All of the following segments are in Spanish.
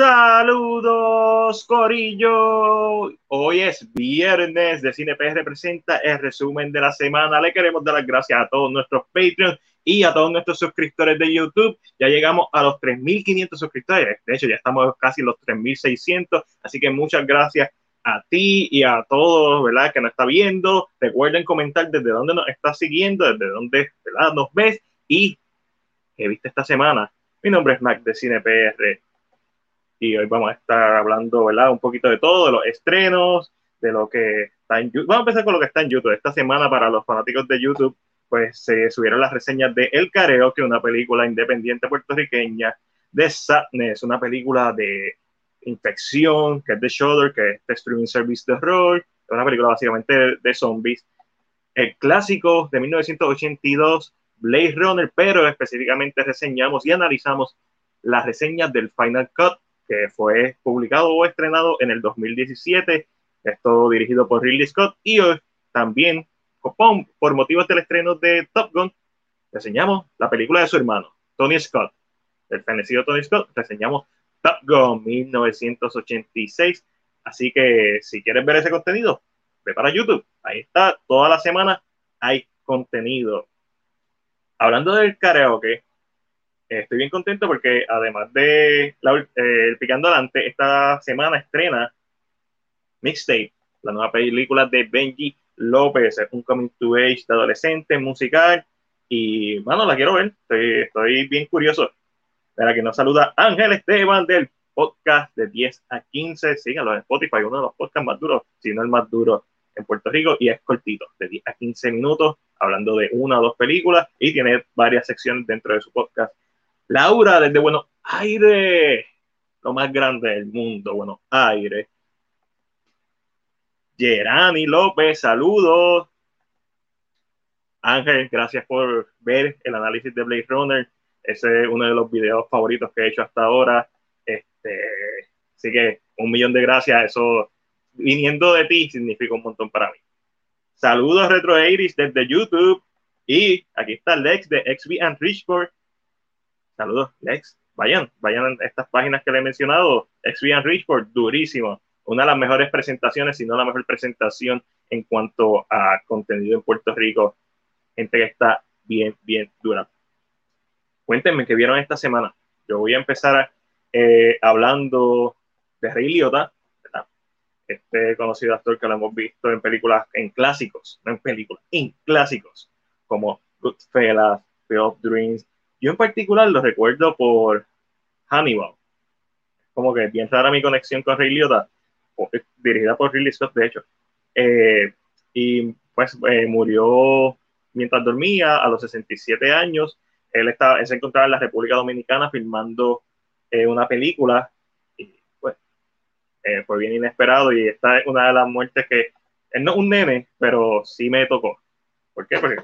Saludos, Corillo. Hoy es viernes de CinePR representa el resumen de la semana. Le queremos dar las gracias a todos nuestros Patreons y a todos nuestros suscriptores de YouTube. Ya llegamos a los 3.500 suscriptores. De hecho, ya estamos casi los 3.600. Así que muchas gracias a ti y a todos, ¿verdad? Que nos está viendo. Recuerden comentar desde dónde nos está siguiendo, desde dónde, ¿verdad? Nos ves y qué viste esta semana. Mi nombre es Mac de CinePR y hoy vamos a estar hablando, ¿verdad? Un poquito de todo, de los estrenos, de lo que está en YouTube. Vamos a empezar con lo que está en YouTube. Esta semana, para los fanáticos de YouTube, pues se subieron las reseñas de El Careo, que es una película independiente puertorriqueña, de Sadness, una película de infección, que es de Shudder, que es de streaming service de horror, es una película básicamente de, de zombies. El clásico de 1982, Blade Runner, pero específicamente reseñamos y analizamos las reseñas del Final Cut que fue publicado o estrenado en el 2017. Esto dirigido por Ridley Scott y hoy también, por motivos del estreno de Top Gun, reseñamos la película de su hermano, Tony Scott, el fenecido Tony Scott, reseñamos Top Gun 1986. Así que si quieres ver ese contenido, ve para YouTube. Ahí está, toda la semana hay contenido. Hablando del karaoke, estoy bien contento porque además de eh, el Picando Adelante, esta semana estrena Mixtape, la nueva película de Benji López, un coming to age de adolescente, musical, y bueno, la quiero ver, estoy, bien curioso. Para que nos saluda Ángel Esteban del podcast de 10 a 15, síganlo en Spotify, uno de los podcasts más duros, si no el más duro en Puerto Rico, y es cortito, de 10 a 15 minutos, hablando de una o dos películas, y tiene varias secciones dentro de su podcast Laura desde Buenos Aires, lo más grande del mundo, Buenos Aires. Gerani López, saludos. Ángel, gracias por ver el análisis de Blade Runner. Ese es uno de los videos favoritos que he hecho hasta ahora. Este, así que un millón de gracias. Eso, viniendo de ti, significa un montón para mí. Saludos Retro Iris desde YouTube. Y aquí está Lex de XB and Richford Saludos, Lex. Vayan, vayan a estas páginas que le he mencionado. XB Richford, durísimo. Una de las mejores presentaciones, si no la mejor presentación en cuanto a contenido en Puerto Rico. Gente que está bien, bien dura. Cuéntenme qué vieron esta semana. Yo voy a empezar eh, hablando de Rey Liotta, este conocido actor que lo hemos visto en películas, en clásicos, no en películas, en clásicos, como Goodfellas, Field of Dreams, yo en particular lo recuerdo por Hannibal. Como que bien rara mi conexión con Ray Liotta, eh, dirigida por Ridley Scott, de hecho. Eh, y pues eh, murió mientras dormía a los 67 años. Él, estaba, se encontraba en la República Dominicana filmando una película y pues fue bien inesperado y esta es una de las muertes que él no es un nene, pero sí me tocó. ¿Por qué? Porque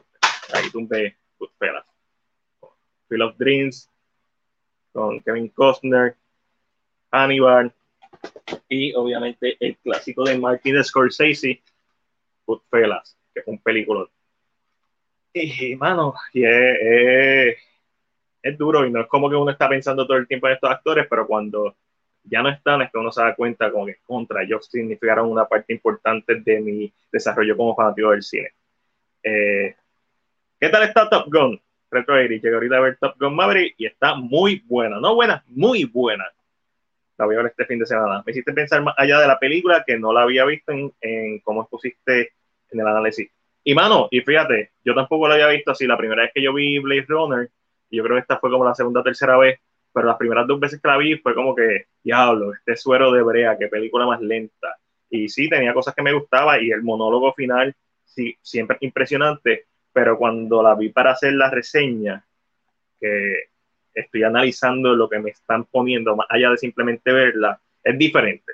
ahí tumbé pelas. Field of Dreams, con Kevin Costner, Hannibal y obviamente el clásico de Martin Scorsese, Goodfellas, que es un película. Y, mano, y es, es, duro y no es como que uno está pensando todo el tiempo en estos actores, pero cuando ya no están es que uno se da cuenta como que contra ellos significaron una parte importante de mi desarrollo como fanático del cine. Eh, ¿Qué tal está Top Gun? Retro y Llegué ahorita a ver Top Gun Maverick y está muy buena. No buena, muy buena. La voy a ver este fin de semana. Me hiciste pensar más allá de la película que no la había visto en, en cómo expusiste en el análisis. Y mano, y fíjate, yo tampoco la había visto así. La primera vez que yo vi Blade Runner, yo creo que esta fue como la segunda o tercera vez, pero las primeras dos veces que la vi fue como que, diablo, este suero de brea, qué película más lenta. Y sí, tenía cosas que me gustaba y el monólogo final, sí, siempre impresionante pero cuando la vi para hacer la reseña, que estoy analizando lo que me están poniendo, más allá de simplemente verla, es diferente.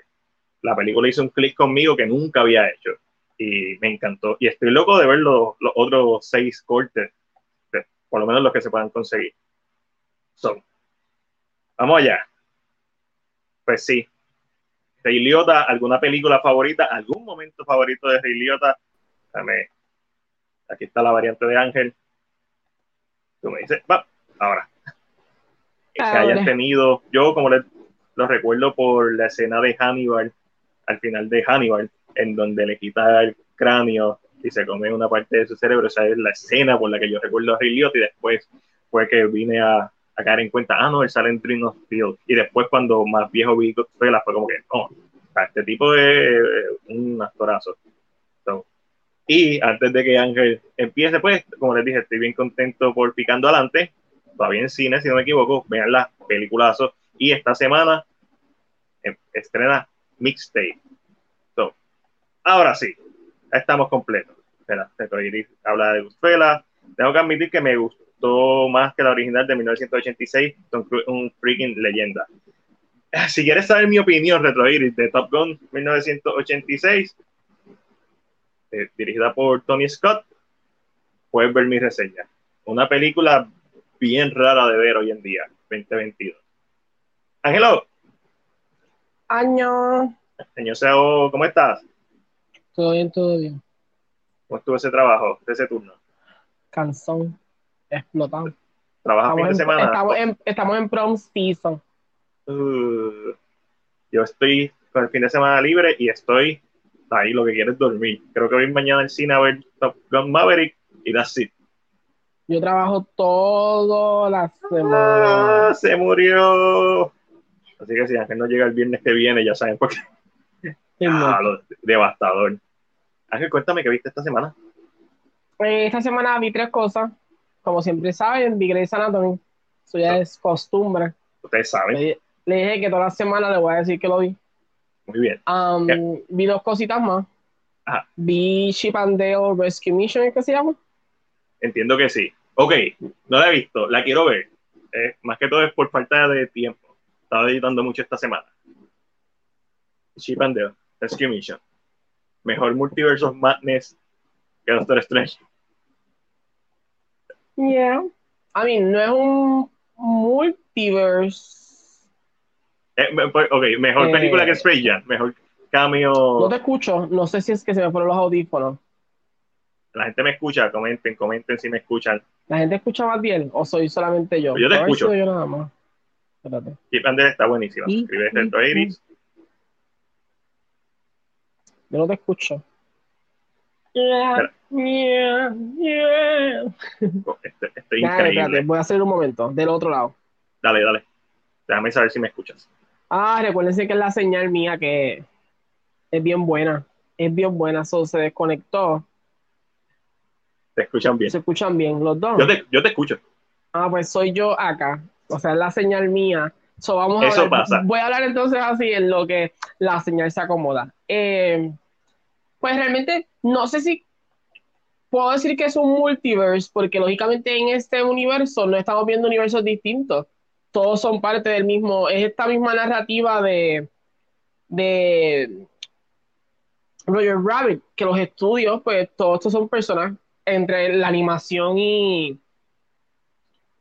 La película hizo un clic conmigo que nunca había hecho y me encantó. Y estoy loco de ver los, otros seis cortes, por lo menos los que se puedan conseguir. So, vamos allá. Pues sí. Rey Liotta, ¿alguna película favorita? ¿Algún momento favorito de Rey Liotta? Dame, Aquí está la variante de Ángel. Tú me dices, va, ahora. Que hayan tenido, yo como les, lo recuerdo por la escena de Hannibal, al final de Hannibal, en donde le quita el cráneo y se come una parte de su cerebro. Esa es la escena por la que yo recuerdo a Liotta y después fue que vine a, a caer en cuenta, ah, no, él sale en Dream of Field. Y después cuando más viejo vi fue como que, no, este tipo es un actorazo. Y antes de que Ángel empiece, pues, como les dije, estoy bien contento por Picando Adelante, todavía en cine, si no me equivoco, vean la peliculazo. Y esta semana em, estrena Mixtape. So, ahora sí, estamos completos. Espera, habla de Goodfellas. Tengo que admitir que me gustó más que la original de 1986, un freaking leyenda. Si quieres saber mi opinión, Retroiris, de Top Gun 1986, eh, dirigida por Tony Scott, puedes ver mi reseña. Una película bien rara de ver hoy en día, 2022. Ángelo. Año. Señor Seo, ¿cómo estás? Todo bien, todo bien. ¿Cómo estuvo ese trabajo, ese turno? Cansón, explotado. ¿Trabajas fin de semana? Estamos en, estamos en prom season. Uh, yo estoy con el fin de semana libre y estoy ahí, lo que quiero es dormir. Creo que voy mañana al cine a ver Top Gun Maverick y that's it. Yo trabajo toda la semana. Ah, se murió. Así que si Ángel no llega el viernes que viene, ya saben por qué. Ah, devastador. Ángel, cuéntame qué viste esta semana. Eh, esta semana vi tres cosas. Como siempre saben, vi Grey's Anatomy. Eso ya es costumbre. Ustedes saben. Le, dije que toda la semana le voy a decir que lo vi. Muy bien. Um, vi dos cositas más. Vi Chip and Dale Rescue Mission, ¿qué se llama? Entiendo que sí. Ok, no la he visto, la quiero ver. Eh, más que todo es por falta de tiempo. Estaba editando mucho esta semana. Chip and Dale Rescue Mission. Mejor Multiverse of Madness que Doctor Strange. Yeah. I mean, no es un multiverse. Eh, pues, ok, mejor película que Space Jam. Mejor cameo. No te escucho. No sé si es que se me fueron los audífonos. La gente me escucha. Comenten, comenten si me escuchan. ¿La gente escucha más bien o soy solamente yo? Yo te escucho. Yo nada más. Espérate. Chip and está buenísima. Escribe Reto Iris. Yo no te escucho. Yeah, yeah, yeah. Este, este increíble. voy a hacer un momento, del otro lado. Dale, dale. Déjame saber si me escuchas. Ah, recuérdense que es la señal mía que es bien buena. Es bien buena. So, se desconectó. ¿Te escuchan bien? ¿Se escuchan bien los dos? Yo te, yo te escucho. Ah, pues soy yo acá. O sea, es la señal mía. So, vamos Eso pasa. Voy a hablar entonces así en lo que la señal se acomoda. Eh, pues realmente no sé si puedo decir que es un multiverse, porque lógicamente en este universo no estamos viendo universos distintos. Todos son parte del mismo, es esta misma narrativa de, de Roger Rabbit, que los estudios, pues todos estos son personas entre la animación y,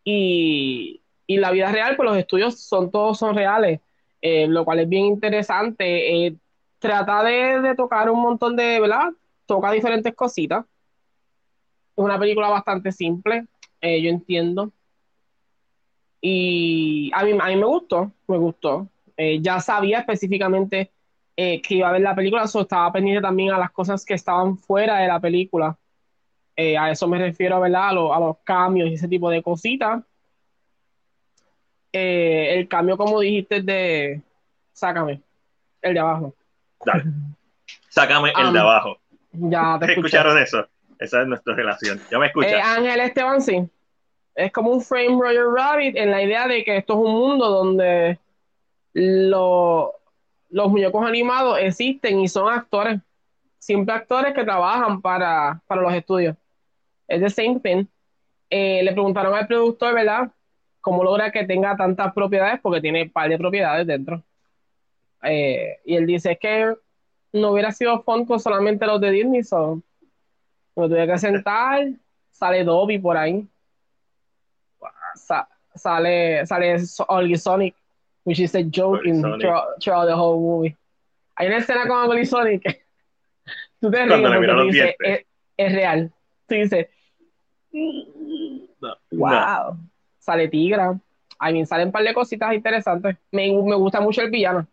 y, la vida real, pues los estudios son todos son reales, eh, lo cual es bien interesante. Eh, trata de, tocar un montón de, ¿verdad? Toca diferentes cositas. Es una película bastante simple, eh, yo entiendo. Y a mí, a mí me gustó, me gustó. Eh, ya sabía específicamente eh, que iba a ver la película, so estaba pendiente también a las cosas que estaban fuera de la película. a eso me refiero, ¿verdad? A, a los cambios y ese tipo de cositas. el cambio, como dijiste, de... Sácame, el de abajo. Dale. Sácame el de abajo. Ya te ¿Escucharon eso? Esa es nuestra relación. ¿Ya me escuchas? Eh, Ángel Esteban, sí. Es como un frame Roger Rabbit en la idea de que esto es un mundo donde los muñecos animados existen y son actores. Siempre actores que trabajan para, los estudios. Es the same thing. Eh, le preguntaron al productor, ¿verdad? ¿Cómo logra que tenga tantas propiedades? Porque tiene un par de propiedades dentro. Eh, y él dice que no hubiera sido fun con solamente los de Disney, so me tuve que sentar, sale Dobby por ahí. Sale, sale Ollie Sonic, which is a joke in throughout, the whole movie. Hay una escena con Ollie Sonic. Tú te ríes porque dices, es, es, real. Tú dices, wow. Sale Tigra. A mí salen un par de cositas interesantes. Me, me gusta mucho el villano.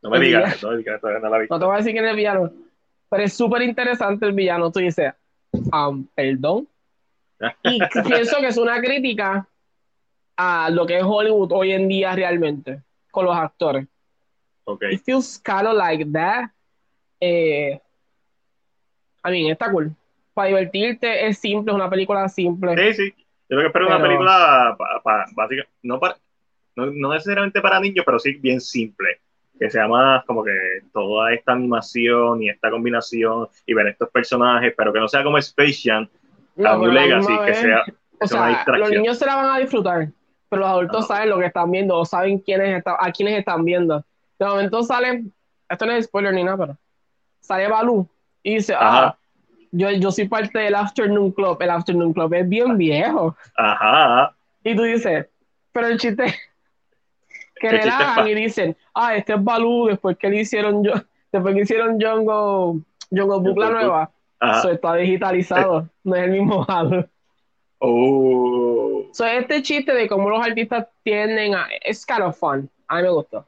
No me digas, no me digas, todavía no la vi. No te voy a decir quién es el villano, pero es súper interesante el villano. Tú dices, um, perdón. Y pienso que es una crítica a lo que es Hollywood hoy en día realmente, con los actores. Ok, It feels kind of like that. Eh, I mean, está cool. Para divertirte, es simple, es una película simple. sí, sí. Yo lo que espero es una película pa- pa- básica, no, para, no, no necesariamente para niños, pero sí bien simple. Que sea más como que toda esta animación y esta combinación y ver estos personajes, pero que no sea como Space Jam, No, a New Legacy, que sea, o sea una distracción. los niños se la van a disfrutar, pero los adultos saben lo que están viendo o saben quiénes está- a quiénes están viendo. De momento sale, esto no es spoiler ni nada, pero sale Balú y dice, ah, yo, yo soy parte del Afternoon Club. El Afternoon Club es bien viejo. Ajá, Y tú dices, pero el chiste que relajan pa- y dicen, ah, este es Balú después que le hicieron yo, después que hicieron Jungle, Jungle Book la nueva. Eso está digitalizado, no es el mismo Balú. Oh, So, este chiste de cómo los artistas tienden a. Es kind of fun. A mí me gustó.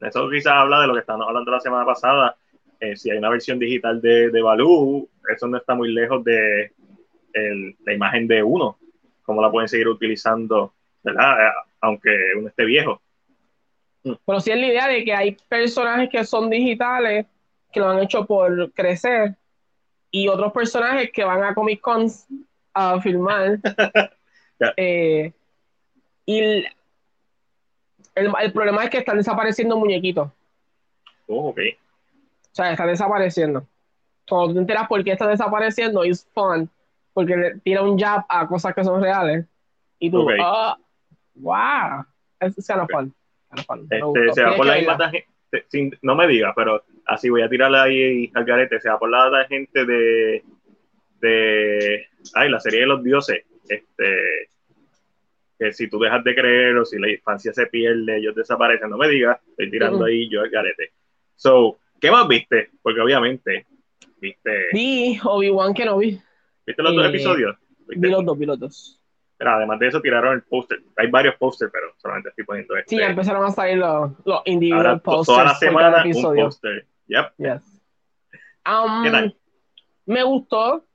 eso quizás habla de lo que estábamos hablando la semana pasada. Eh, si hay una versión digital de, de Baloo, eso no está muy lejos de el- la imagen de uno, cómo la pueden seguir utilizando, ¿verdad? Eh, Aunque uno esté viejo. Pero sí es la idea de que hay personajes que son digitales, que lo han hecho por crecer, y otros personajes que van a Comic Cons a filmar. Eh, y el, el, el problema es que están desapareciendo muñequitos. Oh, ok. O sea, están desapareciendo. Cuando tú te enteras por qué están desapareciendo, es fun. Porque le tira un jab a cosas que son reales. Y tú, Ok. ah, wow. Es kind of fun. Kind of fun. Me Este, se va por la misma no me digas, pero así voy a tirarle ahí al garete, se va por la gente de, de, ay, la serie de los dioses, este, que si tú dejas de creer o si la infancia se pierde, ellos desaparecen, no me digas, estoy tirando Ujú. ahí yo al garete. So, ¿qué más viste? Porque obviamente, viste, Vi Obi-Wan Kenobi. ¿viste los dos eh, episodios? ¿Viste? Vi los dos, vi los dos. Pero además de eso tiraron el póster, hay varios pósters, pero solamente estoy poniendo este. Sí, empezaron a salir los, los individual posters toda la semana un póster. Yep. Yes. Um, ¿Qué tal? Me gustó.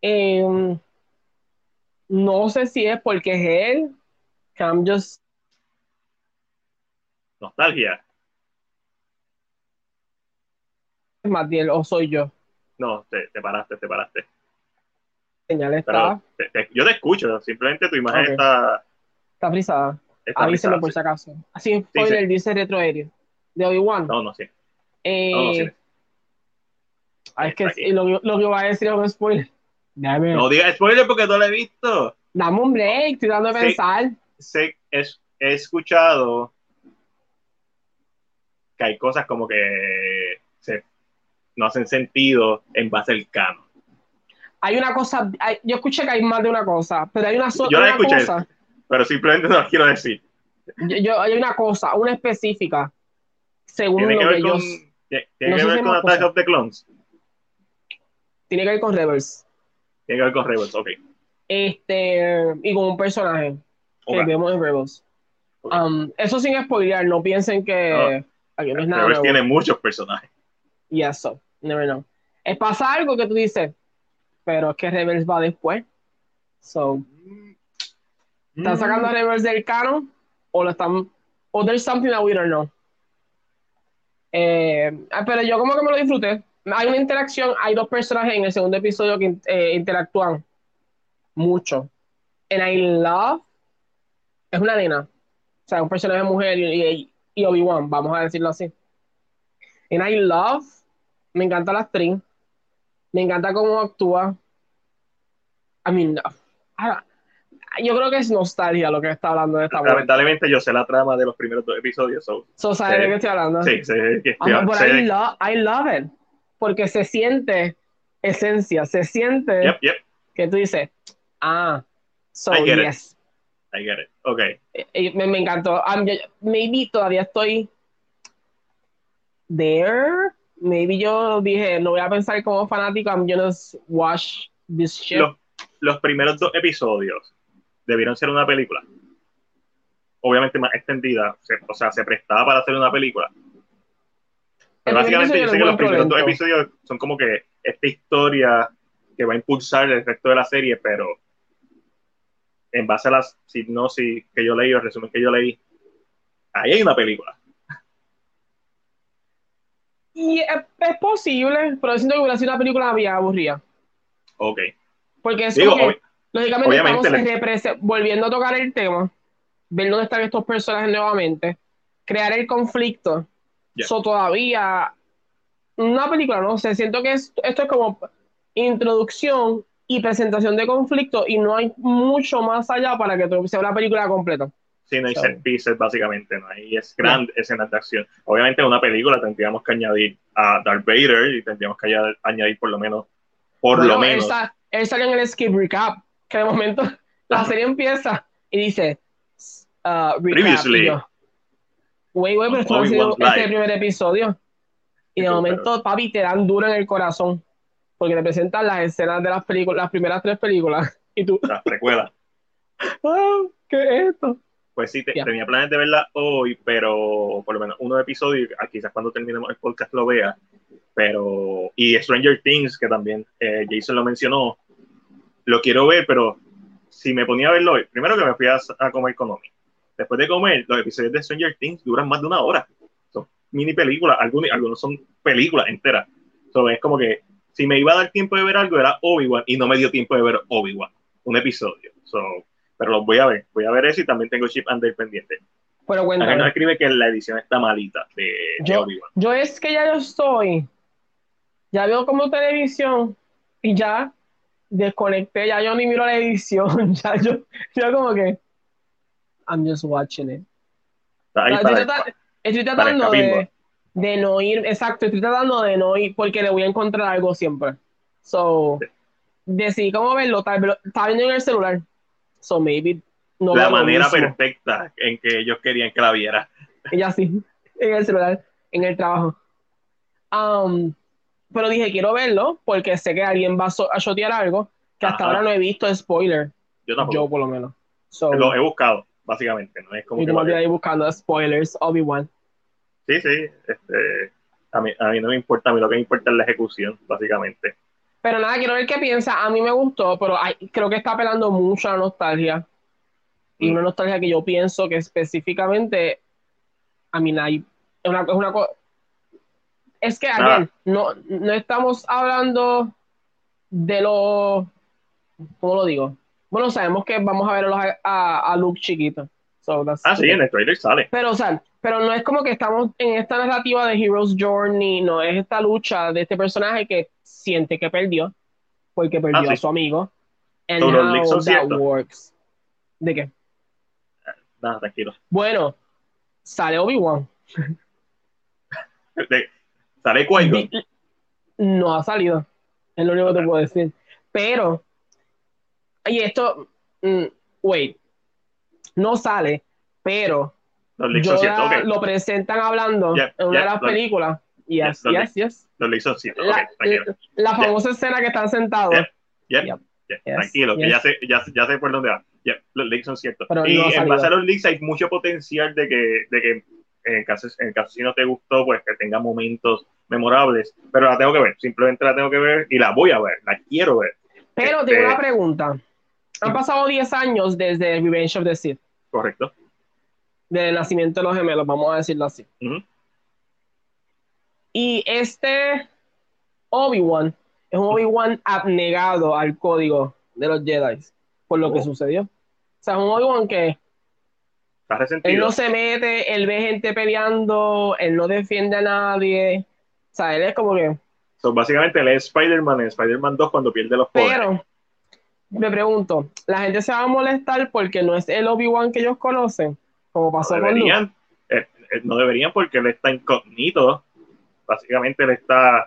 Em, no sé si es porque es él. I'm just Nostalgia. Matiel o soy yo. No, te, te paraste, te paraste. Señal está, Pero te- te- yo te escucho, simplemente tu imagen está, está frisada. está Avísenme frisada, por sí. si acaso. Así, spoiler, dice retro aéreo. De Obi-Wan. No, no, sí. Eh, No, no, sí. ah, es que lo, lo que voy a decir es un spoiler. Dame, No digas spoiler porque no lo he visto. dame un break, estoy dando a Sí. pensar. Sé, es- he escuchado que hay cosas como que se, no hacen sentido en base al canon. Hay una cosa, hay- yo escuché que hay más de una cosa, pero hay una sola Yo la escuché. cosa. Pero simplemente no lo quiero decir. Yo, yo- hay una cosa, una específica, según Tiene lo que que yo con, tiene no que ver con Attack of the Clones. tiene que ver con Rebels. Tiene que ver con Rebels, ok. Este, y con un personaje que Ok. vemos en Rebels. Um, eso sin spoilear, no piensen que aquí no es nada Rebels nuevo. tiene muchos personajes. Y eso, never know. Es pasa algo que tú dices, pero es que Rebels va después. So, ¿están Mm. sacando a Rebels del canon? O lo están, o there's something that we don't know. Eh, ah, pero yo como que me lo disfruté. Hay una interacción, hay dos personajes en el segundo episodio que eh, interactúan mucho. And I love, es una nena, o sea, un personaje mujer y, Obi-Wan, vamos a decirlo así. And I love, me encanta la actriz, me encanta cómo actúa. I mean, ah, yo creo que es nostalgia lo que está hablando de esta mujer. Lamentablemente yo sé la trama de los primeros dos episodios. so, So, ¿sabes Sí. de qué estoy hablando? sí, sé que estoy- sé- I, I love it. Porque se siente esencia, se siente Yep, yep, que tú dices, ah, so I get it. yes. I get it. Ok. Eh, me, me encantó. Um, yo- maybe todavía estoy there. Maybe yo dije, no voy a pensar como fanático, I'm gonna watch this shit. Los, los primeros dos episodios debieron ser una película. obviamente más extendida, o sea, se prestaba para hacer una película. Pero básicamente yo sé que los primeros dos episodios son como que esta historia que va a impulsar el resto de la serie, pero en base a las hipnosis que yo leí, o el resumen que yo leí, ahí hay una película. Y es, es posible, pero siento que hubiera sido una película bien aburrida. Ok. Porque es Digo, que, lógicamente, obviamente estamos volviendo a tocar el tema, ver dónde están estos personajes nuevamente, crear el conflicto. Ya. Eso todavía, una película, no sé, siento que es- esto es como introducción y presentación de conflicto y no hay mucho más allá para que sea una película completa. Sí, no hay So- set pieces, básicamente, no hay es grandes escenas de acción. Obviamente, en una película tendríamos que añadir a Darth Vader y tendríamos que añadir, por lo menos, por Bueno, lo él, menos, sa- él salió en el skip recap, que de momento la serie empieza y dice uh, recap. Previously. Y yo, Wait, wait, pero esto ha sido este es Live. el primer episodio. Y de momento, papi, te dan duro en el corazón. Porque te presentan las escenas de las películas, las primeras tres películas. Y tú, las precuelas. ah, ¿qué es esto? Pues sí, te- tenía planes de verla hoy, pero por lo menos uno episodio, ah, quizás cuando terminemos el podcast lo vea. Pero, y Stranger Things, que también eh, Jason lo mencionó, lo quiero ver, pero si me ponía a verlo hoy, primero que me fui a, a comer con Omi. Después de comer, los episodios de Stranger Things duran más de una hora. Son mini películas, algunos, algunos son películas enteras. So, es como que si me iba a dar tiempo de ver algo, era Obi-Wan, y no me dio tiempo de ver Obi-Wan, un episodio. So, pero los voy a ver, voy a ver eso y también tengo Chip Dale pendiente. Pero Ángel nos escribe que la edición está malita de, de Yo- Obi-Wan. Yo es que ya yo estoy, ya veo como televisión y ya desconecté, ya yo ni miro la edición, ya yo, yo como que I'm just watching it. Está estoy, tratando de, no ir, exacto, estoy tratando de no ir porque le voy a encontrar algo siempre. So, decidí cómo verlo, tal vez estaba viendo en el celular. So maybe no la manera perfecta en que ellos querían que la viera. Ella sí, en el celular, en el trabajo. Um, pero dije, quiero verlo porque sé que alguien va a, so- a shotear algo que hasta Ajá. ahora no he visto spoiler. Yo tampoco. Yo por lo menos. So, Lo he buscado, básicamente. No es como y que tú ahí buscando spoilers, Obi-Wan. Sí, sí. Este, a, mí, a mí no me importa, a mí lo que me importa es la ejecución, básicamente. Pero nada, quiero ver qué piensa. A mí me gustó, pero hay- creo que está apelando mucho a la nostalgia. Y Mm. una nostalgia que yo pienso que específicamente, a mí hay es una, es una co- Es que, again, no, no estamos hablando de lo. ¿Cómo lo digo? Bueno, sabemos que vamos a ver a, a, a Luke chiquito. So Ah, sí, en el trailer sale. Pero, o sea, pero no es como que estamos en esta narrativa de Hero's Journey, no es esta lucha de este personaje que siente que perdió, porque perdió Ah, sí. a su amigo. And So, los how son that works. ¿De qué? Nada, tranquilo. Bueno, sale Obi-Wan. Sale qui Vi- No ha salido. Es lo único que te puedo decir. Pero, y esto, mm, wait, no sale, pero Los son Yoda ciertos. ok. lo presentan hablando en una yeah, de las películas. Yes, los yes, yes. Los leaks son ciertos. La, ok, tranquilo. la famosa escena que están sentados. Yep, Yep. yep, Yes, tranquilo, que yes. ya sé, ya, ya sé por dónde va. Yep, los leaks son ciertos. Pero y no en base a los leaks hay mucho potencial de que, de que en, caso, en caso si no te gustó, pues que tenga momentos memorables. Pero la tengo que ver, simplemente la tengo que ver y la voy a ver, la quiero ver. Pero Este- tengo una pregunta. Han pasado 10 años desde Revenge of the Sith, ¿Correcto? desde el nacimiento de los gemelos, vamos a decirlo así. Ujú. Y este Obi-Wan es un Obi-Wan abnegado al código de los Jedi por lo que Oh. sucedió. O sea, es un Obi-Wan que ¿Estás él resentido? no se mete, él ve gente peleando, él no defiende a nadie. O sea, él es como que. So, básicamente él es Spider-Man en Spider-Man 2 cuando pierde los poderes. Pero, me pregunto, ¿la gente se va a molestar porque no es el Obi-Wan que ellos conocen? Como pasó no con Luke. deberían, eh, eh, no deberían porque él está incógnito. Básicamente él está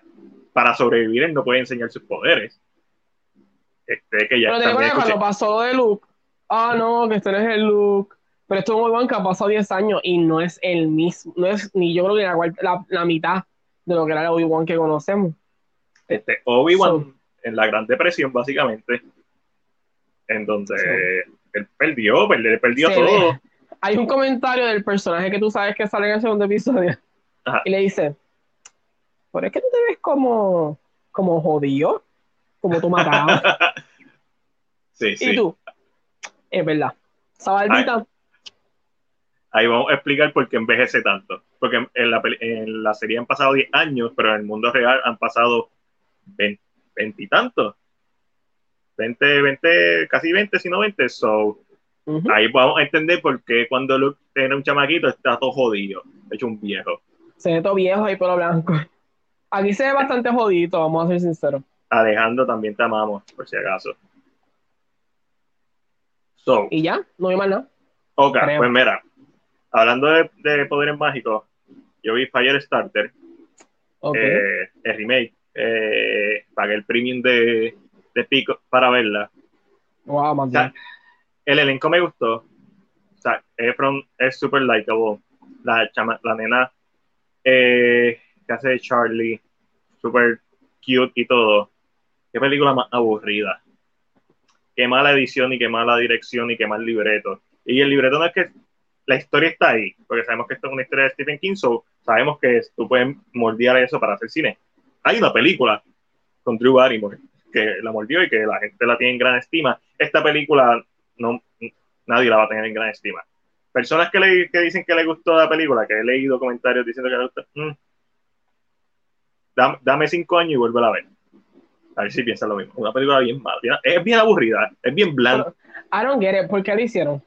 para sobrevivir, él no puede enseñar sus poderes. Este, que ya Pero te acuerdas cuando pasó lo de Luke. Ah, no, que este no es el Luke. Pero esto es un Obi-Wan que ha pasado 10 años y no es el mismo. No es ni yo creo que la, la, la mitad de lo que era el Obi-Wan que conocemos. este, Obi-Wan So- en la Gran Depresión, básicamente, en donde él perdió, perdió, él perdió Se todo. ve. hay un comentario del personaje que tú sabes que sale en el segundo episodio. Ajá. Y le dice, pero es que tú te ves como, como jodido, como tú matado. sí, sí. y tú, es verdad. Esa barbita, Ahí vamos a explicar por qué envejece tanto. Porque en la, en la serie han pasado 10 años, pero en el mundo real han pasado 20, 20 y tantos. 20, 20, casi 20, si no 20. So, ahí vamos a entender por qué cuando Luke era un chamaquito está todo jodido, hecho un viejo. se ve todo viejo y pelo blanco. Aquí se ve bastante jodito, vamos a ser sinceros. Alejandro también te amamos, por si acaso. So, Y ya, no hay más nada. ok, creo. pues mira, hablando de, de poderes mágicos, yo vi Firestarter, Ok. eh, el remake, eh, pagué el premium de, de Pico para verla. wow, O sea, el elenco me gustó. O sea, Efron es super likable. La, chama- la nena eh, que hace Charlie, super cute y todo. Qué película más aburrida. Qué mala edición y qué mala dirección y qué mal libreto. Y el libreto no es que la historia está ahí, porque sabemos que esto es una historia de Stephen King, so sabemos que tú puedes moldear eso para hacer cine. Hay una película con Drew Barrymore que la mordió y que la gente la tiene en gran estima. Esta película no, nadie la va a tener en gran estima. Personas que, le, que dicen que le gustó la película, que he leído comentarios diciendo que le gustó, mm, dame, dame cinco años y vuelve a ver. A ver si piensan lo mismo. Una película bien mala. bien- Es bien aburrida, es bien blanca, I don't get it. ¿Por qué lo hicieron?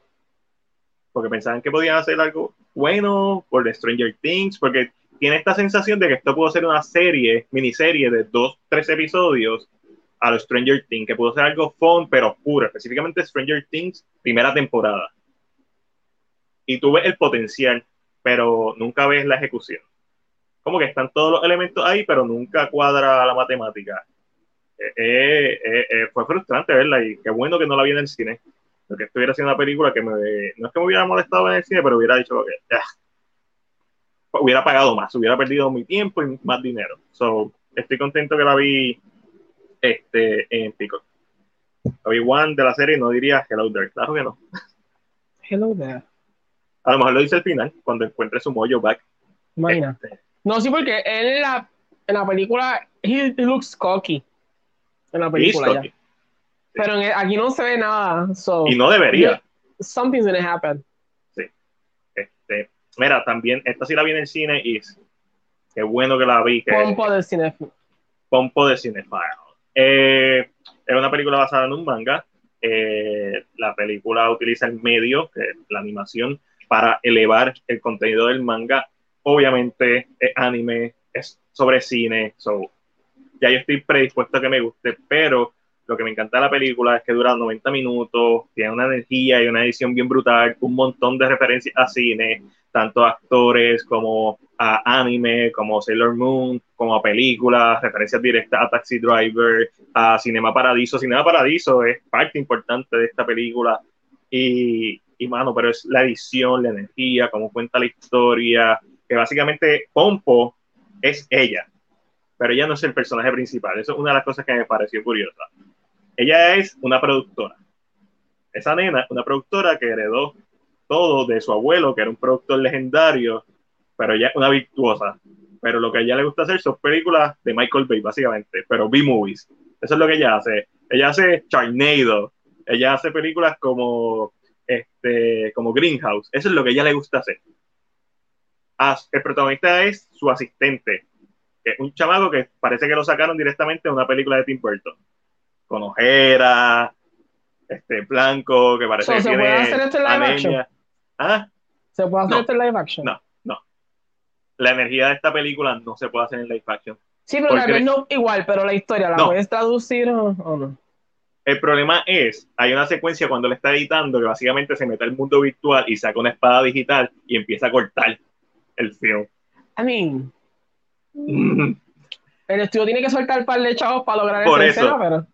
porque pensaban que podían hacer algo bueno por The Stranger Things, porque tiene esta sensación de que esto pudo ser una serie, miniserie de dos, tres episodios a los Stranger Things, que pudo ser algo fun pero oscuro, específicamente Stranger Things, primera temporada. Y tú ves el potencial, pero nunca ves la ejecución. Como que están todos los elementos ahí, pero nunca cuadra la matemática. Eh, eh, eh, fue frustrante verla y qué bueno que no la vi en el cine. Porque estuviera haciendo una película que me, no es que me hubiera molestado en el cine, pero hubiera dicho que ah, hubiera pagado más, hubiera perdido mi tiempo y más dinero. So, estoy contento que la vi este, en Pico. Obi-Wan de la serie no diría Hello there, claro que no. Hello there. A lo mejor lo dice al final, cuando encuentre su mojo back. Imagina. Este, No, sí, porque él en la, en la película, he, looks cocky. En la película ya. Pero en aquí no se ve nada. So, Y no debería. something's gonna happen. Este, mira, también, esta sí la vi en el cine y qué bueno que la vi. Que, Pompo del cine. Pompo de Cinephile. Eh, es una película basada en un manga. Eh, la película utiliza el medio, la animación, para elevar el contenido del manga. Obviamente es anime, es sobre cine, so, ya yo estoy predispuesto a que me guste, pero lo que me encanta de la película es que dura 90 minutos, tiene una energía y una edición bien brutal, un montón de referencias a cine, tanto actores como a anime, como Sailor Moon, como a películas, referencias directas a Taxi Driver, a Cinema Paradiso. Cinema Paradiso es parte importante de esta película. Y, y mano, pero es la edición, la energía, cómo cuenta la historia, que básicamente Pompo es ella, pero ella no es el personaje principal. Eso es una de las cosas que me pareció curiosa. Ella es una productora. Esa nena, una productora que heredó todo de su abuelo, que era un productor legendario, pero ella es una virtuosa. Pero lo que a ella le gusta hacer son películas de Michael Bay, básicamente, pero B-movies. Eso es lo que ella hace. Ella hace Charnado. Ella hace películas como, este, como Greenhouse. Eso es lo que a ella le gusta hacer. El protagonista es su asistente, es un chamaco que parece que lo sacaron directamente de una película de Tim Burton. Con ojeras, este, blanco, que parece So, que ¿se tiene puede hacer esto en live anemia. action? ¿Ah? ¿Se puede hacer No. este live action? No. La energía de esta película no se puede hacer en live action. Sí, pero vez no igual, pero la historia, ¿la No. puedes traducir o, o no? El problema es, hay una secuencia cuando él está editando que básicamente se mete al mundo virtual y saca una espada digital y empieza a cortar el film. I mean, Mm. el estudio tiene que soltar un par de chavos para lograr Por esa eso. escena, pero...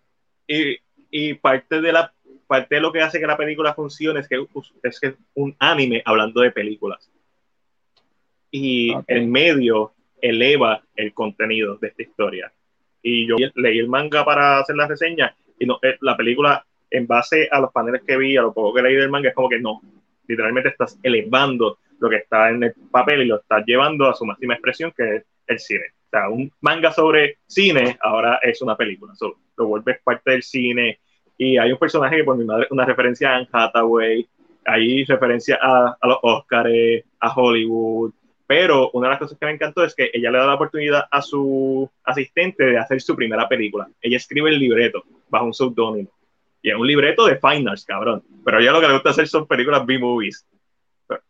Y, y parte de la parte de lo que hace que la película funcione es que es que es un anime hablando de películas. Y Ok. el medio eleva el contenido de esta historia. Y yo leí el manga para hacer la reseña y no, eh, la película, en base a los paneles que vi, a lo poco que leí del manga, es como que no, literalmente estás elevando lo que está en el papel y lo estás llevando a su máxima expresión, que es el cine. O sea, un manga sobre cine ahora es una película, lo vuelves parte del cine. Y hay un personaje que por mi madre, una referencia a Anne Hathaway, hay referencia a, a los Oscars, a Hollywood, pero una de las cosas que me encantó es que ella le da la oportunidad a su asistente de hacer su primera película. Ella escribe el libreto bajo un seudónimo. Y es un libreto de finals, cabrón. Pero ella lo que le gusta hacer son películas B-movies.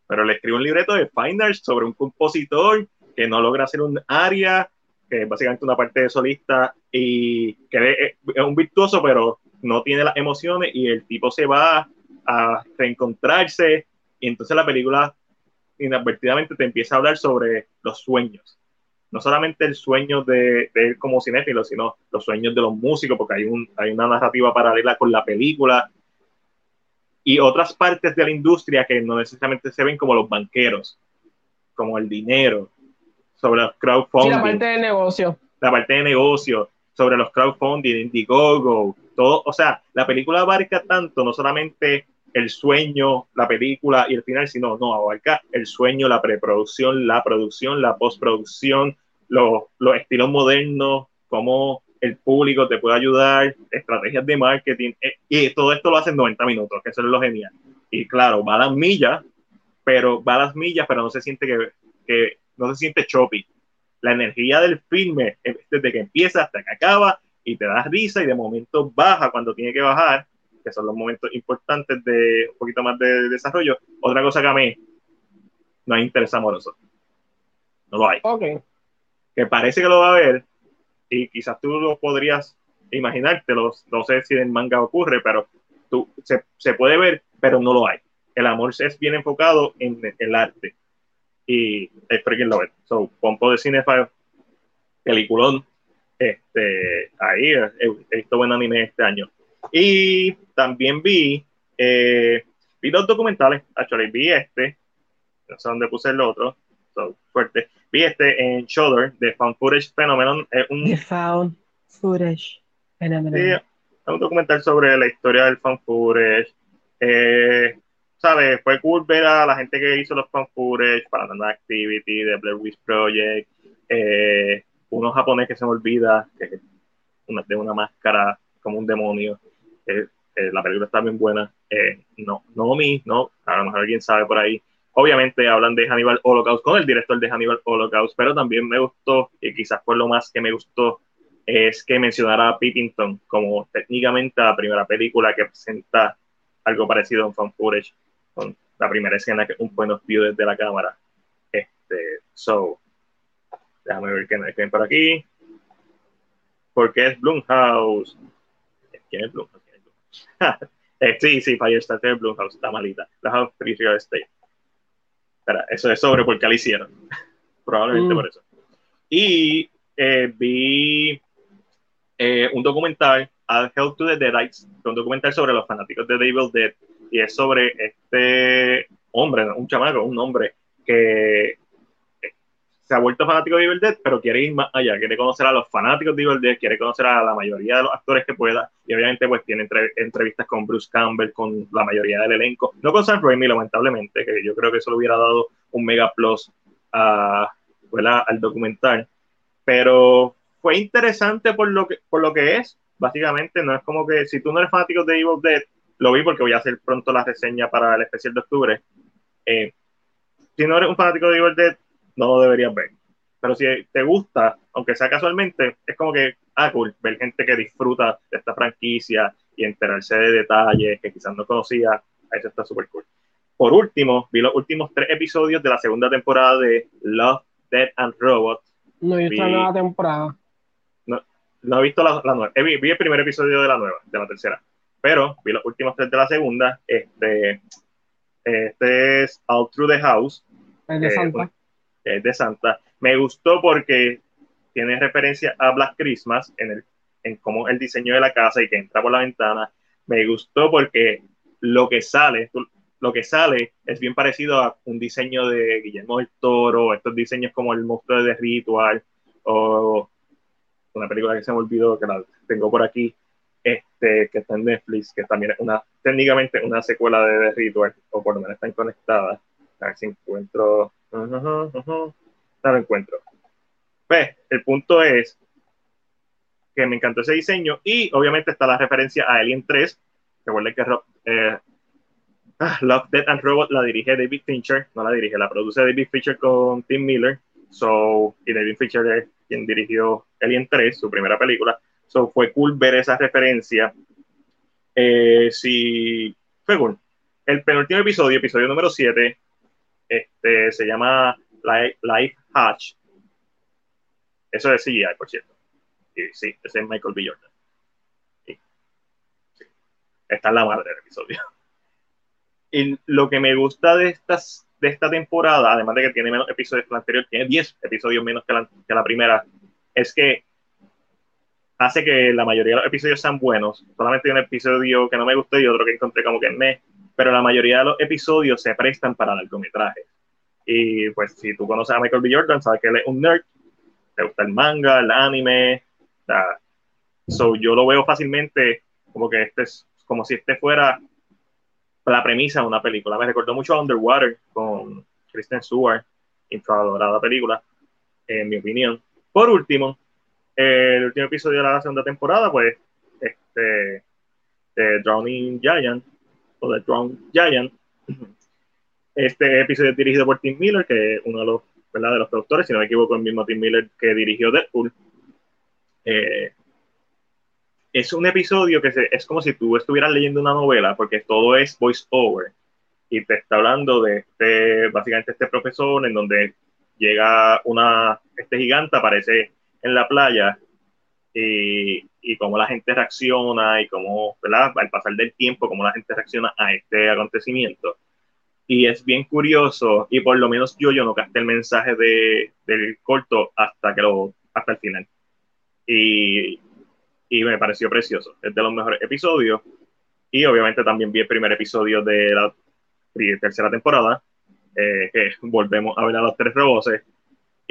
Pero, le escribe un libreto de finals sobre un compositor que no logra hacer un área, que es básicamente una parte de solista, y que es un virtuoso, pero no tiene las emociones, y el tipo se va a reencontrarse, y entonces la película inadvertidamente te empieza a hablar sobre los sueños. No solamente el sueño de, él como cinéfilo, sino los sueños de los músicos, porque hay, un, hay una narrativa paralela con la película y otras partes de la industria que no necesariamente se ven como los banqueros, como el dinero, sobre los crowdfunding. Sí, la parte de negocio. La parte de negocio, sobre los crowdfunding, Indiegogo, todo. O sea, la película abarca tanto, no solamente el sueño, la película y el final, sino no, abarca el sueño, la preproducción, la producción, la postproducción, los, los estilos modernos, cómo el público te puede ayudar, estrategias de marketing, eh, y todo esto lo hace en 90 minutos, que eso es lo genial. Y claro, va a las millas, pero va a las millas, pero no se siente que, que no se siente choppy. La energía del filme, desde que empieza hasta que acaba, y te das risa y de momento baja cuando tiene que bajar, que son los momentos importantes de un poquito más de desarrollo. Otra cosa que a mí no hay interés amoroso. No lo hay. Okay. Que parece que lo va a haber y quizás tú lo podrías imaginártelo. No sé si en manga ocurre, pero tú, se, se puede ver, pero no lo hay. El amor es bien enfocado en el arte y es freaking love it. So, Pompo de Cinefa, peliculón. Este, ahí he visto buen anime este año. Y también vi, eh, vi dos documentales, actually vi este, no sé dónde puse el otro, so, fuerte. Vi este en Shoulder, de Found Footage Phenomenon. Es un, The Found Footage Phenomenon. Sí, es un documental sobre la historia del Found Footage. Eh, ¿Sabes? Fue cool ver a la gente que hizo los Found Footage, Paranormal Activity, The Blair Witch Project, eh, uno japonés que se me olvida, que una, de una máscara como un demonio. Eh, eh, la película está bien buena. Eh, no, no mi, no, a lo mejor alguien sabe por ahí. Obviamente hablan de Hannibal Holocaust con el director de Hannibal Holocaust, pero también me gustó, y quizás fue lo más que me gustó, es que mencionara a Pippington como técnicamente la primera película que presenta algo parecido a un fan footage, con la primera escena que un of view desde la cámara. Este, so, déjame ver qué me por aquí. Porque es Blumhouse. ¿Quién es Blumhouse? eh, sí, sí, Firestarter Blumhouse está malita. La House Real Estate. Espera, eso es sobre por qué la hicieron. Probablemente mm. por eso. Y eh, vi eh, un documental, I'll Help to the Deadites, un documental sobre los fanáticos de Devil Dead. Y es sobre este hombre, un chamaco, un hombre que se ha vuelto fanático de Evil Dead, pero quiere ir más allá, quiere conocer a los fanáticos de Evil Dead, quiere conocer a la mayoría de los actores que pueda, y obviamente pues tiene entrevistas con Bruce Campbell, con la mayoría del elenco, no con Sam Raimi lamentablemente, que yo creo que eso le hubiera dado un mega plus a, al documental, pero fue interesante por lo, que, por lo que es, básicamente no es como que si tú no eres fanático de Evil Dead, lo vi porque voy a hacer pronto la reseña para el especial de octubre, eh, si no eres un fanático de Evil Dead, no lo deberías ver. Pero si te gusta, aunque sea casualmente, es como que, ah, cool, ver gente que disfruta de esta franquicia y enterarse de detalles que quizás no conocía, eso está súper cool. Por último, vi los últimos tres episodios de la segunda temporada de Love, Dead and Robots. No he visto la nueva temporada. No, no he visto la, nueva. Vi, vi, el primer episodio de la nueva, de la tercera. Pero vi los últimos tres de la segunda. Este, este es All Through the House. El de eh, Santa es de Santa. Me gustó porque tiene referencia a Black Christmas en, el, en cómo el diseño de la casa y que entra por la ventana. Me gustó porque lo que sale, lo que sale es bien parecido a un diseño de Guillermo del Toro, estos diseños como el monstruo de Ritual, o una película que se me olvidó, que la tengo por aquí, este, que está en Netflix, que también es una, técnicamente una secuela de The Ritual, o por lo menos están conectadas. A ver si encuentro. No lo encuentro. Pues, el punto es que me encantó ese diseño y obviamente está la referencia a Alien 3. Recuerden que eh, ah, Love, Death and Robot la dirige David Fincher, no la dirige, la produce David Fincher con Tim Miller. So, y David Fincher es quien dirigió Alien 3, su primera película. So, fue cool ver esa referencia. Eh, sí, fue cool. El penúltimo episodio, episodio número 7, este, se llama Life Hatch. Eso es CGI, por cierto. Y, sí, ese es Michael B. Jordan. Sí. Esta es la madre del episodio. Y lo que me gusta de, estas, de esta temporada, además de que tiene menos episodios que la anterior, tiene 10 episodios menos que la, que la primera, es que hace que la mayoría de los episodios sean buenos. Solamente hay un episodio que no me gustó y otro que encontré como que me, pero la mayoría de los episodios se prestan para largometrajes. Y pues si tú conoces a Michael B. Jordan, sabes que él es un nerd, te gusta el manga, el anime, so yo lo veo fácilmente como que este es como si este fuera la premisa de una película. Me recordó mucho a Underwater con Kristen Stewart, infravalorada película, en mi opinión. Por último, el último episodio de la segunda temporada, pues, este, Drowning Giant, o de Drown Giant. Este episodio es dirigido por Tim Miller, que es uno de los, de los productores, si no me equivoco, el mismo Tim Miller que dirigió Deadpool. Eh, es un episodio que es como si tú estuvieras leyendo una novela, porque todo es voice over. Y te está hablando de este, básicamente este profesor, en donde llega una, este gigante, aparece en la playa y, y cómo la gente reacciona y cómo, ¿verdad? Al pasar del tiempo, cómo la gente reacciona a este acontecimiento. Y es bien curioso, y por lo menos yo, yo no capté el mensaje de, del corto hasta, que lo, hasta el final. Y, y me pareció precioso. Es de los mejores episodios. Y obviamente también vi el primer episodio de la tercera temporada, eh, que volvemos a ver a los tres robots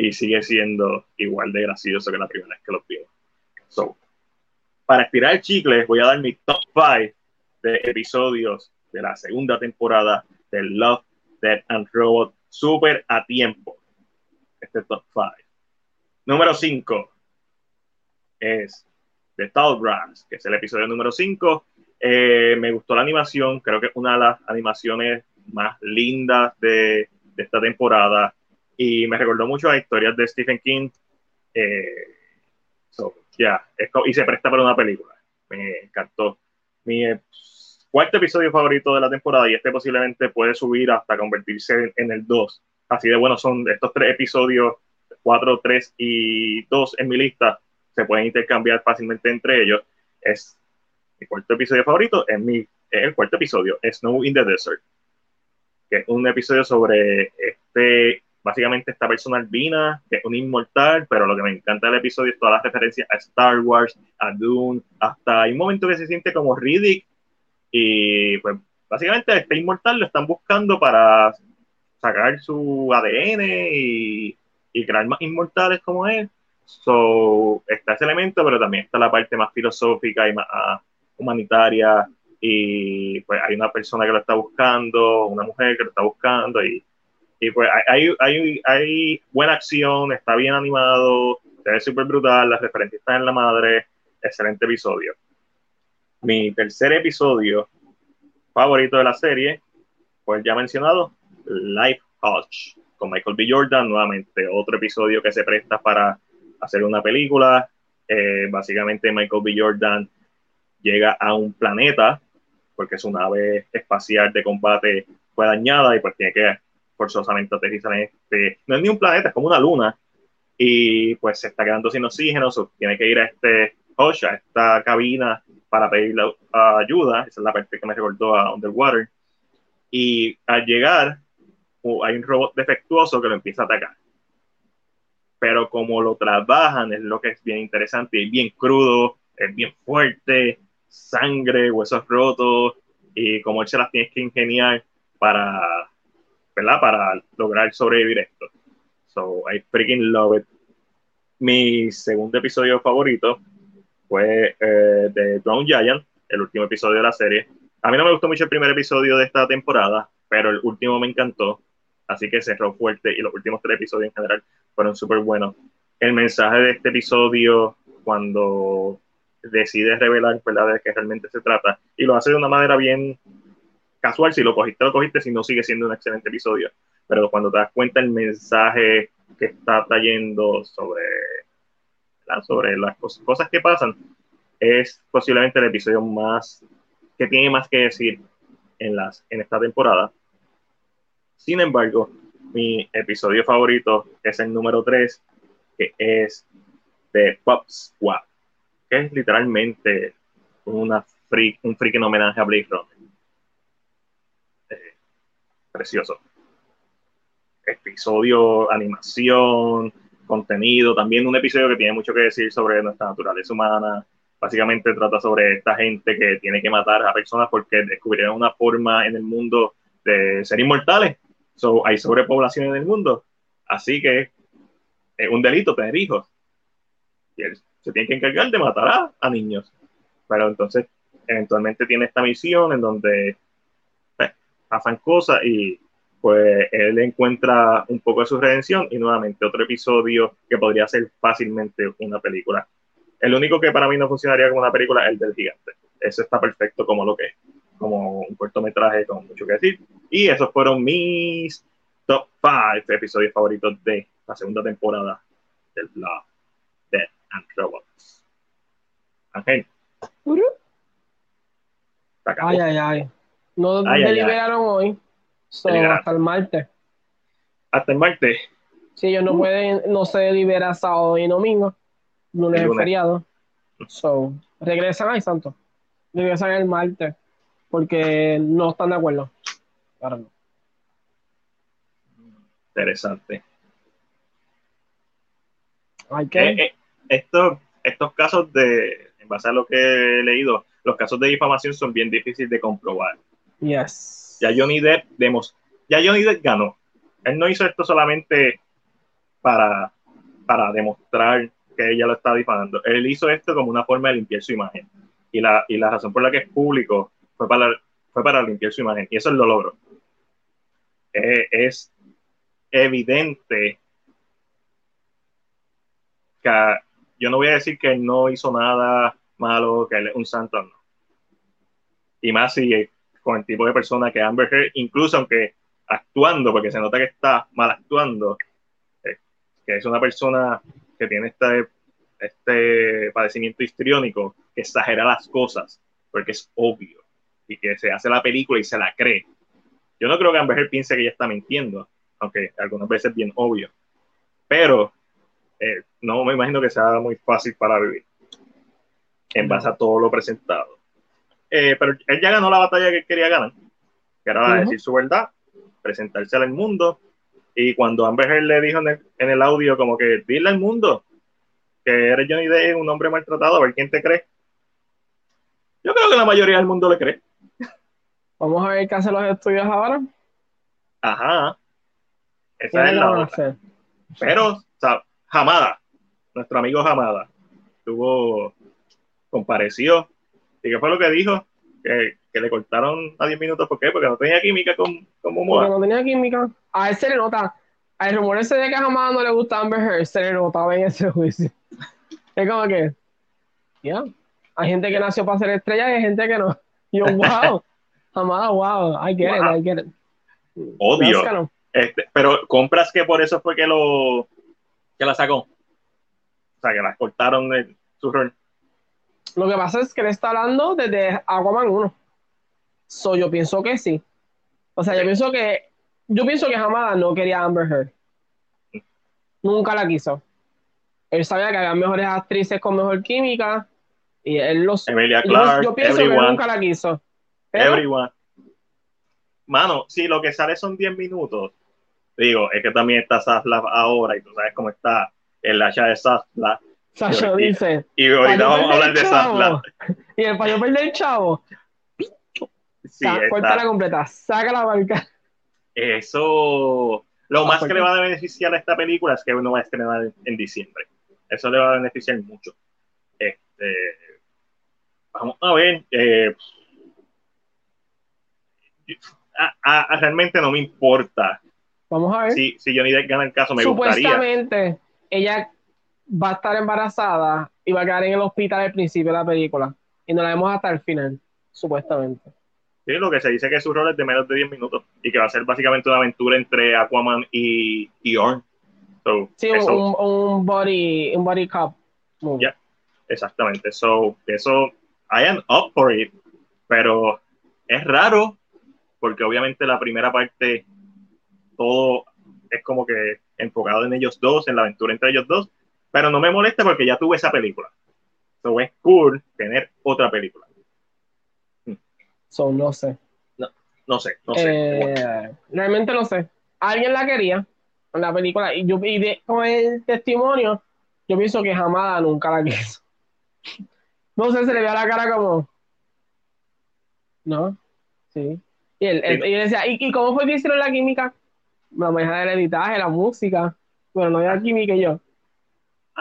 y sigue siendo igual de gracioso que la primera vez que los vimos. So, para estirar el chicle, voy a dar mi top 5 de episodios de la segunda temporada de Love, Dead and Robot súper a tiempo. Este top 5. Número 5 es The Tall Grass, que es el episodio número 5. Eh, me gustó la animación, creo que es una de las animaciones más lindas de, de esta temporada y me recordó mucho a historias de Stephen King. Eh, ya, y se presta para una película. Me encantó. Mi cuarto episodio favorito de la temporada y este posiblemente puede subir hasta convertirse en, el 2. Así de bueno son estos tres episodios, 4, 3 y 2 en mi lista, se pueden intercambiar fácilmente entre ellos. Es mi cuarto episodio favorito, es, mi, es el cuarto episodio, Snow in the Desert, que es un episodio sobre este básicamente esta persona albina, que es un inmortal, pero lo que me encanta del episodio es todas las referencias a Star Wars, a Dune, hasta hay un momento que se siente como Riddick, y pues básicamente este inmortal lo están buscando para sacar su ADN y, y crear más inmortales como él. So, está ese elemento, pero también está la parte más filosófica y más ah, humanitaria. Y pues hay una persona que lo está buscando, una mujer que lo está buscando, y y pues hay, hay, hay buena acción, está bien animado, se ve súper brutal, las referencias están en la madre, excelente episodio. Mi tercer episodio favorito de la serie, pues ya mencionado, Life Hodge, con Michael B. Jordan, nuevamente otro episodio que se presta para hacer una película. Eh, básicamente Michael B. Jordan llega a un planeta porque su nave espacial de combate fue dañada y pues tiene que forzosamente aterrizan en este, no es ni un planeta, es como una luna, y pues se está quedando sin oxígeno, tiene que ir a este Hosh, a esta cabina para pedir ayuda, esa es la parte que me recordó a Underwater, y al llegar hay un robot defectuoso que lo empieza a atacar. Pero como lo trabajan es lo que es bien interesante, es bien crudo, es bien fuerte, sangre, huesos rotos, y como se las tienes que ingeniar para para lograr sobrevivir esto. So, I freaking love it. Mi segundo episodio favorito fue eh, de Drone Giant, el último episodio de la serie. A mí no me gustó mucho el primer episodio de esta temporada, pero el último me encantó, así que cerró fuerte y los últimos tres episodios en general fueron súper buenos. El mensaje de este episodio, cuando decide revelar ¿verdad? de qué realmente se trata, y lo hace de una manera bien casual, si lo cogiste, lo cogiste, si no sigue siendo un excelente episodio, pero cuando te das cuenta el mensaje que está trayendo sobre, sobre las cosas que pasan, es posiblemente el episodio más que tiene más que decir en, las, en esta temporada. Sin embargo, mi episodio favorito es el número 3, que es de Pop Squad, que es literalmente una freak, un freak en homenaje a Blade Runner. Precioso. Episodio, animación, contenido, también un episodio que tiene mucho que decir sobre nuestra naturaleza humana. Básicamente trata sobre esta gente que tiene que matar a personas porque descubrieron una forma en el mundo de ser inmortales. So, hay sobrepoblación en el mundo. Así que es un delito tener hijos. Y él se tiene que encargar de matar a, niños. Pero entonces, eventualmente tiene esta misión en donde pasan cosas y pues él encuentra un poco de su redención y nuevamente otro episodio que podría ser fácilmente una película. El único que para mí no funcionaría como una película es el del gigante. Eso está perfecto como lo que es, como un cortometraje con mucho que decir. Y esos fueron mis top 5 episodios favoritos de la segunda temporada del Love, Dead and Robots. Ángel. Ay, ay, ay. No deliberaron hoy. hasta el martes. Hasta el martes. Sí, ellos no uh. pueden, no se delibera sábado y domingo. Lunes es feriado. So, regresan ahí, Santo. Regresan el martes. Porque no están de acuerdo. Claro Interesante. Eh, eh, estos, estos casos de, en base a lo que he leído, los casos de difamación son bien difíciles de comprobar. Yes. Ya Johnny Depp demos, ya Johnny Depp ganó. Él no hizo esto solamente para, para demostrar que ella lo está difamando. Él hizo esto como una forma de limpiar su imagen. Y la, y la razón por la que es público fue para, fue para limpiar su imagen. Y eso es lo logro. Eh, es evidente que yo no voy a decir que no hizo nada malo, que él es un santo, no. Y más si con el tipo de persona que Amber Heard, incluso aunque actuando, porque se nota que está mal actuando, eh, que es una persona que tiene este, este padecimiento histriónico, que exagera las cosas, porque es obvio, y que se hace la película y se la cree. Yo no creo que Amber Heard piense que ella está mintiendo, aunque algunas veces es bien obvio. Pero eh, no me imagino que sea muy fácil para vivir en base a todo lo presentado. Eh, pero él ya ganó la batalla que quería ganar, que era decir su verdad, presentarse al mundo. Y cuando Amber Heard le dijo en el, audio, como que dile al mundo que eres Johnny Depp, un hombre maltratado, a ver quién te cree. Yo creo que la mayoría del mundo le cree. Vamos a ver qué hacen los estudios ahora. Ajá. Esa es la otra. Pero, o sea, Jamada, nuestro amigo Jamada, tuvo, compareció. ¿Y qué fue lo que dijo? Que, que le cortaron a 10 minutos. ¿Por qué? Porque no tenía química con, con Momoa. Porque no tenía química. A él se le nota. Al rumor ese de que Jamada no le gusta Amber Heard, se le notaba en ese juicio. es como que, ya. Hay gente que nació para ser estrella y hay gente que no. Yo, wow. Jamada, wow. I get it, I get it. Odio. Este, pero compras que por eso fue que lo que la sacó. O sea, que la cortaron de su rol. Lo que pasa es que él está hablando desde Aquaman 1. So, yo pienso que sí. O sea, yo pienso que yo pienso que Hamada no quería a Amber Heard. Nunca la quiso. Él sabía que había mejores actrices con mejor química y él los Emilia Clark, yo, pienso que nunca la quiso. everyone. Mano, si lo que sale son 10 minutos, Digo, es que también está Sasla ahora y tú sabes cómo está el hacha de Sasha dice. Y ahorita vamos a hablar de Sasla. Y el payo perder chavo. Sí, Corta la completa, saca la barca. Eso. Lo más que le va a beneficiar a esta película es que uno va a estrenar en diciembre. Eso le va a beneficiar mucho. Este, vamos a ver. Eh, a, a, realmente no me importa. Vamos a ver. Si, si Johnny Depp gana el caso, me gustaría. Supuestamente, ella va a estar embarazada y va a quedar en el hospital al principio de la película. Y no la vemos hasta el final, supuestamente. Sí, lo que se dice que su rol es de menos de 10 minutos y que va a ser básicamente una aventura entre Aquaman y, y Orn. sí, un, un, body, un body cup. Ya, exactamente. So, eso, I am up for it, pero es raro porque obviamente la primera parte todo es como que enfocado en ellos dos, en la aventura entre ellos dos, pero no me molesta porque ya tuve esa película. So es cool tener otra película. So, no sé. No, no sé, no sé. Eh, realmente no sé. Alguien la quería en la película y yo y con el testimonio, yo pienso que jamás nunca la quiso. No sé, se le ve a la cara como. No, sí. Y él, decía, ¿y, cómo fue que hicieron la química? La maneja del editaje, la música. Bueno, no había química y yo.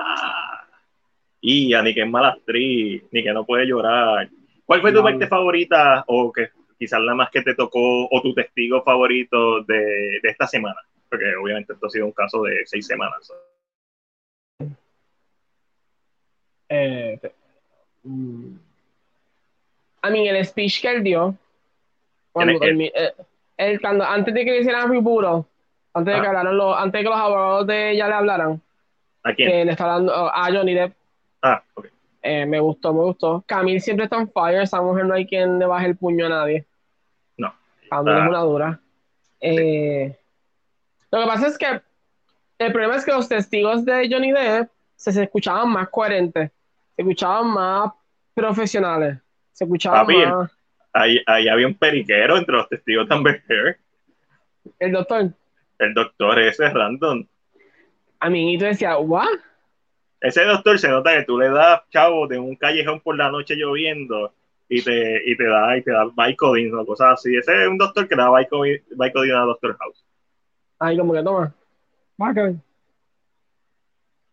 Ah, y a ni que es mala actriz, ni que no puede llorar. ¿Cuál fue tu parte favorita o que quizás la más que te tocó o tu testigo favorito de, de esta semana? Porque obviamente esto ha sido un caso de seis semanas. Eh, mm, a mí el speech que él dio cuando, eh, cuando, antes de que le hicieran puro, antes de que hablaran los, antes de que los abogados de ella le hablaran, ¿A quién? le está hablando a Johnny Depp. Ah, ok. Eh, me gustó, me gustó. Camille siempre está en fire, esa mujer no hay quien le baje el puño a nadie. No. Camille es una dura. Eh, lo que pasa es que el problema es que los testigos de Johnny Depp se, se escuchaban más coherentes, se escuchaban más profesionales, se escuchaban más ahí, había un periquero entre los testigos también. El doctor. El doctor ese random. A mí, y tú decías, ¿what? Ese doctor se nota que tú le das, chavo, de un callejón por la noche lloviendo y te, y te da, y te da Vicodin o cosas así. Ese es un doctor que le da Vicodin a Doctor House. Ahí como que toma.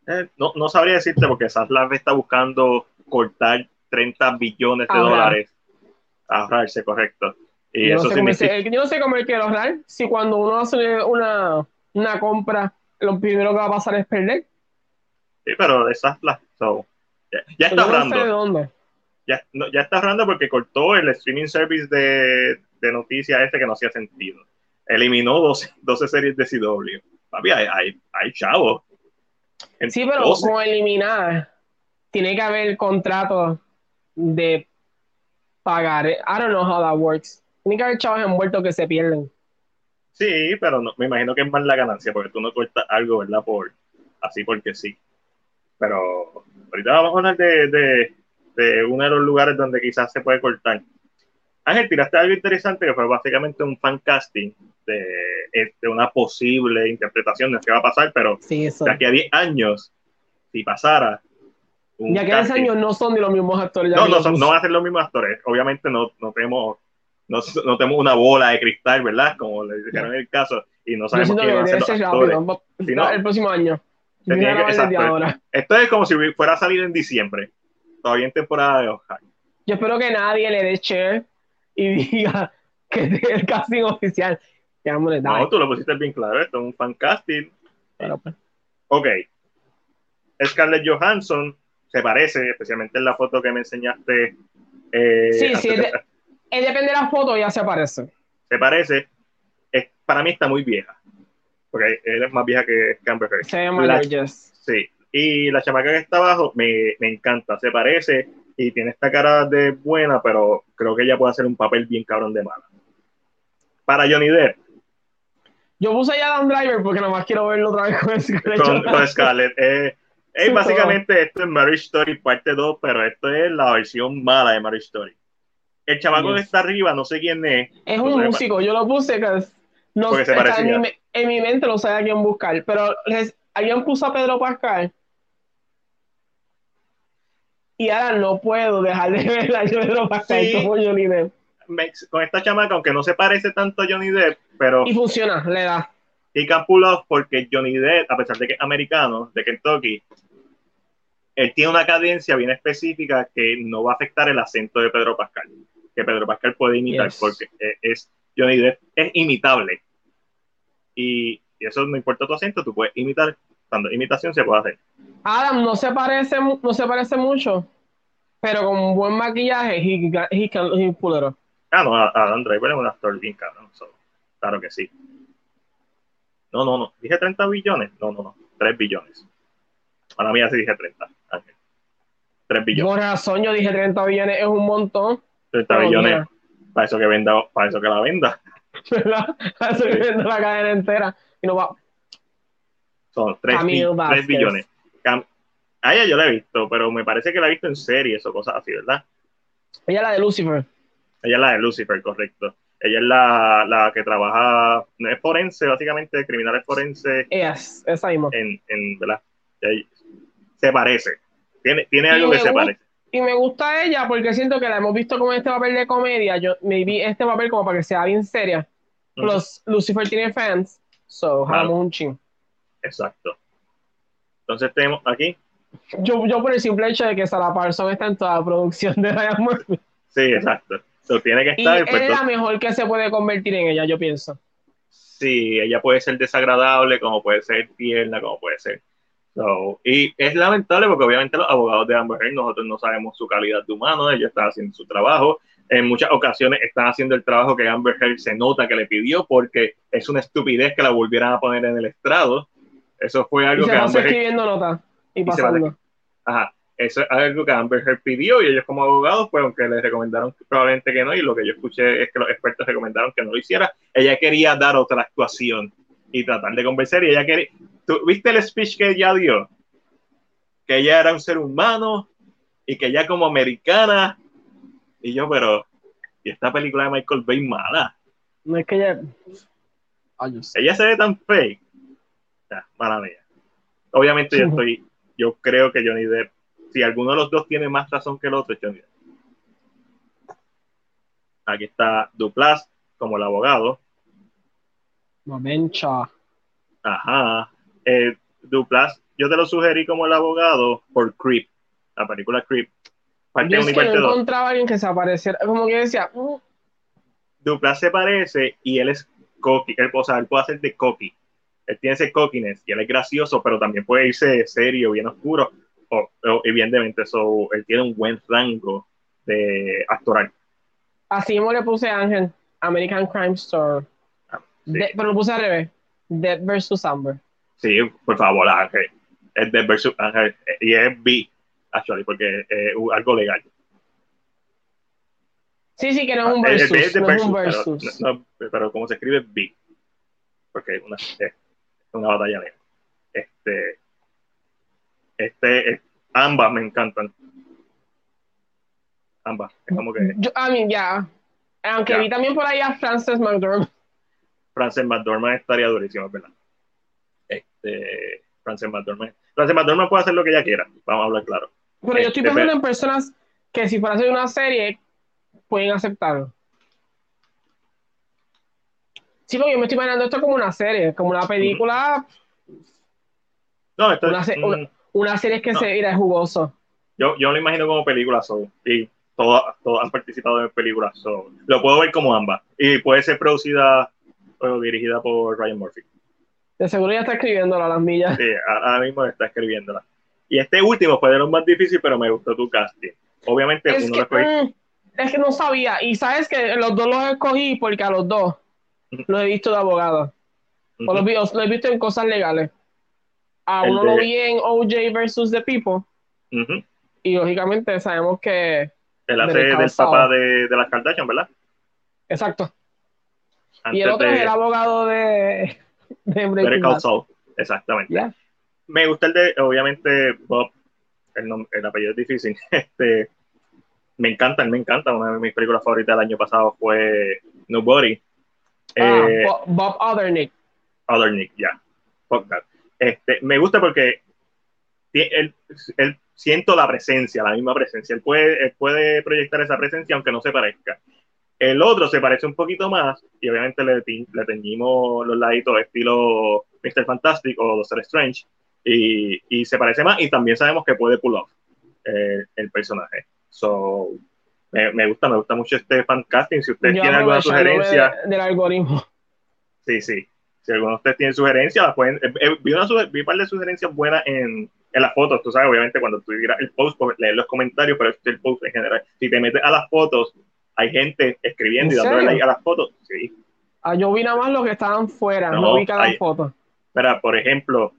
Eh, no, no sabría decirte porque Sattler está buscando cortar 30 billones de dólares ahorrarse, correcto. Y yo, eso no significa... yo no sé cómo él quiere ahorrar, si cuando uno hace una, una compra, lo primero que va a pasar es perder. Sí, pero esas las... So, ya, está ahorrando. de dónde. Ya, no, ya está ahorrando porque cortó el streaming service de, de noticias este que no hacía sentido. Eliminó 12, 12 series de CW. Papi, hay, hay, hay chavos. Sí, pero como eliminar, tiene que haber contrato de pagar. I don't know how that works. Tiene que haber chavos envueltos que se pierden. Sí, pero no, me imagino que es más la ganancia, porque tú no cortas algo, ¿verdad? Por, así porque sí. Pero ahorita vamos a hablar de, de, de uno de los lugares donde quizás se puede cortar. Ángel, tiraste algo interesante que fue básicamente un fan casting de, de una posible interpretación de qué va a pasar, pero sí, de aquí a 10 años, si pasara, ya que hace años no son ni los mismos actores. No, no, son, no van a ser los mismos actores. Obviamente no, no tenemos no, no, tenemos una bola de cristal, ¿verdad? Como le dijeron en el caso, y no sabemos quién va a ser los actores. no, el próximo año. Que, Esto es como si fuera a salir en diciembre, todavía en temporada de Oscar. Yo espero que nadie le dé share y diga que es el casting oficial. No, tú lo pusiste bien claro, esto es un fan casting. Pero, pues. Ok. Scarlett Johansson se parece, especialmente en la foto que me enseñaste. Eh, sí, sí, de, depende de la foto, ya se parece. Se parece. Es, para mí está muy vieja. Porque él es más vieja que, Amber Heard. Se llama Sí. Y la chamaca que está abajo me, me, encanta. Se parece y tiene esta cara de buena, pero creo que ella puede hacer un papel bien cabrón de mala. Para Johnny Depp. Yo puse ya Dan Driver porque nada más quiero verlo otra vez con Scarlett. Con, con Scarlett. Eh, es básicamente esto es Marriage Story parte 2, pero esto es la versión mala de Marriage Story. El chamaco que está arriba, no sé quién es. Es un músico, yo lo puse, no sé, en, mi, en mi, mente no sabía quién buscar, pero alguien puso a Pedro Pascal y ahora no puedo dejar de ver a Pedro Pascal como Johnny Depp. Con esta chamaca, aunque no se parece tanto a Johnny Depp, pero... Y funciona, le da. Y can pull off porque Johnny Depp, a pesar de que es americano, de Kentucky, él tiene una cadencia bien específica que no va a afectar el acento de Pedro Pascal, que Pedro Pascal puede imitar Yes. porque es, es Johnny Depp es imitable. Y, y eso no importa tu acento, tú puedes imitar, cuando imitación se puede hacer. Adam no se parece, no se parece mucho, pero con un buen maquillaje, he, he can he pull it off. Ah, no, Adam Driver es un actor bien cabrón, so, claro que sí. No, no, no, dije 30 billones, no, no, no, 3 billones. Para mí así dije 30, Ángel. 3 billones. Con razón, yo dije 30 billones, es un montón, 30 Oh, billones, mira. para eso que venda, para eso que la venda. ¿verdad? Estoy viendo la cadena entera. Y no va. Son 3, Camille Vázquez. billones. A ella yo la he visto, pero me parece que la he visto en series o cosas así, ¿verdad? Ella es la de Lucifer. Ella es la de Lucifer, correcto. Ella es la, la que trabaja, no es forense, básicamente, criminal forense Yes, esa misma. en, en ¿verdad? Se parece. Tiene, tiene algo que se parece. Y me gusta ella porque siento que la hemos visto como en este papel de comedia. Yo me vi este papel como para que sea bien seria. Plus, Lucifer tiene fans. So, Claro. un chin. Exacto. Entonces tenemos aquí, Yo, yo por el simple hecho de que Sarah Parsons está en toda la producción de Ryan Murphy. sí, exacto. So, tiene que Y estar, es pues, la mejor que se puede convertir en ella, yo pienso. Sí, ella puede ser desagradable, como puede ser tierna, como puede ser. So, y es lamentable porque obviamente los abogados de Amber Heard, nosotros no sabemos su calidad de humano, ellos están haciendo su trabajo. En muchas ocasiones están haciendo el trabajo que Amber Heard se nota que le pidió porque es una estupidez que la volvieran a poner en el estrado. Eso fue Y algo se que Amber escribiendo notas y va pasando. ajá, eso es algo que Amber Heard pidió y ellos como abogados, pues aunque les recomendaron probablemente que no, y lo que yo escuché es que los expertos recomendaron que no lo hiciera, ella quería dar otra actuación y tratar de convencer y ella quería, ¿tú viste el speech que ella dio? Que ella era un ser humano y que ella como americana y yo, pero y esta película de Michael Bay mala, No es que ella. Ay, yo sé. ella se ve tan fake, ya, mala mía. Obviamente yo estoy, yo creo que Johnny Depp, si alguno de los dos tiene más razón que el otro, es Johnny Depp. Aquí está Duplas como el abogado. Momencha. Ajá. Eh, Duplas, yo te lo sugerí como el abogado por Creep, la película Creep. Parte Yo 1 es que no parte 2. encontraba a alguien que se apareciera. Como que decía, "Mm, Duplas se parece y él es cocky, él, o sea, él puede hacer de cocky. Él tiene ese cockiness y él es gracioso, pero también puede irse serio, bien oscuro, o, o- evidentemente, so, él tiene un buen rango de actoral. así mismo le puse a Ángel, American Crime Story. Ah, sí. De- pero lo puse al revés. Dead versus Amber. Sí, por favor, Ángel. Es de versus Ángel. eh, Y es B, actually, porque es algo legal. Sí, sí, que no es un Ah, el- el versus. B es de no es un versus, versus. Pero, no, pero como se escribe es B. Porque es una, es una batalla legal. Este, este, es- ambas me encantan. Ambas. Es como que Yo, a mí, ya. Aunque vi también por ahí a Frances McDormand. Frances McDormand estaría durísimo, ¿verdad? Este, Frances McDormand. Frances McDormand puede hacer lo que ella quiera. Vamos a hablar claro. Pero yo estoy Este, pensando en personas que si fuera a hacer una serie, pueden aceptarlo. Sí, porque yo me estoy imaginando esto como una serie, como una película, No, esto Una se- una- una serie que No. se es jugoso. yo, yo lo imagino como películas, so, y todos, todos han participado en películas, so, lo puedo ver como ambas. Y puede ser producida o dirigida por Ryan Murphy. De seguro ya está escribiéndola las millas. Sí, ahora mismo está escribiéndola. Y este último fue de los más difíciles, pero me gustó tu casting. Obviamente Es uno que, lo mm, es que no sabía. Y sabes que los dos los escogí porque a los dos los he visto de abogado. O los, vi- los he visto en cosas legales. A El uno de- lo vi en OJ versus The People. Y lógicamente sabemos que. Él hace del papá de, de las Kardashian, ¿verdad? Exacto. y el otro de es el abogado de, de Breaking Bad. Saul. Exactamente. Me gusta el de, obviamente, Bob, el, nom- el apellido es difícil. Este, me encanta, me encanta. Una de mis películas favoritas del año pasado fue Nobody. Ah, Eh, Bob, Bob Othernick. Other Nick, ya. That. Este, me gusta porque él, él siento la presencia, la misma presencia. Él puede, él puede proyectar esa presencia aunque no se parezca. El otro se parece un poquito más y obviamente le, le teñimos los laditos estilo Mr. Fantastic o Doctor Strange y, y, se parece más y también sabemos que puede pull off eh, el personaje. So, me, me, gusta, me gusta mucho este fan casting. Si ustedes tienen alguna sugerencia. del algoritmo. Sí, sí. Si alguno de ustedes tiene sugerencias, pueden. Eh, eh, vi, una, vi un par de sugerencias buenas en, en las fotos. Tú sabes, obviamente, cuando tú tiras el post, pues, leer los comentarios, pero el post en general. Si te metes a las fotos, hay gente escribiendo y dándole like a las fotos. Sí. Ah, yo vi nada más los que estaban fuera, no, no vi cada hay, foto. Mira, por ejemplo,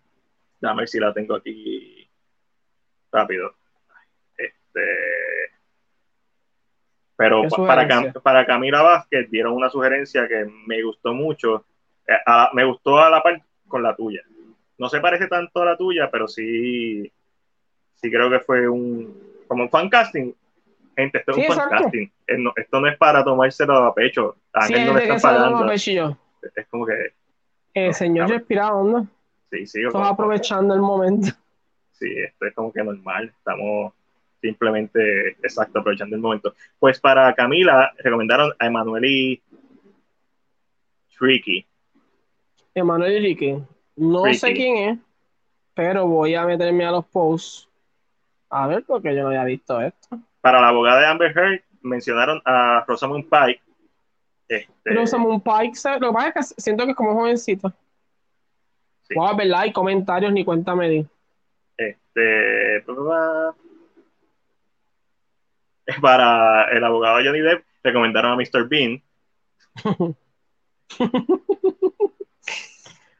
déjame ver si la tengo aquí rápido. Este, pero para, Cam, para Camila Vázquez dieron una sugerencia que me gustó mucho. Eh, a, me gustó a la par con la tuya. No se parece tanto a la tuya, pero sí, sí creo que fue un, como un fan casting. Gente, esto es sí, un fan casting. Esto no es para tomárselo a pecho. A sí, no me están pagando. Es como que. El señor respirado, ¿no? Sí, sí. Estamos aprovechando el momento. Sí, esto es como que normal. Estamos simplemente, exacto, aprovechando el momento. Pues para Camila recomendaron a Emanuel y Tricky. Emanuel y Ricky. No Ricky. sé quién es, pero voy a meterme a los posts. A ver, porque yo no había visto esto. Para la abogada de Amber Heard mencionaron a Rosamund Pike. Este... Rosamund Pike, lo que pasa es que siento que es como jovencita. Sí. Voy a ver like, comentarios, ni cuenta me di. Este para el abogado Johnny Depp recomendaron a Mr. Bean.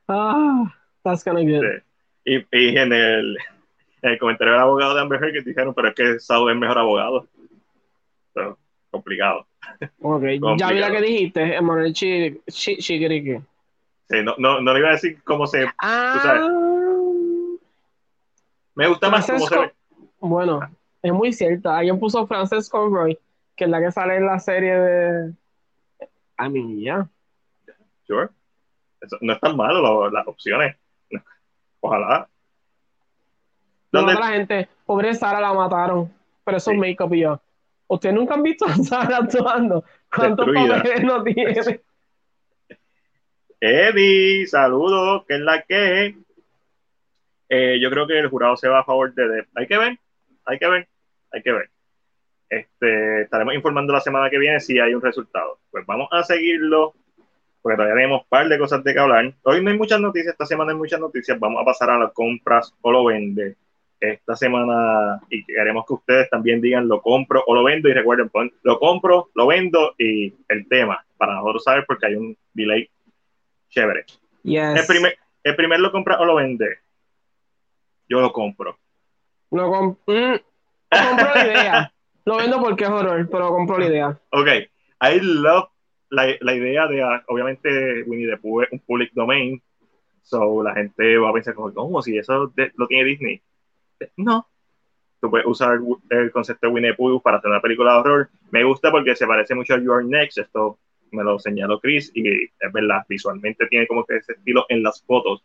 ah, that's kind of good. Sí. Y, y, en, el, en el comentario del abogado de Amber Heard que dijeron, pero es que Saul es mejor abogado. So, complicado. Ok, complicado. ya vi la que dijiste, Emanuel Chiquiriqui. Sí, no, no, no le iba a decir cómo se... Ah, sabes. Me gusta más cómo se ve. Bueno, es muy cierto. Alguien puso Frances Conroy, que es la que sale en la serie de. I mean, yeah. Sure. Eso, no es tan malo lo, las opciones. Ojalá. ¿Dónde? No, la gente, pobre Sara la mataron, pero eso es make-up y yo. ¿Ustedes nunca han visto a Sara actuando? ¿Cuántos papeles no tiene? Eddie, saludos, que es la que. Eh, yo creo que el jurado se va a favor de Depp. Hay que ver, hay que ver, hay que ver. Este, estaremos informando la semana que viene si hay un resultado. Pues vamos a seguirlo, porque todavía tenemos un par de cosas de que hablar. Hoy no hay muchas noticias, esta semana hay muchas noticias. Vamos a pasar a las compras o lo vende. Esta semana, y queremos que ustedes también digan lo compro o lo vendo. Y recuerden, pon, lo compro, lo vendo y el tema, para nosotros saber, porque hay un delay chévere. Yes. El, primer, el primer lo compra o lo vende. Yo lo compro. Lo, comp mm, compro la idea. Lo vendo porque es horror, pero compro la idea. Ok. I love la, la idea de, uh, obviamente, Winnie the Pooh es un public domain. So la gente va a pensar como, ¿cómo? Si eso de, lo tiene Disney. No. Tú puedes usar el concepto de Winnie Pooh para hacer una película de horror. Me gusta porque se parece mucho a You Are Next. Esto me lo señaló Chris y es verdad, visualmente tiene como que ese estilo en las fotos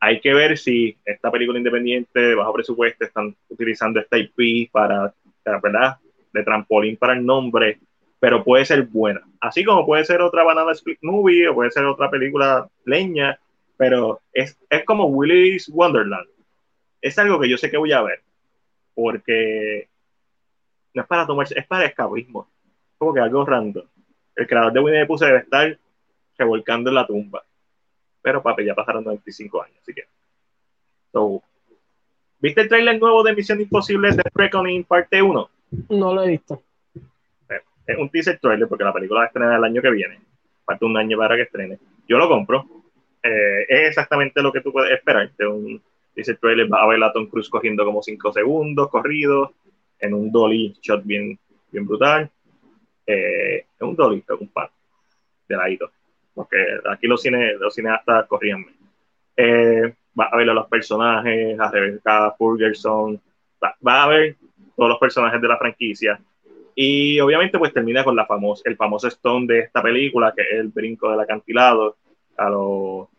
hay que ver si esta película independiente de bajo presupuesto están utilizando esta IP para, ¿verdad? De trampolín para el nombre, pero puede ser buena. Así como puede ser otra Banana Split Movie o puede ser otra película leña, pero es, es como Willy's Wonderland. Es algo que yo sé que voy a ver, porque no es para tomarse, es para escapismo. Como que algo random. El creador de Winnie the Pooh debe estar revolcando en la tumba pero papi, ya pasaron 95 años, así que. So, ¿Viste el trailer nuevo de Misión Imposible de Reckoning parte 1? No lo he visto. Es un teaser trailer porque la película va a estrenar el año que viene. Falta un año para que estrene. Yo lo compro. Eh, es exactamente lo que tú puedes esperar de un teaser trailer. Va a ver a Tom Cruise cogiendo como 5 segundos corridos en un dolly shot bien, bien brutal. Eh, es un dolly, un pan de ladito porque aquí los, cine, los cineastas corrían. Eh, va a ver a los personajes, a Rebecca Ferguson, va, va, a ver todos los personajes de la franquicia. Y obviamente pues termina con la famosa, el famoso stone de esta película, que es el brinco del acantilado a lo,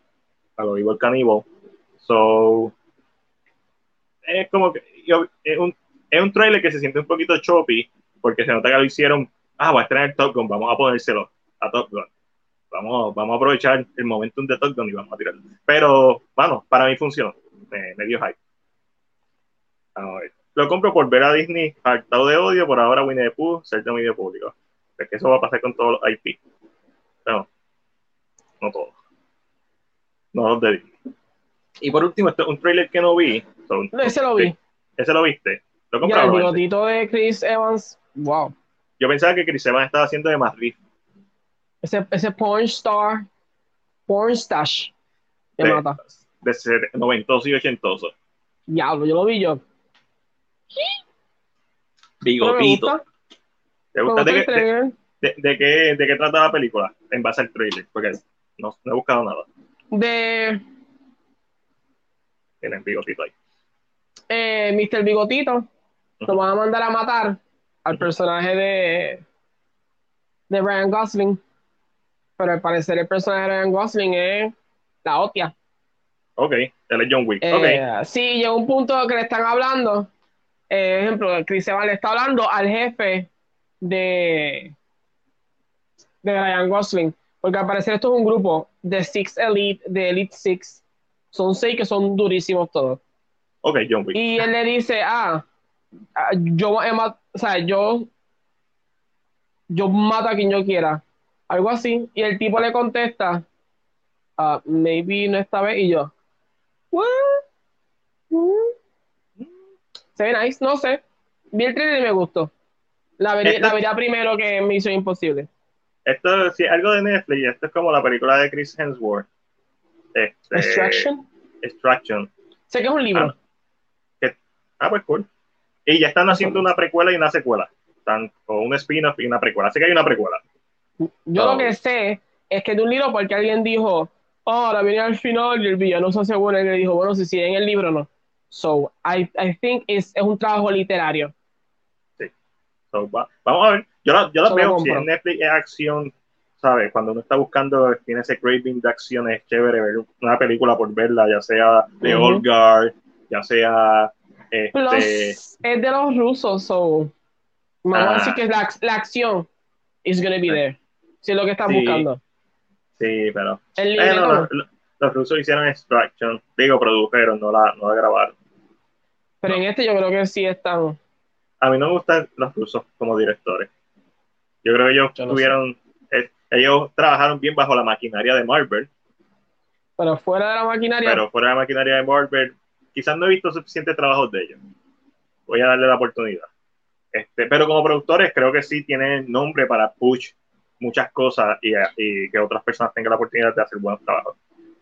a lo Evil Cannibal. So, es como que es un, es un trailer que se siente un poquito choppy, porque se nota que lo hicieron, ah, va a estrenar Top Gun, vamos a ponérselo a Top Gun vamos, vamos a aprovechar el momentum de Top Gun y vamos a tirarlo. Pero, bueno, para mí funcionó. me, me dio hype. Lo compro por ver a Disney hartado de odio, por ahora Winnie the Pooh, ser medio público. Es que eso va a pasar con todos los IP. No, no todos. No los de Disney. Y por último, esto es un trailer que no vi. Ese lo vi. ¿Ese lo viste? ¿Lo Y el compraron? bigotito de Chris Evans. Wow. Yo pensaba que Chris Evans estaba haciendo de Madrid. Ese, ese porn star. Porn stash. Me de, mata. de ser noventoso y ochentoso. Diablo, yo lo vi yo. Bigotito. gusta. ¿Te gusta de, qué, de, trailer. de- de qué, de qué trata la película? En base al trailer. Porque no, no he buscado nada. De Tienen bigotito ahí. eh, Mr. Bigotito. Lo van a mandar a matar al personaje de de Ryan Gosling. Pero al parecer el personaje de Ryan Gosling es la hostia. Ok, él es John Wick. Eh, ok. Sí, llega un punto que le están hablando. Eh, ejemplo, Chris Evans le está hablando al jefe de, de Ryan Gosling. Porque al parecer esto es un grupo de Six Elite, de Elite Six. Son seis que son durísimos todos. Ok, John Wick. Y él le dice, ah, ah, yo, he mat- o sea, yo, yo mato a quien yo quiera. Algo así. Y el tipo le contesta, ah, maybe no esta vez. Y yo, what? Mm. Se ve nice, no sé. Vi el trailer y me gustó. La vería, Esto- la vería primero que me hizo imposible. Esto sí, algo de Netflix. Esto es como la película de Chris Hemsworth. Este, Extraction. Extraction. Sé que es un libro. Ah, pues cool. Y ya están haciendo una precuela y una secuela. Con un spin-off y una precuela. Así que hay una precuela. Yo Oh. lo que sé es que de un libro porque alguien dijo, oh, ahora viene al final y el villano se y le dijo, bueno, si sigue en el libro no. So, I, I think es, un trabajo literario. So, va- vamos a ver. Yo la, yo la veo. Si en Netflix es acción, ¿sabes? Cuando uno está buscando, tiene ese craving de acción, es chévere ver una película por verla, ya sea de Ujú. Old Guard, ya sea. Este, es de los rusos, so, vamos a decir que la, la acción is gonna be there. Si es lo que estás Sí. buscando. sí, pero. El los, rusos hicieron Extraction. Digo, produjeron, no la, no la grabaron. pero en este yo creo que sí están. A mí no me gustan los rusos como directores. Yo creo que ellos Yo no tuvieron. Ellos trabajaron bien bajo la maquinaria de Marvel, Pero fuera de la maquinaria, pero fuera de la maquinaria de Marvel, quizás no he visto suficientes trabajos de ellos. Voy a darle la oportunidad. Este, pero como productores, creo que sí tienen nombre para push muchas cosas y, y que otras personas tengan la oportunidad de hacer buenos trabajos.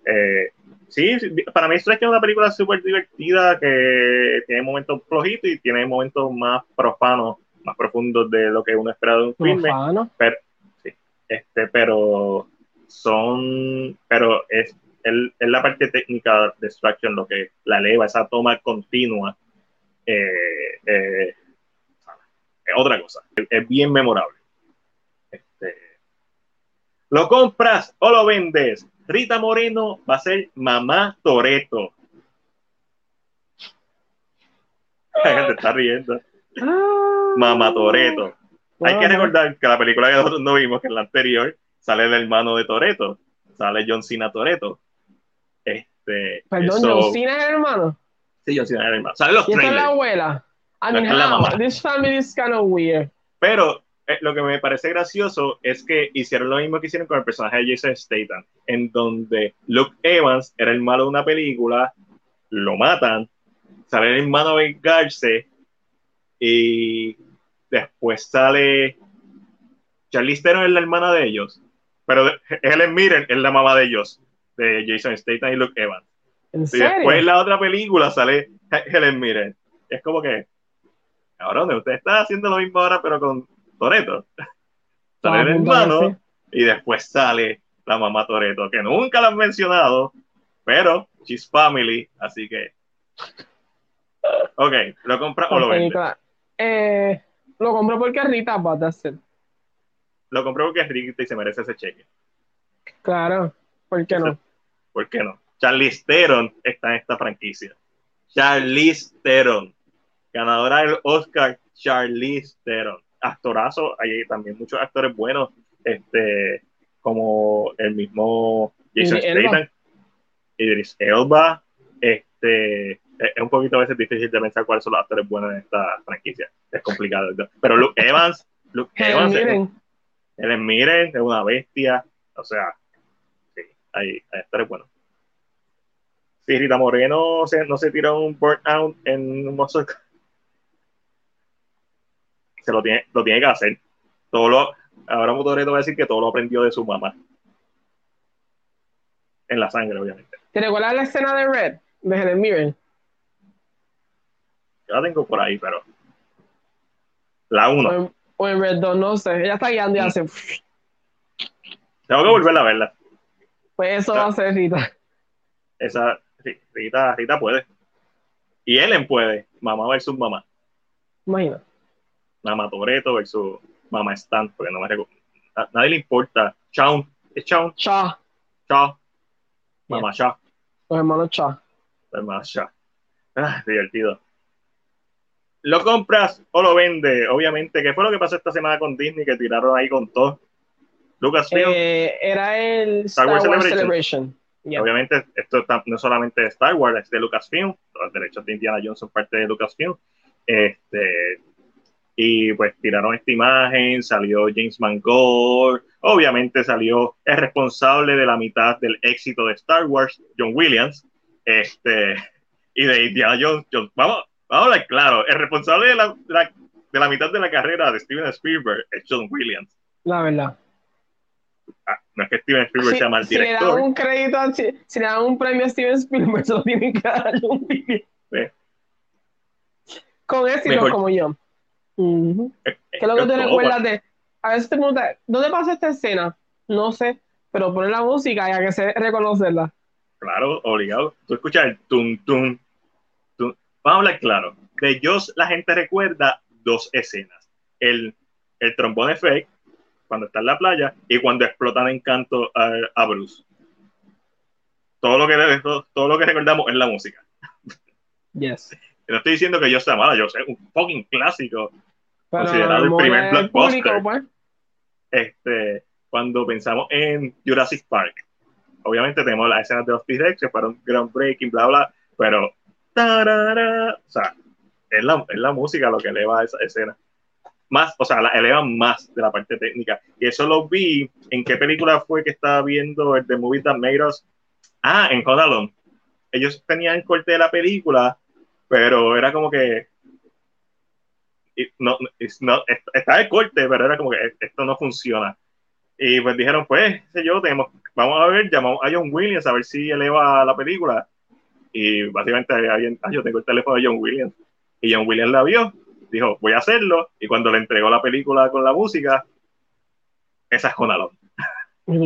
Eh, sí, para mí Stretch es una película súper divertida que tiene momentos flojitos y tiene momentos más profanos, más profundos de lo que uno espera de un filme profano. pero este pero son pero es el, es la parte técnica de Extraction lo que la eleva esa toma continua eh, eh, es otra cosa. Es, es bien memorable. Este, lo compras o lo vendes. Rita Moreno va a ser mamá Toreto. La gente está riendo. Ah. mamá Toreto hay que recordar que la película que nosotros no vimos, que es la anterior, sale el hermano de Toreto, sale John Cena Toreto. Este, Perdón, eso- John Cena es el hermano. Sí, John Cena es el hermano. Sale los es la trailers. abuela. I mean, la mamá. This family is kind of weird. Pero eh, lo que me parece gracioso es que hicieron lo mismo que hicieron con el personaje de Jason Statham, en donde Luke Evans era el malo de una película, lo matan, sale el hermano a vengarse y después sale Charlize Theron es la hermana de ellos, pero Helen Mirren es la mamá de ellos, de Jason Statham y Luke Evans. ¿En Y serio? después en la otra película sale He- Helen Mirren. Es como que, cabrón, usted está haciendo lo mismo ahora, pero con Toreto. Sale el hermano y después sale la mamá Toreto, que nunca la han mencionado, pero she's family, así que. Ok, lo compra o lo vende. Eh, lo compré porque Rita, but that's it. Lo compré porque es riquita y se merece ese cheque. Claro, ¿por qué no? ¿Por qué no? Charlize Theron está en esta franquicia. Charlize Theron, ganadora del Oscar, Charlize Theron. Actorazo, hay también muchos actores buenos, este, como el mismo Jason. Statham, Idris Elba, Este, es un poquito a veces difícil de pensar cuáles son los actores buenos en esta franquicia. Es complicado. Pero Luke Evans, Luke Evans, Helen Mirren es una bestia. O sea, sí, hay, hay actores buenos. Si Rita Moreno se, no se tira un burnout en un Monster se lo tiene, lo tiene que hacer. Todo lo, ahora Motoreto va a decir que todo lo aprendió de su mamá. En la sangre, obviamente. ¿Te recuerdas la escena de Red? De Helen Mirren. Yo la tengo por ahí, pero. La 1. O, en Red 2, no sé. Ella está guiando y mm. hace. Tengo que volverla a verla. Pues eso va a ser Rita. Esa, Rita, Rita puede. Y Ellen puede. Mamá versus mamá. Imagina. Mamá Toreto versus Mamá Stan, porque no me recuerdo. A nadie le importa. Chao. ¿Es Chao? Chao. Chao. Mamá Chao. Los hermanos Chao. Los hermanos Chao. Ah, divertido. ¿Lo compras o lo vende? Obviamente, ¿qué fue lo que pasó esta semana con Disney que tiraron ahí con todo? Lucasfilm. Eh, era el Star, Wars, Celebration. Obviamente, esto no solamente de Star Wars, es de Lucasfilm. Los derechos de Indiana Jones son parte de Lucasfilm. Este, y pues tiraron esta imagen, salió James Mangold, obviamente salió el responsable de la mitad del éxito de Star Wars, John Williams, este, y de Indiana Jones, vamos, vamos a hablar claro, el responsable de la, de la, mitad de la carrera de Steven Spielberg es John Williams. La verdad. Ah, no es que Steven Spielberg sea mal director. Si le dan un crédito, si, le dan un premio a Steven Spielberg, se lo tienen que dar a John Williams. Con éxito como yo. ¿Qué es lo que te recuerdas de? A veces te preguntas, ¿dónde pasa esta escena? No sé, pero poner la música y hay que reconocerla. Claro, obligado. Tú escuchas el tum, tum. Vamos a hablar claro. De ellos la gente recuerda dos escenas. El, el trombón effect, cuando está en la playa, y cuando explotan en canto a, Bruce. Todo lo, que, todo, todo lo que recordamos es la música. Yes. No estoy diciendo que yo sea mala, yo sé, un fucking clásico considerado el primer blockbuster. Pues. Este, cuando pensamos en Jurassic Park, obviamente tenemos las escenas de los T-Rex que fueron groundbreaking, bla, bla, pero tarara, o sea, es la, es la música lo que eleva esa escena. Más, o sea, la elevan más de la parte técnica. Y eso lo vi, ¿en qué película fue que estaba viendo el de Movie That Made Us? Ah, en Home Ellos tenían corte de la película, pero era como que no, no, está el corte, pero era como que esto no funciona. Y pues dijeron, pues, yo, tenemos, vamos a ver, llamamos a John Williams a ver si eleva la película. Y básicamente alguien, ah, yo tengo el teléfono de John Williams. Y John Williams la vio, dijo, voy a hacerlo. Y cuando le entregó la película con la música, esa es con Alon.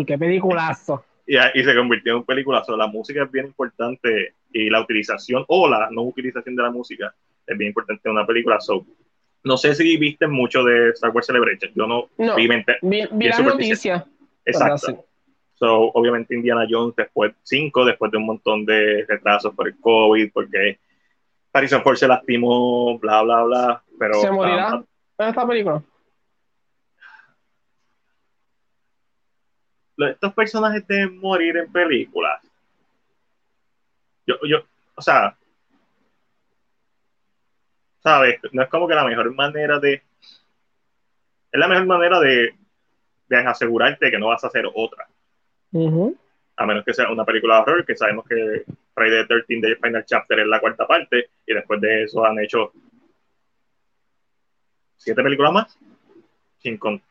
¡Qué peliculazo! Y, y, se convirtió en un peliculazo. La música es bien importante y la utilización o la no utilización de la música es bien importante en una película. So, no sé si viste mucho de Star Wars Celebration. Yo no, vi, vi, la noticia. Exacto. So, obviamente Indiana Jones después 5, después de un montón de retrasos por el COVID, porque Harrison Ford se lastimó, bla, bla, bla. Pero, ¿Se morirá en esta película? Estos personajes deben morir en películas. Yo, yo, o sea, ¿sabes? No es como que la mejor manera de... Es la mejor manera de, de asegurarte que no vas a hacer otra. A menos que sea una película de horror, que sabemos que Friday the 13 The Final Chapter es la cuarta parte, y después de eso han hecho siete películas más, sin, con,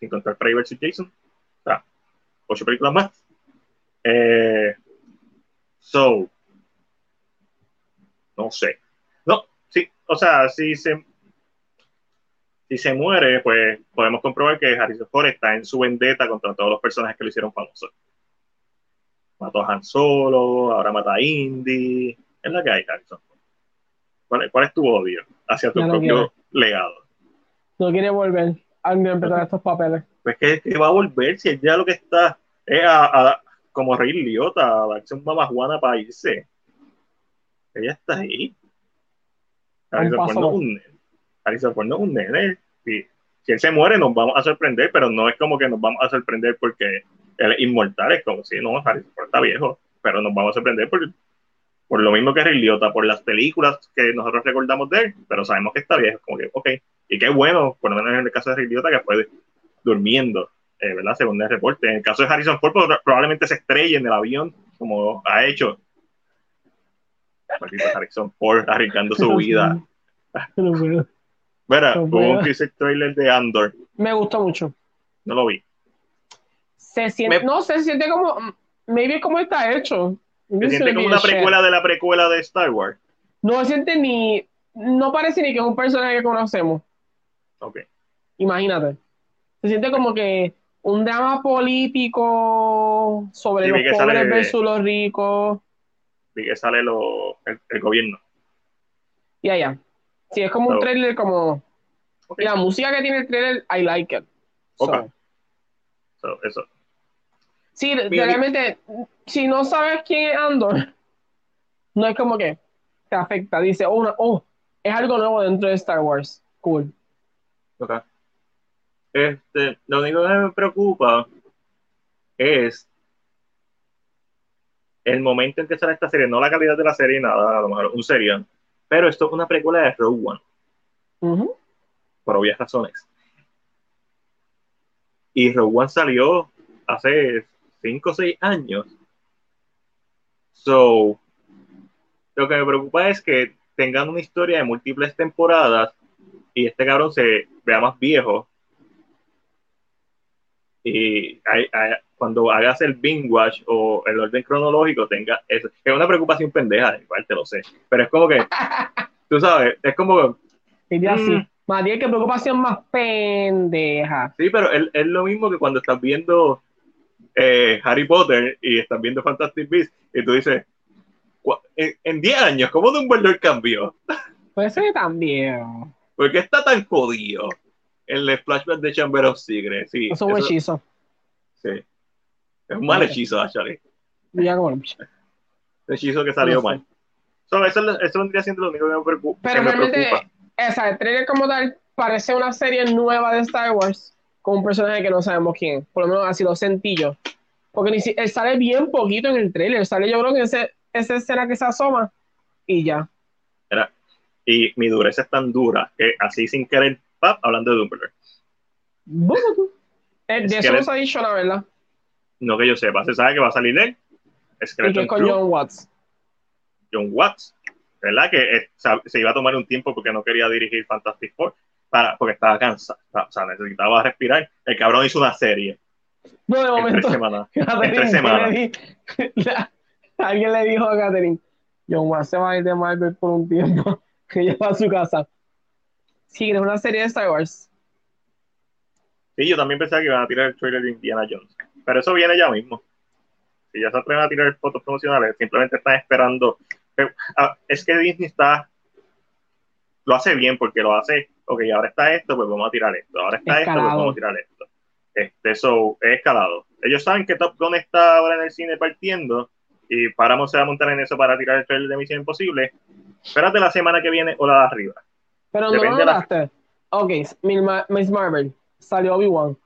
sin contar Friday vs. Jason. O sea, ocho películas más. Eh, so, no sé o sea, si se, si se muere, pues podemos comprobar que Harrison Ford está en su vendetta contra todos los personajes que lo hicieron famoso. Mató a Han Solo, ahora mata a Indy. Es la que hay, Harrison Ford. ¿Cuál, es tu odio hacia tu propio legado? No quiere volver a interpretar estos papeles. Pues que, que, va a volver si ya lo que está es a, como Rey Liotta, a darse un mamajuana para irse. Ella está ahí. Harrison Ford no es un nene. Si, él se muere, nos vamos a sorprender, pero no es como que nos vamos a sorprender porque él es inmortal. Es como si no, Harrison Ford está viejo, pero nos vamos a sorprender porque por lo mismo que Ray Liotta, por las películas que nosotros recordamos de él, pero sabemos que está viejo, como que, ok, y qué bueno, por lo menos en el caso de Ray Liotta, que fue durmiendo, eh, ¿verdad? Según el reporte. En el caso de Harrison Ford, pues, probablemente se estrelle en el avión, como ha hecho. Harrison Ford arriesgando su vida. No Mira, hubo un teaser trailer de Andor. Me gustó mucho. No lo vi. Se siente, no, se siente como, maybe como está hecho. Se siente como una precuela de la precuela de Star Wars. No se siente ni, no parece ni que es un personaje que conocemos. Ok. Imagínate. Se siente como que un drama político sobre los pobres versus los ricos. Y que sale lo, el, gobierno. Ya, ya. Sí, es como un trailer como... la música que tiene el trailer, I like it. Okay. So. eso. Sí, realmente, si no sabes quién es Andor, no es como que te afecta. Dice, oh, oh, es algo nuevo dentro de Star Wars. Cool. Ok. Este, lo único que me preocupa es el momento en que sale esta serie, no la calidad de la serie, nada, a lo mejor un serial, pero esto es una precuela de Rogue One. Por obvias razones. Y Rogue One salió hace 5 o 6 años. So, lo que me preocupa es que tengan una historia de múltiples temporadas y este cabrón se vea más viejo. Y cuando hagas el binge watch o el orden cronológico tenga eso. Es una preocupación pendeja, igual te lo sé. Pero es como que, tú sabes, es como... Y así. Mm. Más bien que preocupación más pendeja. Sí, pero es, es lo mismo que cuando estás viendo eh, Harry Potter y estás viendo Fantastic Beasts y tú dices, en 10 años, ¿cómo Dumbledore cambió? Pues sí, también. ¿Por qué está tan jodido? El flashback de Chamber of Secrets. Sí, eso es un hechizo. Sí. Es un mal hechizo, actually. Ya como hechizo que salió mal. eso, eso vendría siendo lo único que me preocupa. Pero realmente, esa, el trailer como tal parece una serie nueva de Star Wars con un personaje que no sabemos quién. Por lo menos así lo sentí yo. Porque ni si, él sale bien poquito en el trailer. Sale yo creo que ese, esa escena que se asoma y ya. y mi dureza es tan dura que así sin querer, pap, hablando de Dumbledore. De eso no se ha dicho la verdad. No que yo sepa, se sabe que va a salir él. ¿Y qué con John Watts? John Watts, ¿verdad? Que eh, se iba a tomar un tiempo porque no quería dirigir Fantastic Four para, porque estaba cansado, o sea, necesitaba respirar. El cabrón hizo una serie. No, de momento. En tres semanas. en tres semanas. alguien le dijo a Catherine, John Watts se va a ir de Marvel por un tiempo, que lleva a su casa. Sí, es una serie de Star Wars. Sí, yo también pensaba que iban a tirar el trailer de Indiana Jones. Pero eso viene ya mismo. Si ya se atreven a tirar fotos promocionales, simplemente están esperando. Ah, es que Disney está. Lo hace bien porque lo hace ok, ahora está esto, pues vamos a tirar esto, ahora está esto, pues vamos a tirar esto. Este, so, es escalado. Ellos saben que Top Gun está ahora en el cine partiendo y va a montar en eso para tirar el trailer de Misión Imposible. Espérate la semana que viene o la de arriba. Pero no lo notaste. Ok, Miss Marvel, salió Obi-Wan.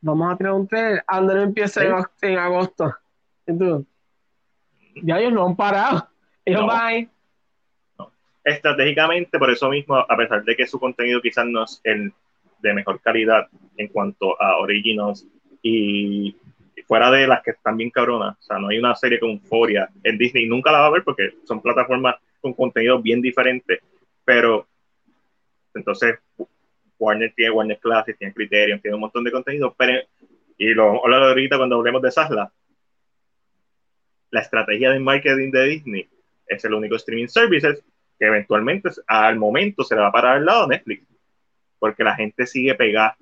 Vamos a tirar un trailer. Andor empieza en, agosto. Entonces, ya ellos no han parado. Ellos van estratégicamente, por eso mismo, a pesar de que su contenido quizás no es el de mejor calidad en cuanto a originals y fuera de las que están bien cabronas, o sea, no hay una serie con Euphoria en Disney, nunca la va a ver porque son plataformas con contenido bien diferente, pero entonces Warner tiene Warner Classic, tiene Criterion, tiene un montón de contenido, pero y lo hablo ahorita cuando hablemos de Sasla, la estrategia de marketing de Disney es el único streaming services que eventualmente al momento se le va a parar al lado Netflix, porque la gente sigue pegada.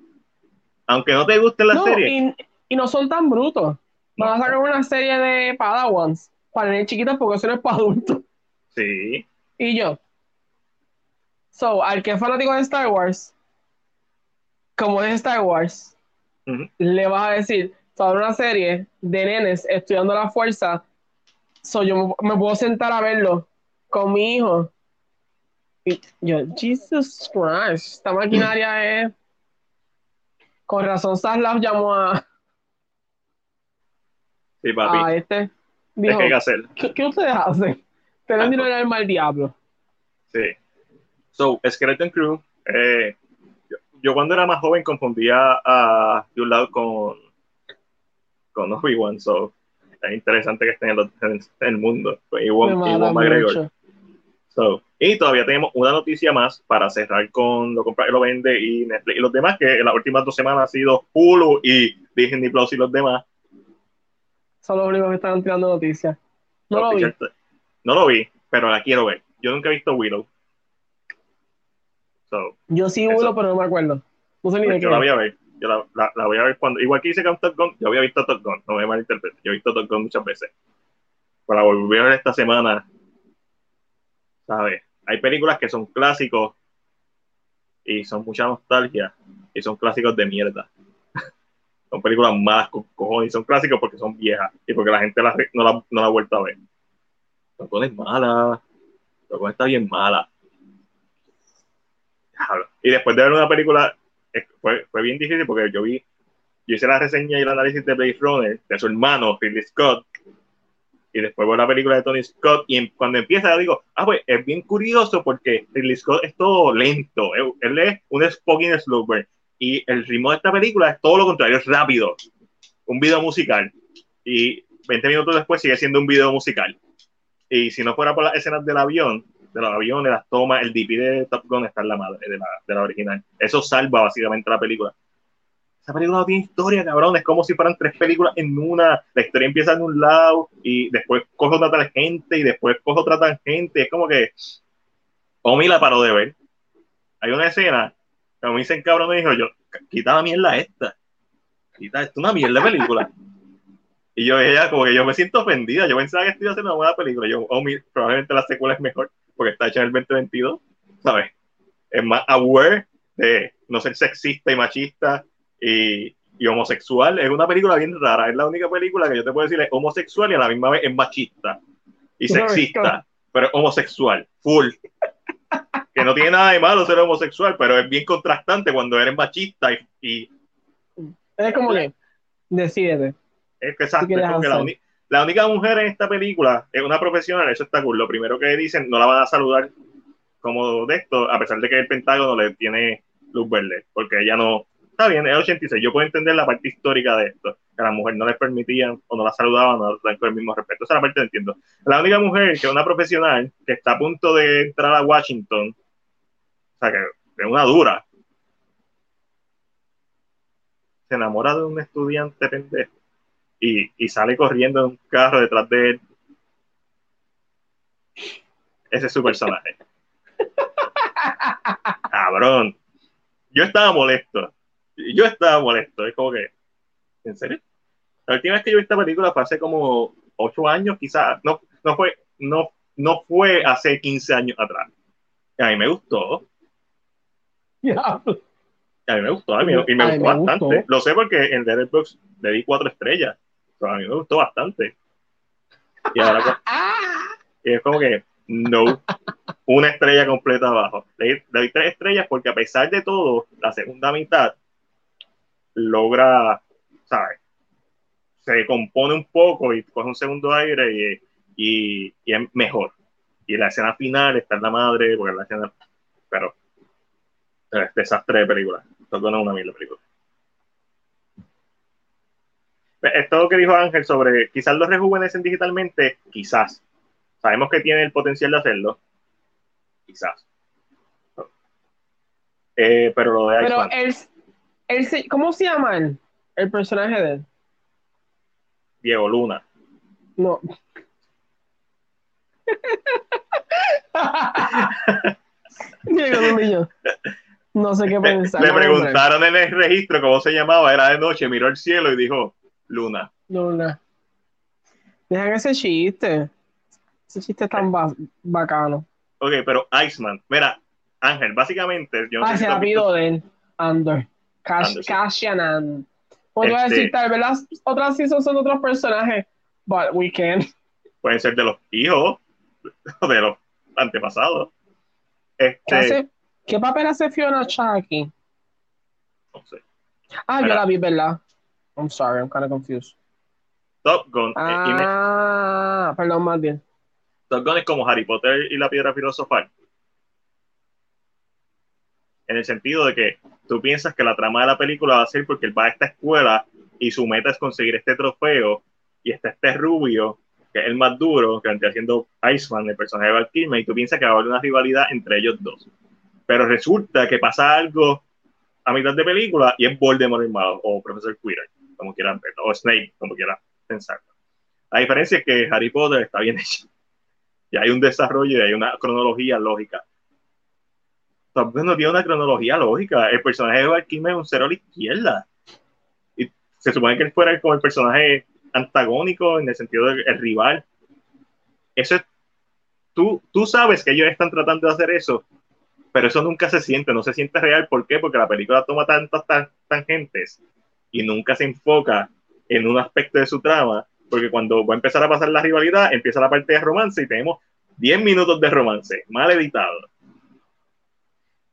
Aunque no te guste la serie. Y, no son tan brutos. Van a sacar una serie de Padawans para niños chiquitos porque eso no es para adultos. Sí. Y yo. So, al que es fanático de Star Wars, como es Star Wars, le vas a decir, sobre una serie de nenes estudiando la fuerza, so yo me puedo sentar a verlo con mi hijo yo, Jesus Christ, esta maquinaria es. Con razón, Saslav llamó a. Sí, papi. A este. Dijo, ¿Qué, hay que hacer? ¿qué, ustedes hacen? Te vendieron el alma al diablo. Sí. So, Skeleton Crew, eh, yo, cuando era más joven confundía a de un lado con, con Obi-Wan, so es interesante que estén en, los- en el mundo. Pues, Me Ewan, McGregor. So, y todavía tenemos una noticia más para cerrar con lo compra y lo vende y Netflix y los demás, que en las últimas dos semanas ha sido Hulu y Disney Plus y los demás. Son los únicos que están tirando noticias. No lo vi. No lo vi, pero la quiero ver. Yo nunca he visto Willow. So, Yo sí hubo, pero no me acuerdo. No sé ni de pues qué. yo la voy a ver. Yo la, la- la voy a ver cuando. Igual que hice con Top Gun, yo había visto Top Gun, no me malinterpreten. Yo he visto Top Gun muchas veces. Para volver a ver esta semana, ¿sabes? Hay películas que son clásicos y son mucha nostalgia y son clásicos de mierda. son películas malas con cojones y son clásicos porque son viejas y porque la gente las no, la, no la ha vuelto a ver. Top Gun es mala. Top Gun está bien mala. Y después de ver una película, fue, fue bien difícil porque yo vi, yo hice la reseña y el análisis de Blade Runner, de su hermano, Ridley Scott, y después veo la película de Tony Scott, y en- cuando empieza digo, ah, pues es bien curioso porque Ridley Scott es todo lento, él, él es un Spoken slow burn, y el ritmo de esta película es todo lo contrario, es rápido, un video musical, y 20 minutos después sigue siendo un video musical. Y si no fuera por las escenas del avión, de los aviones, las tomas, el DP de Top Gun está en la madre de la, de la original. Eso salva básicamente la película. Esa película no tiene historia, cabrón. Es como si fueran tres películas en una. La historia empieza en un lado y después coge otra tangente y después coge otra tangente. Es como que. Omi la paró de ver. Hay una escena que me dicen cabrón y dijo yo, quita la mierda esta. Quita, esto es una mierda de película. Y yo, ella, como que yo me siento ofendida. Yo pensaba que estoy haciendo una buena película. Yo, Omi, probablemente la secuela es mejor porque está hecha en el 2022, ¿sabes? Es más aware de no ser sexista y machista y, y homosexual. Es una película bien rara. Es la única película que yo te puedo decir es homosexual y a la misma vez es machista y sexista, pero es homosexual, full. Que no tiene nada de malo ser homosexual, pero es bien contrastante cuando eres machista y, y Es como que, decídete. es que exacto, ¿Qué quieres es como que la, la única mujer en esta película es una profesional, eso está cool. Lo primero que dicen, no la van a saludar como de esto, a pesar de que el Pentágono le tiene luz verde, porque ella no. Está bien, es 86. Yo puedo entender la parte histórica de esto, que a la mujer no les permitían o no la saludaban, no la con el mismo respeto. Esa es la parte que entiendo. La única mujer que es una profesional que está a punto de entrar a Washington, o sea, que es una dura, se enamora de un estudiante pendejo y, y sale corriendo en un carro detrás de él. Ese es su personaje. Cabrón. Yo estaba molesto. Yo estaba molesto. Es como que, ¿en serio? La última vez que yo vi esta película fue hace como ocho años, quizás. No, no, fue, no, no fue hace 15 años atrás. A mí me gustó. A mí me gustó. A mí, y me A gustó me bastante. gustó. Lo sé porque en Letterboxd le di cuatro estrellas. Pero a mí me gustó bastante. Y ahora con- y es como que no, una estrella completa abajo. Le, le doy tres estrellas porque a pesar de todo, la segunda mitad logra, ¿sabes? Se compone un poco y coge un segundo aire y, y, y es mejor. Y la escena final está en la madre, porque la escena, pero es desastre de película. Esto no es una de película. Esto que dijo Ángel sobre quizás los rejuvenecen digitalmente, quizás. Sabemos que tiene el potencial de hacerlo. Quizás. Eh, pero lo de Pero él, ¿cómo se llama él? El personaje de él. Diego Luna. No. Diego Luna, No sé qué pensar. le preguntaron en el registro cómo se llamaba, era de noche, miró el cielo y dijo Luna. Luna. Dejan ese chiste. Ese chiste es tan ba- bacano. Ok, pero Iceman, mira, Ángel, básicamente, yo no Ah, sé si se la visto- pido de él. Andor. Cash. Cassian and. Podría Este- decir, tal vez las otras seasons son otros personajes. But we can. pueden ser de los hijos de los antepasados. ¿Qué, Este, hace- ¿Qué papel hace Fiona Chucky? no sé. Ah, yo la vi, ¿verdad? I'm sorry, I'm kind of confused. Top Gun, eh, Ah, perdón, más bien. Top Gun es como Harry Potter y la piedra filosofal. En el sentido de que tú piensas que la trama de la película va a ser porque él va a esta escuela y su meta es conseguir este trofeo y está este rubio, que es el más duro, que vendría siendo Iceman, el personaje de Val Kilmer, y tú piensas que va a haber una rivalidad entre ellos dos. Pero resulta que pasa algo a mitad de película y es Voldemort el malo, o Profesor Quirrell, como quieran verlo, o Snape, como quieran pensar. La diferencia es que Harry Potter está bien hecho. Y hay un desarrollo y hay una cronología lógica. También no tiene una cronología lógica. El personaje de Val Kilmer es un cero a la izquierda. Y se supone que él fuera como el personaje antagónico en el sentido del rival. Eso es, tú, tú sabes que ellos están tratando de hacer eso, pero eso nunca se siente, no se siente real. ¿Por qué? Porque la película toma tantas tangentes y nunca se enfoca en un aspecto de su trama, porque cuando va a empezar a pasar la rivalidad, empieza la parte de romance y tenemos 10 minutos de romance, mal editado.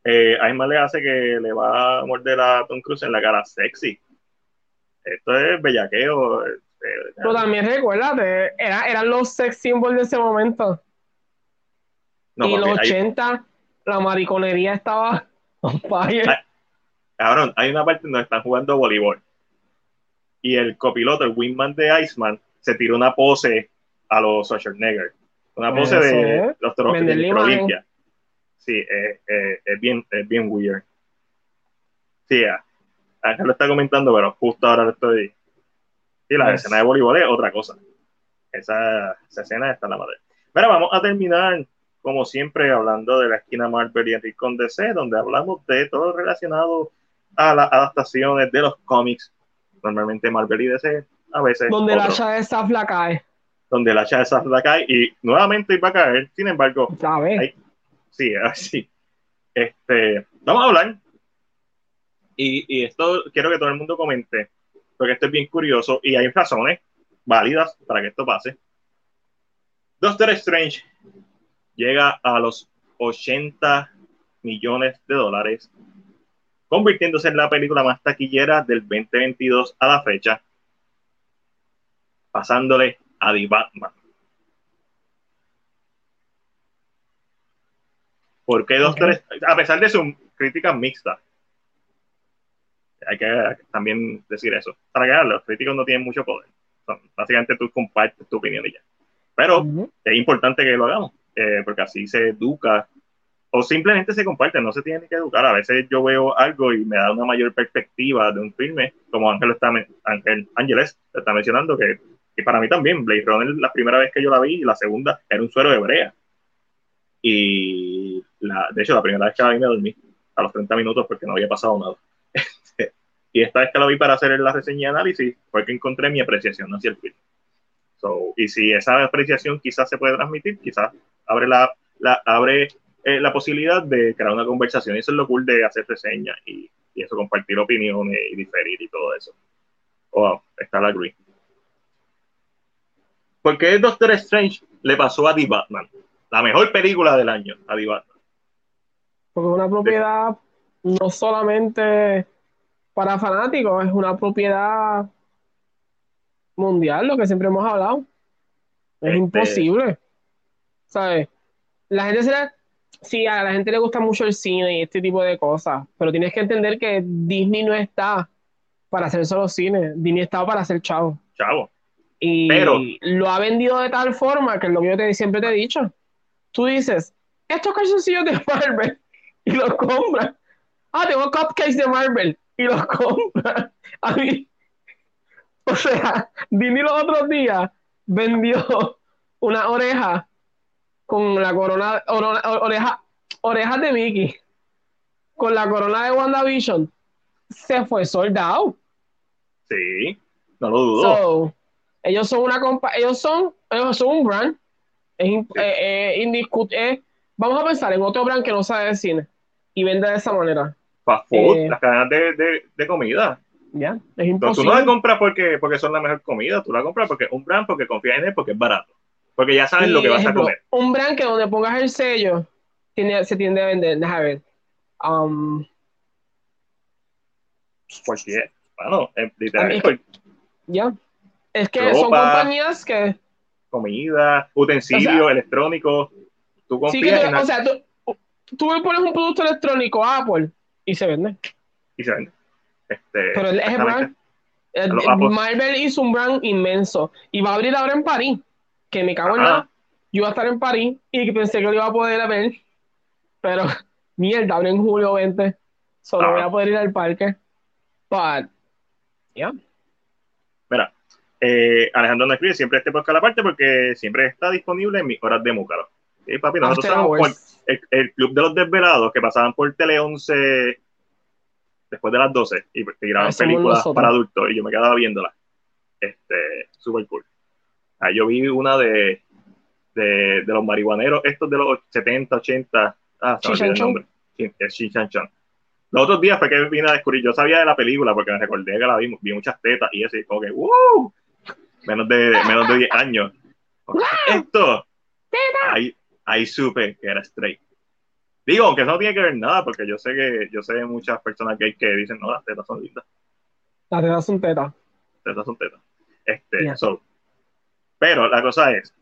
Eh, más le hace que le va a morder a Tom Cruise en la cara sexy. Esto es bellaqueo. Eh, pero también recuérdate, era, eran los sex symbols de ese momento. y los 80, la mariconería estaba Cabrón, hay una parte donde están jugando voleibol. Y el copiloto, el wingman de Iceman, se tiró una pose a los Schwarzenegger. Una pose de los de Sí, es, bien, es bien weird. Sí, Ángel lo está comentando, pero justo ahora lo estoy y la escena de voleibol es otra cosa. Esa, esa escena está en la madre. Pero vamos a terminar, como siempre, hablando de la esquina Marvel y Enrique con DC, donde hablamos de todo relacionado a las adaptaciones de los cómics. Normalmente Marvel y DC, a veces. Donde la hacha de Safla cae. Donde la hacha de Safla cae y nuevamente va a caer. Sin embargo, ¿sabes? Sí, así. Este, vamos a hablar. Y, y esto quiero que todo el mundo comente porque esto es bien curioso y hay razones válidas para que esto pase. Doctor Strange llega a los 80 millones de dólares, convirtiéndose en la película más taquillera del 2022 a la fecha, pasándole a The Batman. Porque Doctor, a pesar de su crítica mixta, hay que también decir eso. Para que los críticos no tienen mucho poder. básicamente tú compartes tu opinión y ya. Pero es importante que lo hagamos, eh, porque así se educa o simplemente se comparte, no se tiene que educar. A veces yo veo algo y me da una mayor perspectiva de un filme, como Ángel está, Ángel Ángeles está mencionando, que, que, para mí también, Blade Runner, la primera vez que yo la vi y la segunda era un suero de brea. Y la, de hecho, la primera vez que la vi me dormí a los 30 minutos porque no había pasado nada. Y esta vez que lo vi para hacer la reseña y análisis, fue que encontré mi apreciación hacia el film. So, y si esa apreciación quizás se puede transmitir, quizás abre la, la abre eh, la posibilidad de crear una conversación. Y eso es lo cool de hacer reseñas y, y, eso, compartir opiniones y diferir y todo eso. Oh, está la agree. ¿Por qué Doctor Strange le pasó a The Batman? La mejor película del año, a The Batman. Porque una propiedad no solamente para fanáticos es una propiedad mundial, lo que siempre hemos hablado. Es este imposible. ¿Sabes? La gente se le, sí, a la gente le gusta mucho el cine y este tipo de cosas, pero tienes que entender que Disney no está para hacer solo cine, Disney está para hacer chavo. Chavo. Y pero, lo ha vendido de tal forma que es lo que yo te, siempre te he dicho. Tú dices, estos calzoncillos de Marvel y los compras. Ah, tengo cupcakes de Marvel y los compra. A mí, o sea, Disney los otros días vendió una oreja con la corona, oreja, orejas de Mickey, con la corona de WandaVision, se fue soldado. Sí, no lo dudo. ellos son una compa ellos son, ellos son un brand. Es, eh, eh, vamos a pensar en otro brand que no sabe de cine y vende de esa manera fast food, eh, las cadenas de, comida. Ya, es imposible. tú no la compras porque, porque son la mejor comida, tú la compras porque es un brand, porque confías en él, porque es barato. Porque ya sabes lo que vas a comer. Un brand que donde pongas el sello se tiende a vender. Déjame ver. Um, cualquier. Bueno, literalmente. Ya. Es que son compañías que. comida, utensilios, electrónicos. Tú confías en... O sea, tú, tú me pones un producto electrónico Apple y se vende. Y se vende. Este, Pero es el brand. Marvel hizo un brand inmenso y va a abrir ahora en París. Que me cago en nada. Yo iba a estar en París y pensé que lo iba a poder ver. Pero mierda, abre en julio 20. Solo voy a poder ir al parque. But, yeah. Mira, eh, Alejandro no siempre este podcast a la parte porque siempre está disponible en mis horas de Múcaro. Sí, papi, nosotros somos el, club de los desvelados que pasaban por Tele 11 después de las 12 y tiraban películas para adultos y yo me quedaba viéndolas. Este, super cool. Ahí yo vi una de, de, de, los marihuaneros, estos de los 70, 80. Ah, sabía el nombre. Sí, es Los otros días fue que vine a descubrir, yo sabía de la película porque me recordé que la vi, vi muchas tetas y así, como que, ¡wow! Menos de, menos de 10 años. Esto, ahí, ahí supe que era straight. Digo, aunque eso no tiene que ver nada, porque yo sé que yo sé de muchas personas gay que dicen, no, las tetas son lindas. Las tetas son tetas. Tetas son tetas. Este, Pero la cosa es,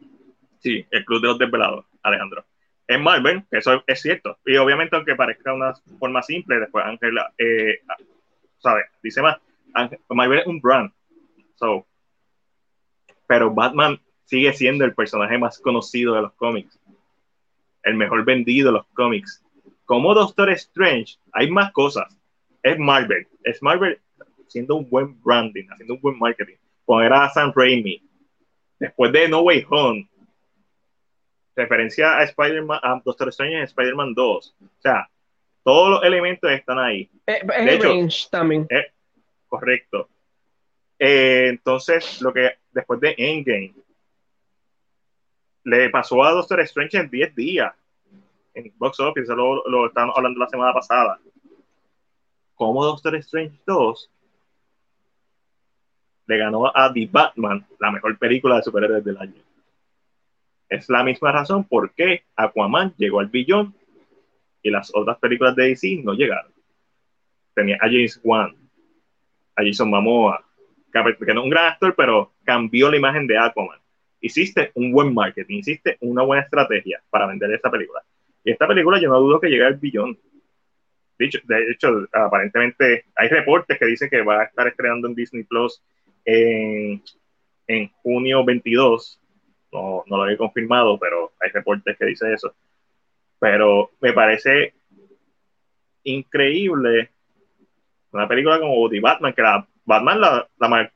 sí, el Club de los Desvelados, Alejandro. En Marvel, eso es cierto. Y obviamente, aunque parezca una forma simple, después Ángel, eh, ¿sabes? Dice más, Marvel es un brand. So, pero Batman sigue siendo el personaje más conocido de los cómics el mejor vendido de los cómics. Como Doctor Strange, hay más cosas. Es Marvel. Es Marvel haciendo un buen branding, haciendo un buen marketing. Poner a Sam Raimi. Después de No Way Home. Referencia a Spider-Man, a Doctor Strange en Spider-Man 2. O sea, todos los elementos están ahí. Eh, es de también. correcto. Eh, entonces, lo que después de Endgame, le pasó a Doctor Strange en 10 días en Box Office, lo, lo estábamos hablando la semana pasada. Como Doctor Strange 2 le ganó a The Batman la mejor película de superhéroes del año. Es la misma razón por qué Aquaman llegó al billón y las otras películas de DC no llegaron. Tenía a James Wan, a Jason Momoa, que no es un gran actor, pero cambió la imagen de Aquaman hiciste un buen marketing, hiciste una buena estrategia para vender esta película. Y esta película yo no dudo que llegue al billón. Dicho, de hecho, aparentemente hay reportes que dicen que va a estar estrenando en Disney Plus en, en junio 22. No, no lo he confirmado, pero hay reportes que dicen eso. Pero me parece increíble una película como The Batman, que la Batman, la, la,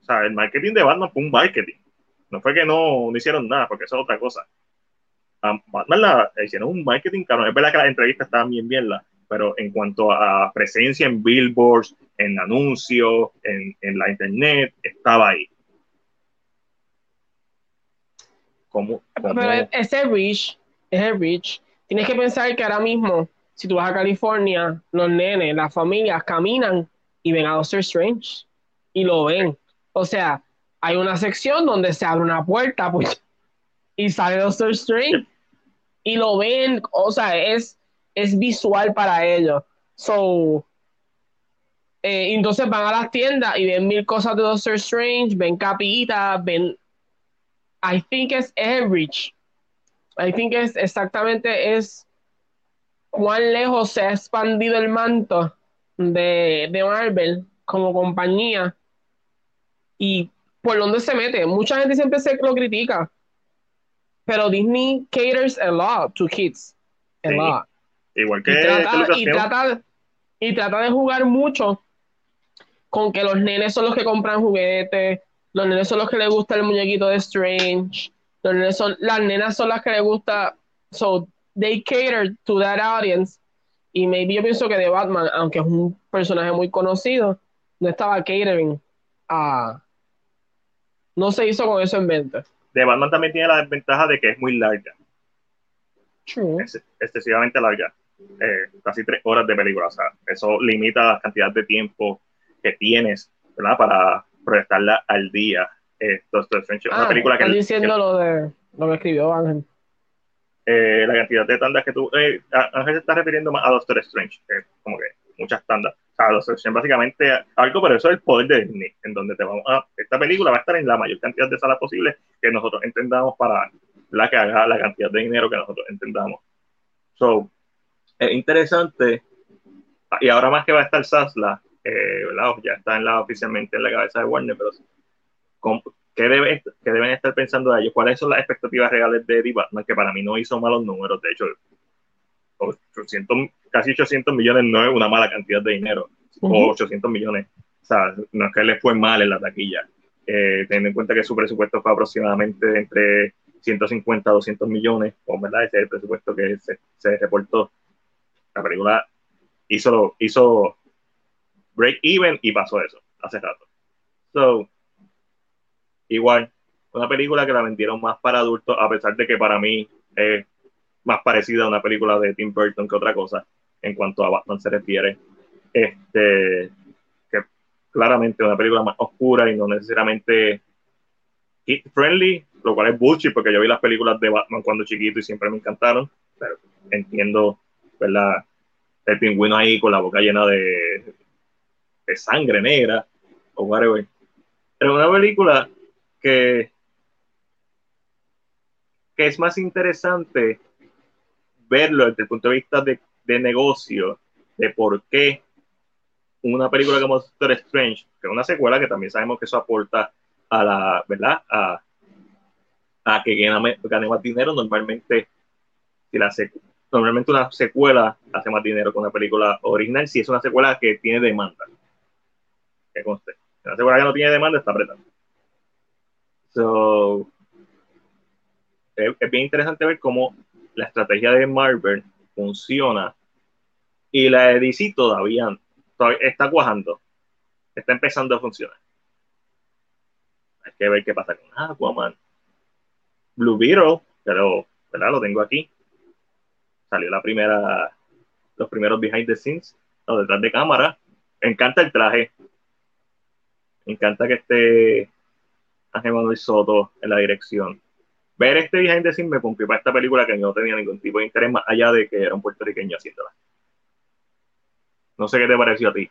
o sea, el marketing de Batman fue un marketing. No fue que no, hicieron nada, porque eso es otra cosa. Batman la, hicieron un marketing caro. Es verdad que las entrevistas estaban bien bien, la, pero en cuanto a presencia en billboards, en anuncios, en, en la internet, estaba ahí. ¿Cómo, Pero ese reach, ese reach, tienes que pensar que ahora mismo, si tú vas a California, los nenes, las familias caminan y ven a Doctor Strange y lo ven. O sea, hay una sección donde se abre una puerta pues, y sale Doctor Strange y lo ven, o sea, es, es visual para ellos. So, eh, entonces van a las tiendas y ven mil cosas de Doctor Strange, ven capitas, ven. I think es average. I think es exactamente es cuán lejos se ha expandido el manto de, de Marvel como compañía y por dónde se mete. Mucha gente siempre se lo critica, pero Disney caters a lot to kids. A lot. Igual que. Y trata, y, trata, de jugar mucho con que los nenes son los que compran juguetes, los nenes son los que les gusta el muñequito de Strange, los nenes son, las nenas son las que les gusta. So they cater to that audience. Y maybe yo pienso que de Batman, aunque es un personaje muy conocido, no estaba catering a, no se hizo con eso en venta. De Batman también tiene la desventaja de que es muy larga. Es excesivamente larga. Eh, casi tres horas de película. O sea, eso limita la cantidad de tiempo que tienes ¿verdad? para proyectarla al día. Eh, ah, película que. diciendo lo de lo que escribió Ángel. Eh, la cantidad de tandas que tú. Eh, Ángel se está refiriendo más a Doctor Strange, como que muchas tandas. O sea, Doctor Strange básicamente algo, pero eso es el poder de Disney, en donde te vamos a, esta película va a estar en la mayor cantidad de salas posible que nosotros entendamos para la que haga la cantidad de dinero que nosotros entendamos. So, es interesante, y ahora más que va a estar Sasla, eh, ya está en la, oficialmente en la cabeza de Warner, pero ¿qué, debe, ¿qué deben estar pensando de ellos? ¿Cuáles son las expectativas reales de Eddie Batman? Que para mí no hizo malos números, de hecho, 800, casi 800 millones no es una mala cantidad de dinero, o 800 millones, o sea, no es que le fue mal en la taquilla, eh, teniendo en cuenta que su presupuesto fue aproximadamente entre 150 a 200 millones, o verdad, ese es el presupuesto que se, se reportó. La película hizo, hizo break even y pasó eso hace rato. So, igual, una película que la vendieron más para adultos, a pesar de que para mí es más parecida a una película de Tim Burton que otra cosa, en cuanto a Batman se refiere. Este, que claramente una película más oscura y no necesariamente kid friendly, lo cual es bullshit porque yo vi las películas de Batman cuando chiquito y siempre me encantaron, pero entiendo, ¿verdad? El pingüino ahí con la boca llena de, de sangre negra o whatever. Pero una película que, que es más interesante verlo desde el punto de vista de, de negocio, de por qué una película como Doctor Strange, que es una secuela que también sabemos que eso aporta a la, ¿verdad? A, a que gane, gane más dinero. Normalmente, si la normalmente una secuela hace más dinero que una película original si es una secuela que tiene demanda que conste. La seguridad que no tiene demanda está apretando. So, es, bien interesante ver cómo la estrategia de Marvel funciona y la de DC todavía, está cuajando, está empezando a funcionar. Hay que ver qué pasa con Aquaman. Blue Beetle, pero ¿verdad? lo tengo aquí. Salió la primera, los primeros behind the scenes, o detrás de cámara. Encanta el traje, me encanta que esté Ángel Manuel Soto en la dirección. Ver este behind the scenes me cumplió para esta película que no tenía ningún tipo de interés más allá de que era un puertorriqueño haciéndola. No sé qué te pareció a ti.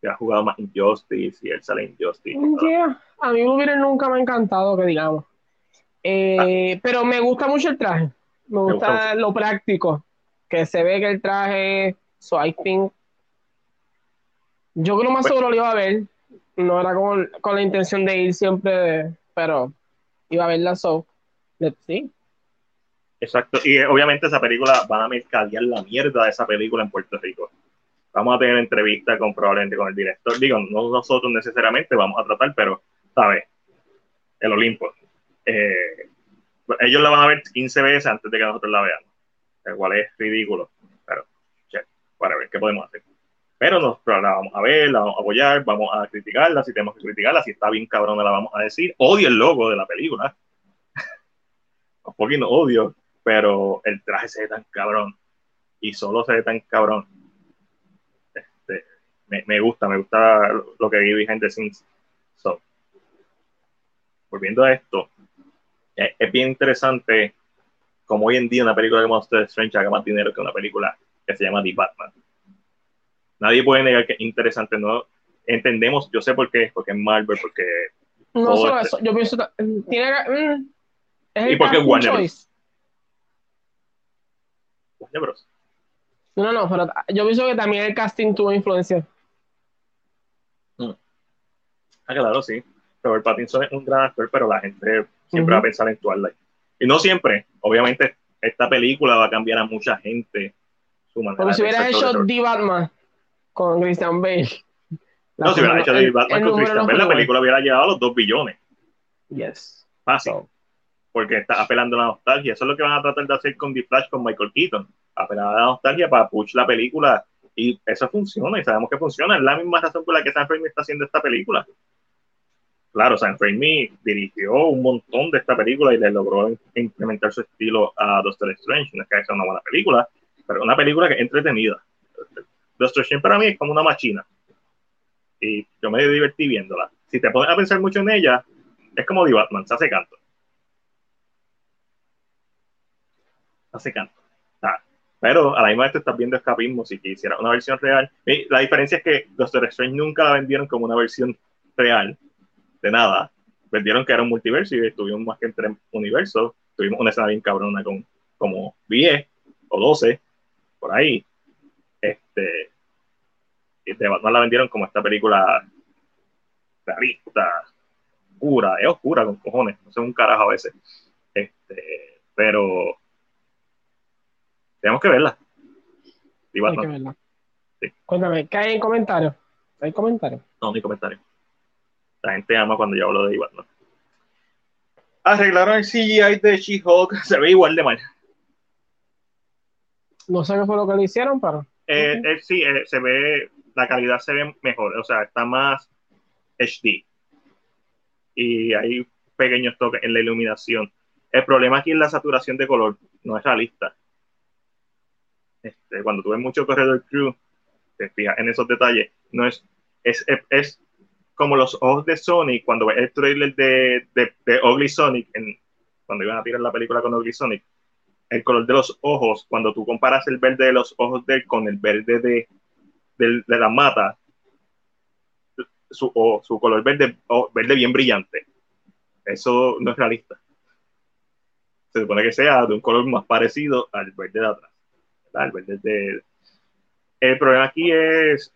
Que has jugado más Injustice y él sale Injustice. A mí hubiera nunca me ha encantado, que digamos. Eh, ah. Pero me gusta mucho el traje. Me gusta, lo práctico. Que se ve que el traje, so I think. Yo creo más pues seguro lo iba a ver no era con, con, la intención de ir siempre, pero iba a ver la show. Sí. Exacto, y eh, obviamente esa película van a mercadear la mierda de esa película en Puerto Rico. Vamos a tener entrevista con probablemente con el director. Digo, no nosotros necesariamente vamos a tratar, pero, ¿sabes? El Olimpo. Eh, ellos la van a ver 15 veces antes de que nosotros la veamos. El cual es ridículo. Pero, para ver qué podemos hacer pero nos, la vamos a ver, la vamos a apoyar, vamos a criticarla, si tenemos que criticarla, si está bien cabrona la vamos a decir. Odio el logo de la película. Un poquito odio, pero el traje se ve tan cabrón. Y solo se ve tan cabrón. Este, me, gusta, me gusta lo que vi gente sin. So, volviendo a esto, es, bien interesante como hoy en día una película de Monster Strange haga más dinero que una película que se llama The Batman nadie puede negar que es interesante, ¿no? Entendemos, yo sé por qué, porque es Marvel, porque... No solo este eso, yo pienso que tiene... Mm, es ¿Y por qué Warner Bros? Warner Bros. No, no, pero yo pienso que también el casting tuvo influencia. Mm. Ah, claro, sí. Robert Pattinson es un gran actor, pero la gente siempre va a pensar en Twilight. Y no siempre. Obviamente, esta película va a cambiar a mucha gente su manera Porque si hubieras hecho The Batman, con Christian Bale. no, si hubiera hecho David Batman con Christian Bale, la película hubiera llegado a los 2 billones. Yes. Fácil. Porque está apelando a la nostalgia. Eso es lo que van a tratar de hacer con The Flash con Michael Keaton. Apelar a la nostalgia para push la película. Y eso funciona, y sabemos que funciona. Es la misma razón por la que Sam Raimi está haciendo esta película. Claro, Sam Raimi dirigió un montón de esta película y le logró implementar su estilo a Doctor Strange. No es que sea una buena película, pero una película que es entretenida. Strange para mí es como una machina. Y yo me divertí viéndola. Si te pones a pensar mucho en ella, es como The Batman, se hace canto. Se hace canto. Pero a la misma vez te estás viendo escapismo si quisiera una versión real. la diferencia es que Doctor Strange nunca la vendieron como una versión real de nada. Vendieron que era un multiverso y estuvimos más que entre universos. Tuvimos una escena bien cabrona con como 10 o 12 por ahí. Este, de Batman la vendieron como esta película realista, oscura, es oscura con cojones, no sé un carajo a veces. Este, pero tenemos que verla. Y hay que verla. Cuéntame, ¿qué hay en comentarios? ¿Hay comentarios? No, ni comentarios. La gente ama cuando yo hablo de Iván. Arreglaron el CGI de She-Hulk, se ve igual de mal. No sé qué fue lo que le hicieron, pero. Eh, eh, sí, eh, se ve, la calidad se ve mejor, o sea, está más HD. Y hay pequeños toques en la iluminación. El problema aquí es la saturación de color, no es realista. Este, cuando tú ves mucho corredor crew, te fijas en esos detalles, no es, es, es, como los ojos de Sonic, cuando ves el trailer de, de, de Ugly Sonic, en, cuando iban a tirar la película con Ugly Sonic, el color de los ojos, cuando tú comparas el verde de los ojos de él con el verde de, de, la mata, su, su color verde, verde bien brillante. Eso no es realista. Se supone que sea de un color más parecido al verde de atrás. El, verde de... el problema aquí es,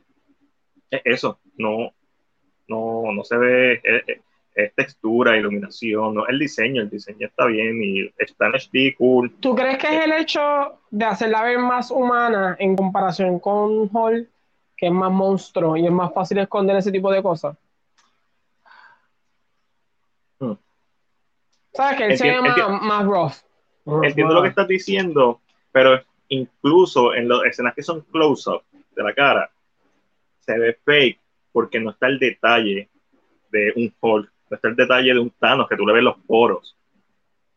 eso, no, no, no se ve. Eh, eh, es textura, iluminación, no el diseño, el diseño está bien y está en HD, cool. ¿Tú crees que es el hecho de hacerla ver más humana en comparación con Hall, que es más monstruo y es más fácil esconder ese tipo de cosas? Hmm. ¿Sabes que él se ve más, rough? Entiendo lo que estás diciendo, pero incluso en las escenas que son close-up de la cara, se ve fake porque no está el detalle de un Hulk está el detalle de un Thanos, que tú le ves los poros.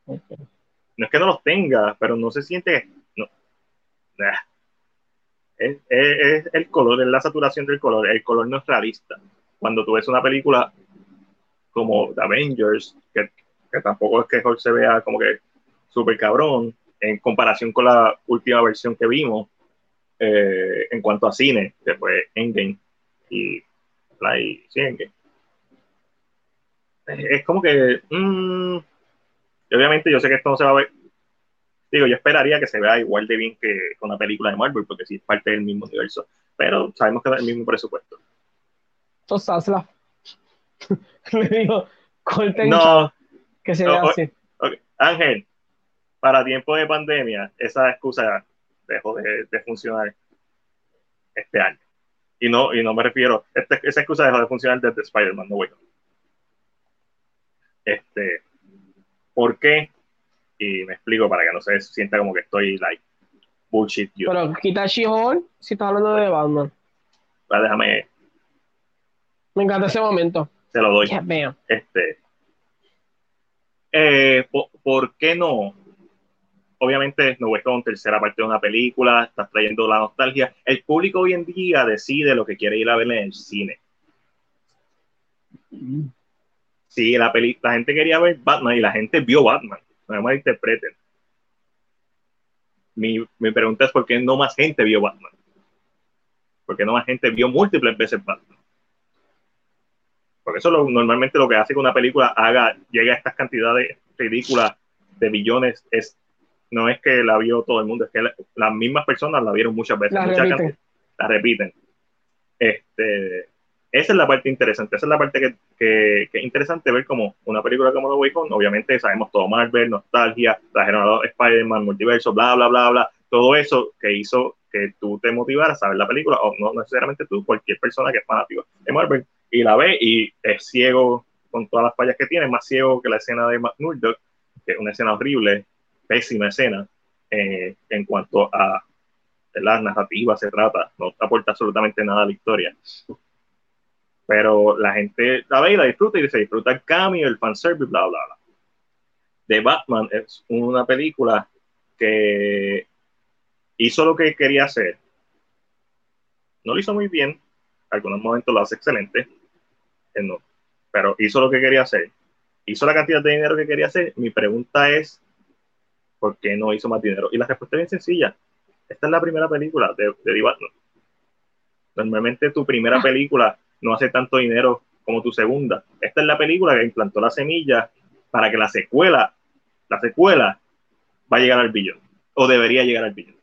No es que no los tenga, pero no se siente. No. Es, el color, es la saturación del color. El color no es realista. Cuando tú ves una película como The Avengers, que, tampoco es que Hulk se vea como que súper cabrón, en comparación con la última versión que vimos, eh, en cuanto a cine, que fue Endgame y, y sí, Endgame es como que, mm, obviamente yo sé que esto no se va a ver, digo, yo esperaría que se vea igual de bien que con la película de Marvel, porque sí es parte del mismo universo, pero sabemos que es el mismo presupuesto. Entonces, hazla. Le digo, corten no, que se vea así. Ángel, para tiempo de pandemia, esa excusa dejó de, funcionar este año. Y no, y no me refiero, este, esa excusa dejó de funcionar desde Spider-Man, no bueno. Este, ¿Por qué? Y me explico para que no se sienta como que estoy like bullshit. You. Pero quita She-Hulk si estás hablando de Batman. Déjame. Me encanta ese momento. Se lo doy. este. Eh, ¿por, qué no? Obviamente no es como tercera parte de una película, estás trayendo la nostalgia. El público hoy en día decide lo que quiere ir a ver en el cine. Mm sí, la, peli la gente quería ver Batman y la gente vio Batman, no me interpreten. Mi, mi pregunta es por qué no más gente vio Batman. ¿Por qué no más gente vio múltiples veces Batman? Porque eso lo, normalmente lo que hace que una película haga, llegue a estas cantidades ridículas de billones es no es que la vio todo el mundo, es que las mismas personas la vieron muchas veces, la repiten. Este, esa es la parte interesante, esa es la parte que, que, es interesante ver como una película como The Way Home, obviamente sabemos todo Marvel, nostalgia, trajeron a Spider-Man, multiverso, bla, bla, bla, bla, todo eso que hizo que tú te motivaras a ver la película, o no necesariamente tú, cualquier persona que es fanático de Marvel, y la ve y es ciego con todas las fallas que tiene, más ciego que la escena de Murdock, que es una escena horrible, pésima escena, eh, en cuanto a la narrativa se trata, no aporta absolutamente nada a la historia pero la gente la ve y la disfruta y se disfruta el cambio, el fanservice, bla, bla, bla. The Batman es una película que hizo lo que quería hacer. No lo hizo muy bien, en algunos momentos lo hace excelente, no, pero hizo lo que quería hacer. Hizo la cantidad de dinero que quería hacer. Mi pregunta es, ¿por qué no hizo más dinero? Y la respuesta es bien sencilla. esta es la primera película de, de Batman. Normalmente tu primera película no hace tanto dinero como tu segunda. Esta es la película que implantó la semilla para que la secuela, la secuela, va a llegar al billón. O debería llegar al billón.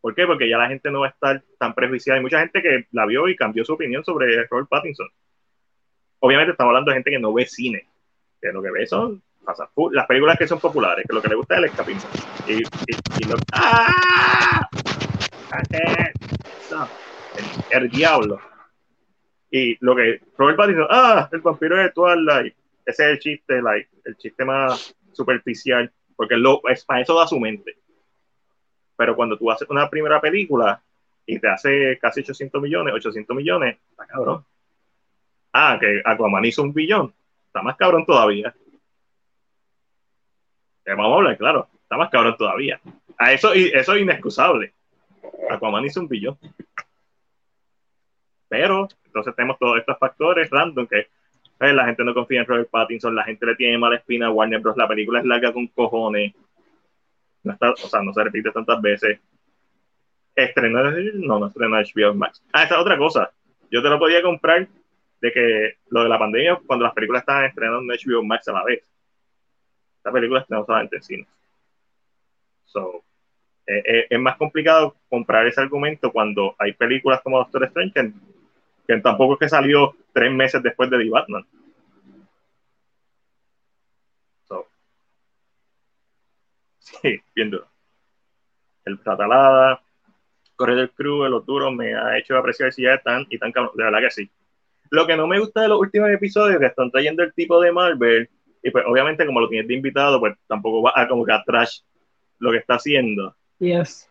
¿Por qué? Porque ya la gente no va a estar tan prejuiciada. Hay mucha gente que la vio y cambió su opinión sobre Robert Pattinson. Obviamente estamos hablando de gente que no ve cine, que lo que ve son las películas que son populares, que lo que le gusta es el escapismo. Y, ¡Ah! El, diablo. Y lo que Robert Pattinson, ah, el vampiro de Twilight. Ese es el chiste, like, el chiste más superficial, porque lo, es, para eso da su mente. Pero cuando tú haces una primera película y te hace casi 800 millones, 800 millones, está cabrón. Ah, que Aquaman hizo un billón, está más cabrón todavía. Eh, vamos a hablar, claro, está más cabrón todavía. A eso, eso es inexcusable. Aquaman hizo un billón. Pero, entonces tenemos todos estos factores random que eh, la gente no confía en Robert Pattinson, la gente le tiene mala espina a Warner Bros. La película es larga con cojones. No está, o sea, no se repite tantas veces. Estrenó, no, no estrenó HBO Max. Ah, esa es otra cosa. Yo te lo podía comprar de que lo de la pandemia, cuando las películas estaban estrenando en HBO Max a la vez. Esta película está solamente en cine. So, eh, eh, es más complicado comprar ese argumento cuando hay películas como Doctor Strange que, tampoco es que salió tres meses después de The Batman. So, sí, bien duro. El Tratalada, Correr del Crew, Los Duros, me ha hecho apreciar si ya están y tan de verdad que sí. Lo que no me gusta de los últimos episodios que están trayendo el tipo de Marvel, y pues obviamente como lo tienes de invitado, pues tampoco va a como que a trash lo que está haciendo. Yes.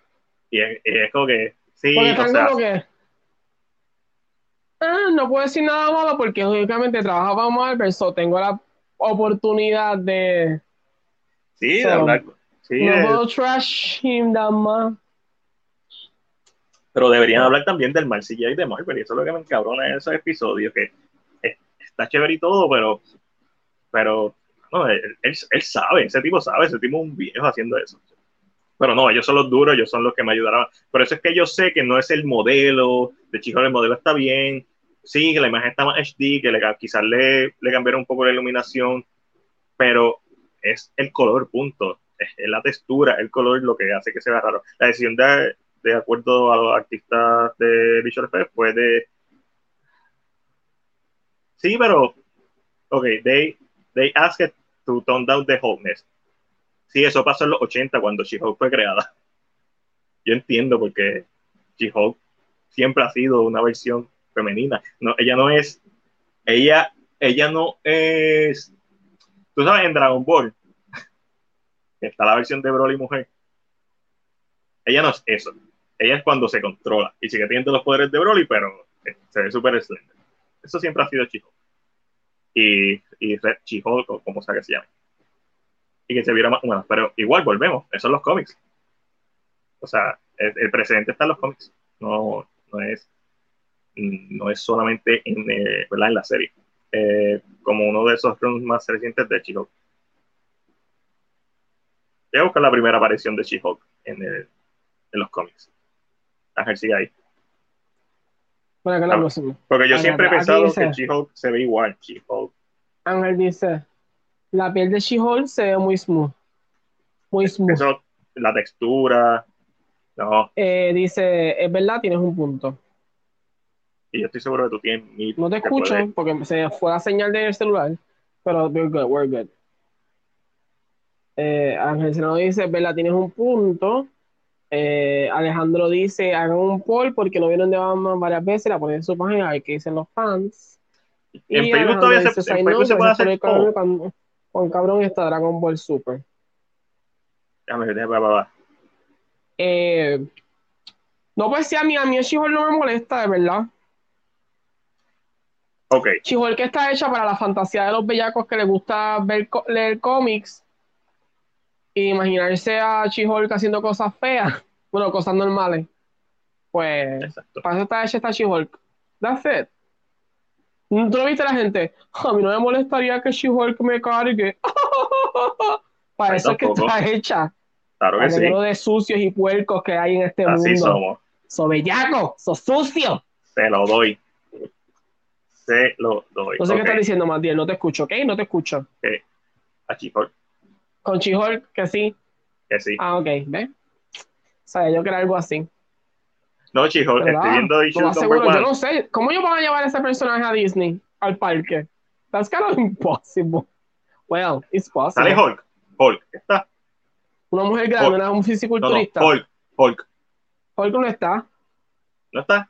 Y es, como que, sí, o sea, que, ah, no puedo decir nada malo porque lógicamente trabajo para Marvel, so tengo la oportunidad de... Sí, de hablar. Sí, no puedo trash him that much. Pero deberían hablar también del mal CGI de Marvel, y eso es lo que me encabrona en esos episodios, que está chévere y todo, pero, pero no, él, él, sabe, ese tipo sabe, ese tipo es un viejo haciendo eso. Pero no, ellos son los duros, ellos son los que me ayudaron. Por eso es que yo sé que no es el modelo, de chico el modelo está bien, sí, que la imagen está más HD, que le, quizás le, le cambiaron un poco la iluminación, pero es el color, punto. Es, la textura, el color lo que hace que se vea raro. La decisión de, de acuerdo a los artistas de Visual Effects, fue de... Sí, pero... Ok, they, they asked to tone down the wholeness. Sí, eso pasó en los 80 cuando She-Hulk fue creada. Yo entiendo porque She-Hulk siempre ha sido una versión femenina. No, ella no es... Ella, ella no es... Tú sabes, en Dragon Ball está la versión de Broly mujer. Ella no es eso ella es cuando se controla y sigue teniendo los poderes de Broly, pero eh, se ve súper slender. Eso siempre ha sido Chico. Y, Red o como sea que se llame. Y que se viera más humana. Pero igual volvemos, eso son los cómics. O sea, el, presente está en los cómics. No, no es no es solamente en, eh, en la serie. Eh, como uno de esos runs más recientes de She-Hulk. Voy a buscar la primera aparición de She-Hulk en, en los cómics. Ángel sigue ahí. Bueno, que la Porque yo siempre he pensado que She-Hulk se ve igual. She-Hulk. Ángel dice: La piel de She-Hulk se ve muy smooth. Muy smooth. Eso, la textura. No. Eh, dice: Es verdad, tienes un punto. Y yo estoy seguro que tú tienes mi. No te escucho porque se fue la señal del celular. Pero we're good, we're good. Eh, Ángel se nos dice: Es verdad, tienes un punto. Eh, Alejandro dice, hagan un poll porque no vieron de Batman varias veces, la ponen en su página, a ver qué dicen los fans. En Facebook todavía se, en Facebook se puede hacer Juan Cabrón está Dragon Ball Super. Déjame, déjame, va, eh, no, pues sí, a mí, a mí el she no me molesta, de verdad. Ok. she que está hecha para la fantasía de los bellacos que les gusta ver, leer cómics y imaginarse a She-Hulk haciendo cosas feas, bueno, cosas normales, pues para eso está hecha esta She-Hulk. That's it. ¿Tú lo viste la gente? A mí no me molestaría que She-Hulk me cargue. para eso es que está hecha. Claro que sí. de sucios y puercos que hay en este Así mundo. somos. So bellaco, so sucio. Se lo doy. Se lo doy. No sé qué estás diciendo, Matiel, no te escucho, ¿ok? No te escucho. a Chihol, Con Chihol, que sí. que sí. Ah, ok, ¿ves? O sea, yo creo algo así. No, Pero estoy viendo yo no sé. ¿Cómo ellos van a llevar a ese personaje a Disney? Al parque. That's kind of impossible. Well, it's possible. Sale Hulk. Hulk, ¿está? Una mujer grande, una, un No, no, fisiculturista. Hulk, Hulk. Hulk no está. ¿No está?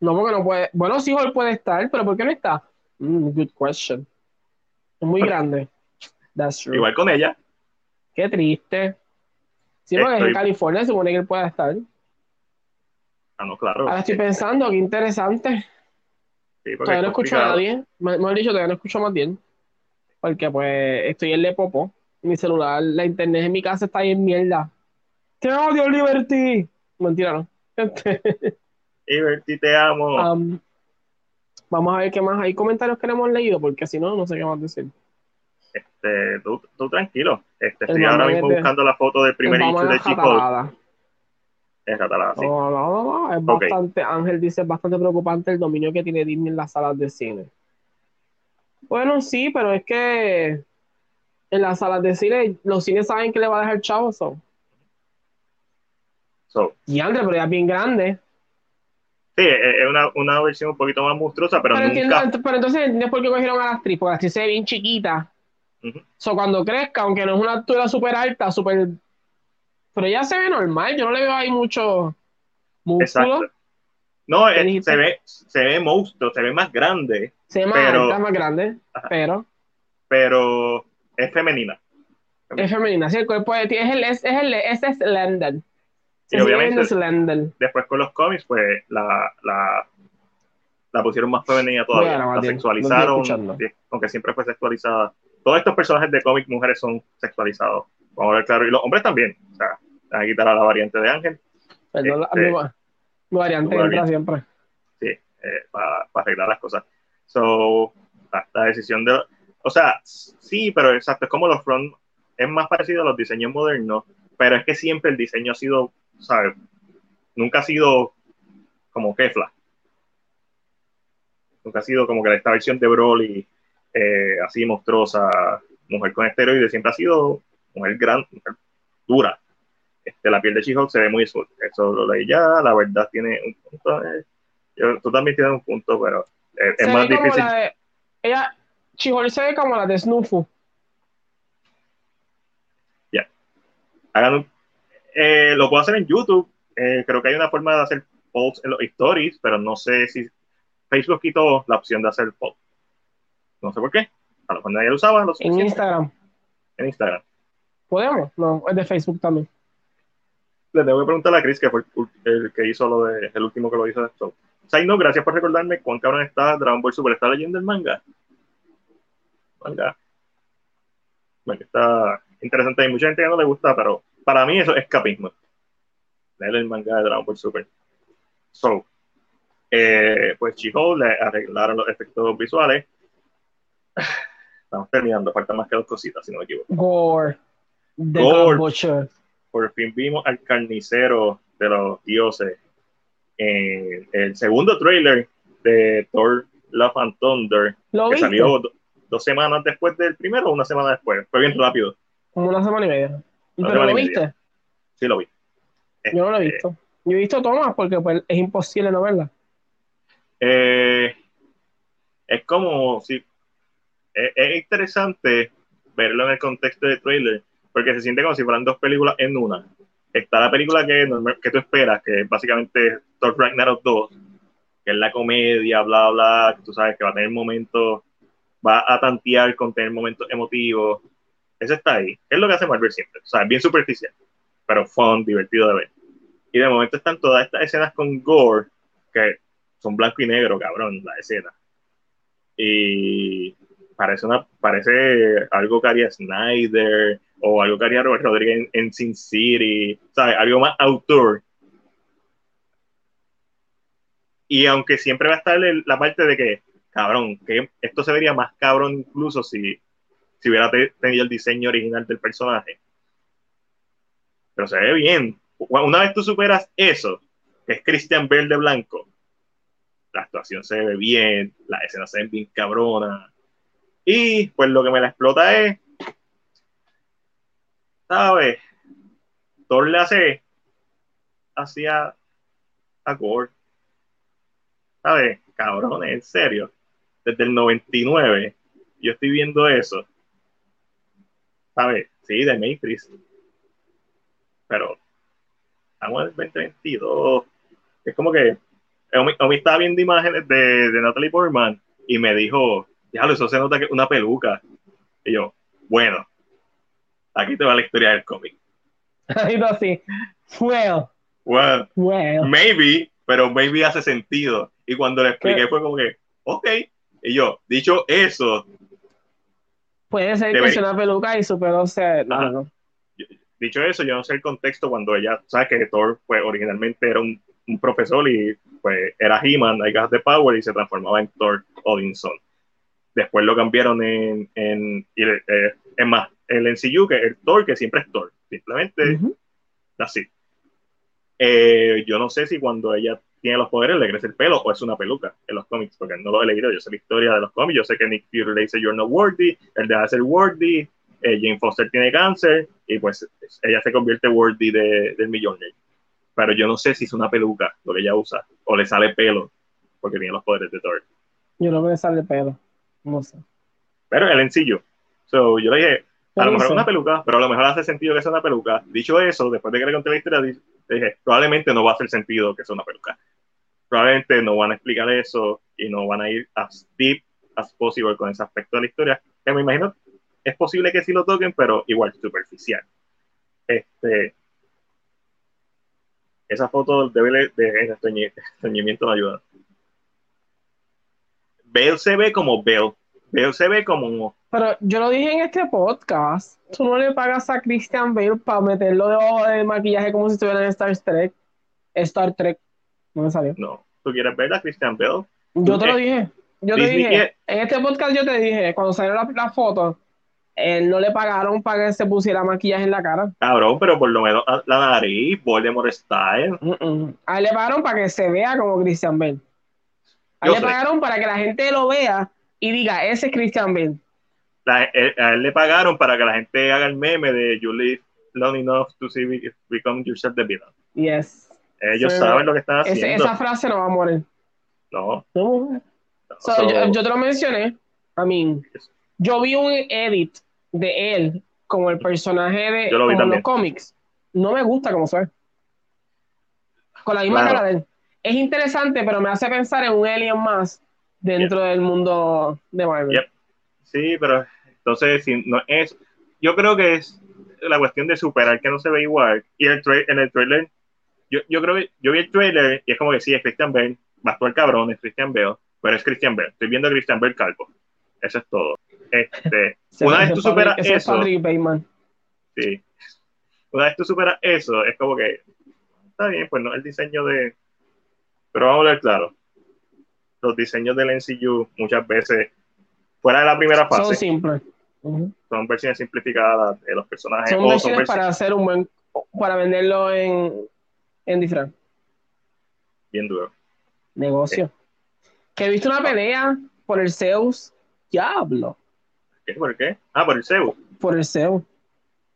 No, porque no puede. Bueno, sí, Hulk puede estar, pero ¿por qué no está? Mm, good question. Es muy grande. That's true. Igual con ella. Qué triste. Sí, porque es en Estoy- California, se supone que él pueda estar. Ah, no, claro. Ahora estoy pensando, qué interesante. Sí, Todavía no es escucho a nadie. Me, me han dicho, todavía no escucho más bien. Porque pues estoy en Lepopo. Mi celular, la internet en mi casa está ahí en mierda. ¡Te odio, Liberty! Mentira, no. Liberty, te amo. Um, vamos a ver qué más hay comentarios que no hemos leído, porque si no, no sé qué más decir. Este, tú, tú tranquilo. Este, El estoy ahora mismo buscando la foto del primer issue de jatalada. Es sí. No, no, no, no, es bastante, Ángel dice, es bastante preocupante el dominio que tiene Disney en las salas de cine. Bueno, sí, pero es que en las salas de cine, los cines saben que le va a dejar chavo, so. So, Y André, pero ya es bien grande. sí, es es una, una versión un poquito más monstruosa, pero, Pero, entiendo- nunca. ent- pero entonces entiendes por qué cogieron a la actriz, porque la actriz se ve bien chiquita. Ujú. So, cuando crezca, aunque no es una altura súper alta, súper... Pero ella se ve normal, yo no le veo ahí mucho músculo. Exacto. No, ¿Qué es- dijiste? se ve, se ve monstruo, se ve más grande, Se ve más Pero- alta, más grande, Ajá. pero pero es femenina. es femenina. Sí, el cuerpo de- es el es, es el es slender. Y sigue obviamente- slender. Después con los cómics, pues la, la, la pusieron más femenina todavía. Bueno, la sexualizaron, sí, aunque siempre fue sexualizada. Todos estos personajes de cómic mujeres son sexualizados. Vamos a ver claro. Y los hombres también. O sea, a quitar a la variante de Ángel Perdón, la- Este, va- mi variante entra variante. siempre. eh, para arreglar las cosas. So, la, la decisión de. O sea, sí, pero exacto, es como los front. Es más parecido a los diseños modernos, pero es que siempre el diseño ha sido, ¿sabes? Nunca ha sido como Kefla. Nunca ha sido como que esta versión de Broly, eh, así monstruosa, mujer con esteroides, siempre ha sido mujer gran, mujer dura. Este, la piel de She-Hulk se ve muy smooth. Eso lo leí ya, la verdad tiene un punto. eh, yo- tú también tienes un punto, pero es más difícil. de ella Chihol se ve como la de Snoofu. Un- eh, lo puedo hacer en YouTube. Eh, creo que hay una forma de hacer polls en los stories, pero no sé si Facebook quitó la opción de hacer poll. No sé por qué. A lo mejor nadie lo usaba lo En. Instagram. en Instagram. ¿Podemos? No, es de Facebook también. Le tengo que preguntar a Chris, que fue el, el que hizo lo de, el último que lo hizo de esto. Saino, gracias por recordarme cuán cabrón está Dragon Ball Super. ¿Está leyendo el manga? Manga. Bueno, está interesante. Hay mucha gente que no le gusta, pero para mí eso es escapismo. Leer el manga de Dragon Ball Super. So, eh, pues chicos, le arreglaron los efectos visuales. Estamos terminando, faltan más que dos cositas, si no me equivoco. Gore. The Gore. God Butcher. Por fin vimos al carnicero de los dioses en el segundo trailer de Thor Love and Thunder, ¿Lo que viste? salió do- dos semanas después del primero o una semana después. Fue bien rápido. Como una semana y media. Una ¿Pero lo viste? media. Sí lo vi. Yo no lo he visto. Yo he visto tomas porque pues, es imposible no verla. eh, es como si es, es interesante verlo en el contexto del trailer, porque se siente como si fueran dos películas en una. Está la película que, que tú esperas, que es básicamente Thor Ragnarok 2, que es la comedia, bla, bla, que tú sabes que va a tener momentos, va a tantear con tener momentos emotivos. Eso está ahí. Es lo que hace Marvel siempre. O sea, es bien superficial, pero fun, divertido de ver. Y de momento están todas estas escenas con gore, que son blanco y negro, cabrón, la escena. Y parece, una, parece algo que haría Snyder o algo que haría Robert Rodríguez en, Sin City, ¿sabes? Algo más autor. Y aunque siempre va a estar la parte de que, cabrón, que esto se vería más cabrón incluso si, si hubiera te- tenido el diseño original del personaje. pero se ve bien. Una vez tú superas eso, que es Christian Bale de blanco, la actuación se ve bien, las escenas se ven bien cabronas. Y pues lo que me la explota es, ¿sabes? Thor le hace hacia a Gore. ¿Sabes? Cabrones, en serio. Desde el 99, yo estoy viendo eso. ¿Sabes? Sí, de Matrix. Pero estamos en el 2022. Es como que Omi, estaba viendo imágenes de, de Natalie Portman y me dijo, ya eso se nota que es una peluca. Y yo, bueno, aquí te va la historia del cómic. así, well, well, well, maybe, pero maybe hace sentido. Y cuando le expliqué fue como que, ok. Y yo, dicho eso. Puede ser que sea una peluca y su pelo sea. No, Dicho eso, yo no sé el contexto cuando ella, sabes que Thor pues, originalmente era un, un profesor y pues era He-Man, hay de Power y se transformaba en Thor Odinson. Después lo cambiaron en, en, eh, en más, el NCU, que el Thor, que siempre es Thor. Simplemente así. Eh, yo no sé si cuando ella tiene los poderes le crece el pelo o es una peluca en los cómics, porque no lo he leído. Yo sé la historia de los cómics, yo sé que Nick Fury le dice You're not worthy, él debe ser worthy, eh, Jane Foster tiene cáncer y pues ella se convierte worthy de, del millonario. Pero yo no sé si es una peluca lo que ella usa o le sale pelo porque tiene los poderes de Thor. Yo no veo sale pelo, no sé. Pero el encillo. So, yo le dije, a lo mejor es una peluca, pero a lo mejor hace sentido que sea una peluca. Dicho eso, después de que le conté la historia, dije, probablemente no va a hacer sentido que sea una peluca. Probablemente no van a explicar eso y no van a ir as deep as possible con ese aspecto de la historia, que me imagino es posible que sí lo toquen, pero igual superficial. Este, esa foto de, de, estreñimiento no ayuda. Bale se ve como Bale. Bale se ve como. Pero yo lo dije en este podcast. Tú no le pagas a Christian Bale para meterlo debajo del maquillaje como si estuviera en Star Trek. Star Trek. No me salió. No. ¿Tú quieres ver a Christian Bale? Yo te lo dije. Yo te dije. En este podcast yo te dije, cuando salió la, la foto, él no le pagaron para que se pusiera maquillaje en la cara. Cabrón, pero por lo menos la nariz, Voldemort Style. A él le pagaron para que se vea como Christian Bale. A él le pagaron para que la gente lo vea y diga, ese es Christian Bale. Eh, a él le pagaron para que la gente haga el meme de You live long enough to see become yourself the villain. Yes. Ellos saben lo que están haciendo. esa frase no va a morir. No. no. yo, te lo mencioné. I mean, yo vi un edit de él como el personaje de los cómics. No me gusta como soy. Con la misma cara de él. Es interesante, pero me hace pensar en un alien más dentro del mundo de Marvel. Sí, pero entonces si no es, yo creo que es la cuestión de superar que no se ve igual. Y el en el trailer, yo, yo creo que yo vi el trailer y es como que sí, es Christian Bale, va a actuar cabrón, es Christian Bale, pero es Christian Bale. Estoy viendo a Christian Bale calvo. Eso es todo. Este, una vez tú superas eso. Sí. Una vez tú superas eso, es como que está bien, pues no el diseño de. Pero vamos a ver claro. Los diseños del NCU muchas veces, fuera de la primera fase, son simples. Son versiones simplificadas de los personajes. Son versiones para hacer un buen. para venderlo en, en disfraz. Bien duro. Negocio. Que he visto una pelea por el Zeus. Diablo. ¿Por qué? Ah, por el Zeus. Por el Zeus.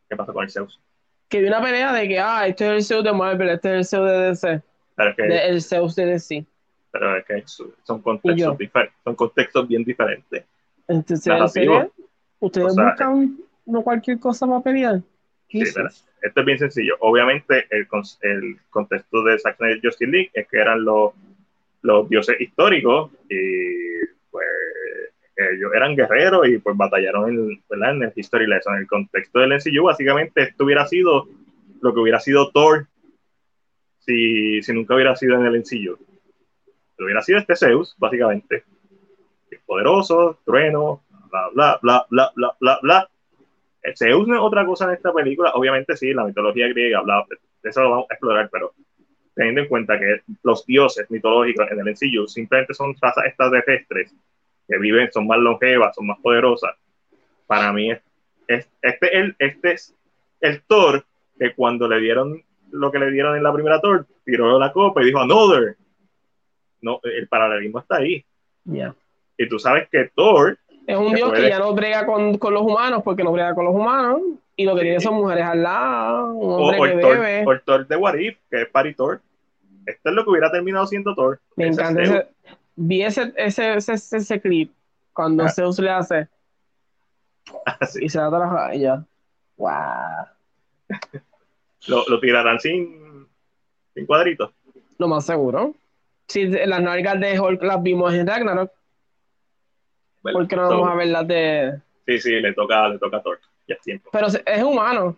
¿Qué pasó con el Zeus? Que vi una pelea de que, ah, este es el Zeus de Marvel, este es el Zeus de DC. Pero que, el Zeus de DC. Pero es que son contextos, son contextos bien diferentes. Entonces, ¿en ¿Ustedes buscan no cualquier cosa para pelear? Sí, esto es bien sencillo. Obviamente, el, el contexto de Zack Snyder Justice League es que eran los, los dioses históricos y pues ellos eran guerreros y pues batallaron en, ¿verdad? en el History Lesson. En el contexto del NCU, básicamente esto hubiera sido lo que hubiera sido Thor si, si nunca hubiera sido en el NCU. Hubiera sido este Zeus, básicamente. Poderoso, trueno, bla, bla, bla, bla, bla, bla, bla. Zeus no es otra cosa en esta película. Obviamente sí, la mitología griega, bla, eso lo vamos a explorar, pero teniendo en cuenta que los dioses mitológicos en el NCU simplemente son razas extraterrestres que viven, son más longevas, son más poderosas. Para mí, es, este, el, este es el Thor que cuando le dieron lo que le dieron en la primera Thor, tiró la copa y dijo Another. No, el paralelismo está ahí. Ya. Y tú sabes que Thor Es un Que dios puede- que ya no brega con, con los humanos porque no brega con los humanos. Y lo que tiene son mujeres al lado, un o, hombre o que el Thor, bebe. o el Thor de What If, que es Party Thor. Esto es lo que hubiera terminado siendo Thor. Me Ese encanta ese. Vi ese, ese, ese, ese- clip cuando Ah. Zeus le hace Así. y se da toda la y ya. Wow. Lo, lo tirarán sin, sin cuadritos. Lo más seguro. Si las nalgas de Hulk las vimos en Ragnarok, Bueno, ¿por qué no so, vamos a ver las de.? Sí, sí, le toca, le toca a Thor. Ya es tiempo. Pero es humano.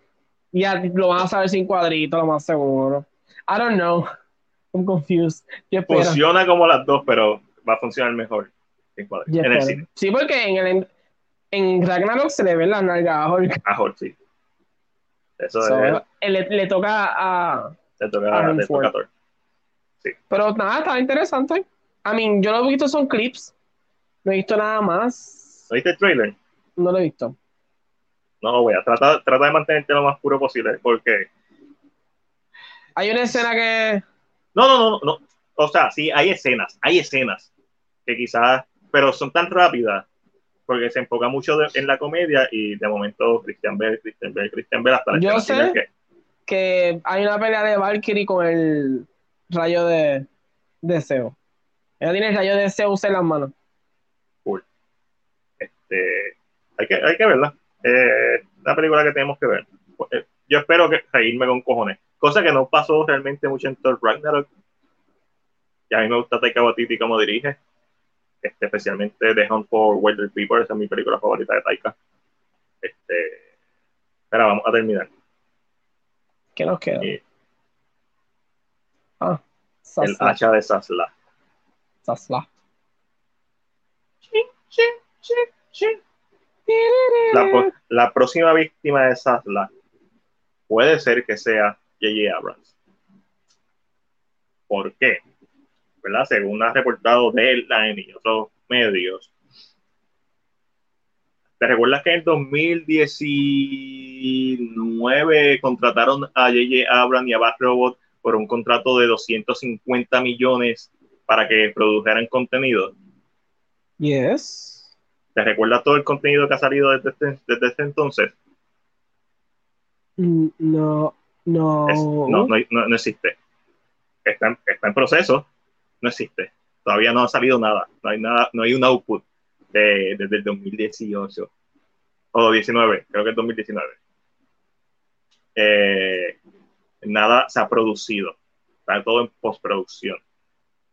Ya lo van a saber sin cuadritos, lo más seguro. I don't know. I'm confused. Yo espero. Funciona como las dos, pero va a funcionar mejor sin cuadritos. En el cine. Sí, porque en, el, en Ragnarok se le ven las nalgas a Hulk. A Hulk, sí. Eso So, es, le, le toca a. le toca, a le toca a Thor. Pero nada, está interesante. I mean, yo lo he visto son clips. No he visto nada más. ¿No viste el trailer? No lo he visto. No, voy a tratar trata de mantenerte lo más puro posible, porque Hay una escena que. No, no, no, no. O sea, sí, hay escenas, hay escenas que quizás, pero son tan rápidas porque se enfoca mucho de- en la comedia y de momento Christian Bell, Christian Bell, Christian Bell hasta la Yo sé. que que hay una pelea de Valkyrie con el rayo de, de Zeus. Ella tiene el rayo de Zeus en las manos. este, hay que hay que verla. Eh, una película que tenemos que ver. Eh, Yo espero que reírme con cojones. Cosa que no pasó realmente mucho en Thor Ragnarok. Y a mí me gusta Taika Waititi como dirige. Este, especialmente The Hunt for Wilder People, esa es mi película favorita de Taika. Este, pero vamos a terminar. ¿Qué nos queda? Sí. Ah, El hacha de Sasla. Sasla. La, próxima víctima de Sasla puede ser que sea J.J. Abrams. ¿Por qué? ¿Verdad? Según ha reportado Deadline y otros medios. ¿Te recuerdas que en 2019 contrataron a J.J. Abrams y a Bad Robot por un contrato de 250 millones para que produjeran contenido? Yes. ¿Te recuerdas todo el contenido que ha salido desde este, desde este entonces? Mm, No, no. Es- no, no, no, no existe. Está en, está en proceso, no existe. Todavía no ha salido nada. No hay nada, no hay un output de- desde el 2018 o 19, creo que es 2019. Eh, nada se ha producido. Está todo en postproducción.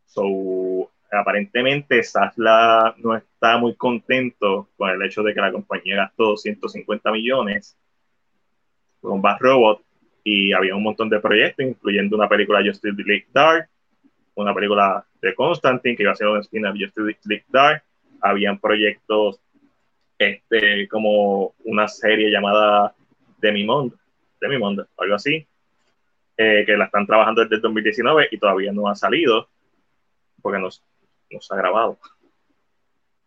So, aparentemente Sasla no está muy contento con el hecho de que la compañía gastó 250 millones con Bad Robot y había un montón de proyectos, incluyendo una película Justice League Dark, una película de Constantine que iba a ser un spin-off Justice League Dark, habían proyectos este, como una serie llamada Demimonde, Demimonde, algo así, eh, que la están trabajando desde el 2019 y todavía no ha salido porque no, no se ha grabado.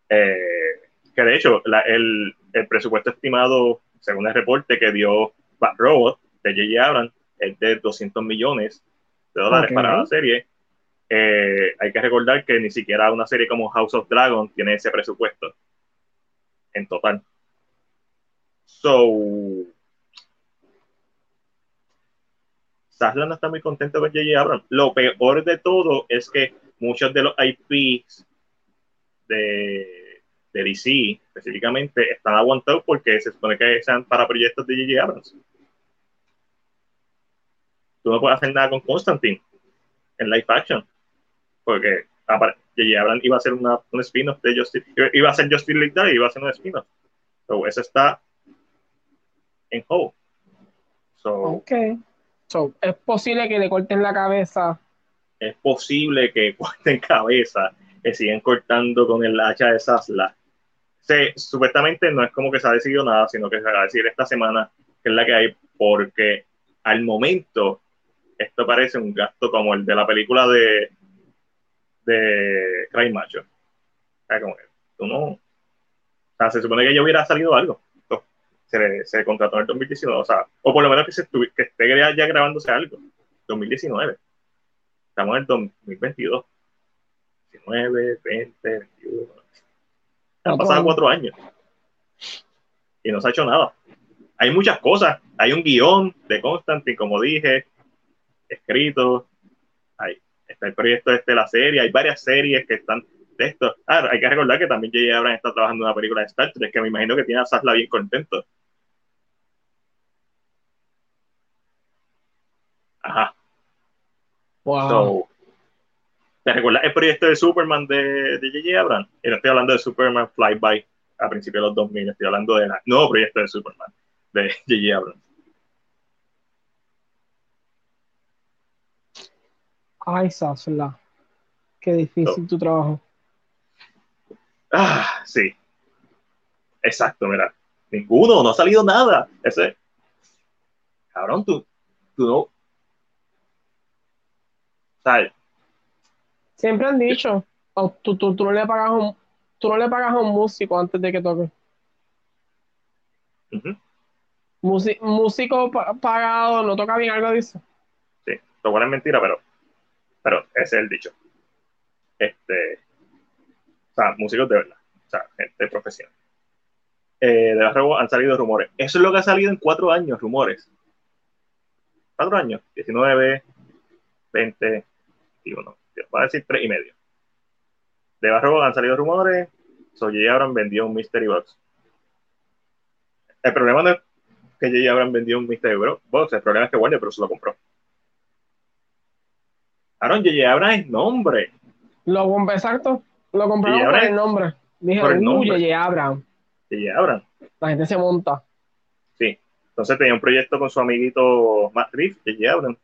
Eh, que de hecho, la- el, el presupuesto estimado, según el reporte que dio Bad Robot de J.J. Abrams, es de 200 millones de dólares Ok. para la serie. Eh, hay que recordar que ni siquiera una serie como House of Dragon tiene ese presupuesto en total. So, Sasla no está muy contento con J.J. Abrams. Lo peor de todo es que muchos de los IPs de, de DC específicamente están aguantados porque se supone que sean para proyectos de J.J. Abrams. Tú no puedes hacer nada con Constantine en live action porque J.J. Abrams iba a hacer una, un spin-off de Justice iba a hacer Justice League y iba a hacer un spin-off. So, eso está en hold. So, Ok. So, es posible que le corten la cabeza. es posible que corten cabeza, que sigan cortando con el hacha de Sasla. Se, supuestamente no es como que se ha decidido nada, sino que se va a decir esta semana que es la que hay, porque al momento esto parece un gasto como el de la película de de Cry Macho. Como que no. O sea, se supone que ya hubiera salido algo. Se le, se le contrató en el 2019, o sea, o por lo menos que, se estuvi- que esté ya, grabándose algo. 2019. Estamos en el 2022. 19, 20, 21. Han pasado cuatro años. Y no se ha hecho nada. Hay muchas cosas. Hay un guion de Constantine, como dije, escrito. Hay, está el proyecto este de la serie. Hay varias series que están de esto. Ah, hay que recordar que también J.J. Abrams está trabajando en una película de Star Trek que me imagino que tiene a Sasla bien contento. Ajá. Wow. So, ¿Te recuerdas el proyecto de Superman de de J.J. Abrams? Y no estoy hablando de Superman Flyby a principios de los 2000, estoy hablando del nuevo proyecto de Superman de J.J. Abrams. Ay, Sasla. Qué difícil tu trabajo. Ah, sí. Exacto, mira. Ninguno, no ha salido nada. Ese. Cabrón, tú, tú no. Siempre han dicho, oh, tú, tú, tú no le pagas un, tú no le pagas a un músico antes de que toque. Ujú, Musi- músico pa- pagado no toca bien algo dice. Sí, lo cual es mentira, pero, pero ese es el dicho. Este. O sea, músicos de verdad. O sea, gente profesional. Eh, de la Rebo han salido rumores. Eso es lo que ha salido en cuatro años, rumores. Cuatro años. 19, 20, 21. Va a decir tres y medio. De Barro han salido rumores. So. Abrams vendió un Mystery Box. El problema no es que J.J. Abrams vendió un Mystery Box. El problema es que Warner Bros. lo compró. Aaron J.J. Abrams es nombre. Lo compré, exacto. Lo compraron por el nombre. Dije, por el uy, nombre. J.J. Abrams. Abrams. La gente se monta. Sí. Entonces tenía un proyecto con su amiguito Matt Reeves, J.J. Abrams.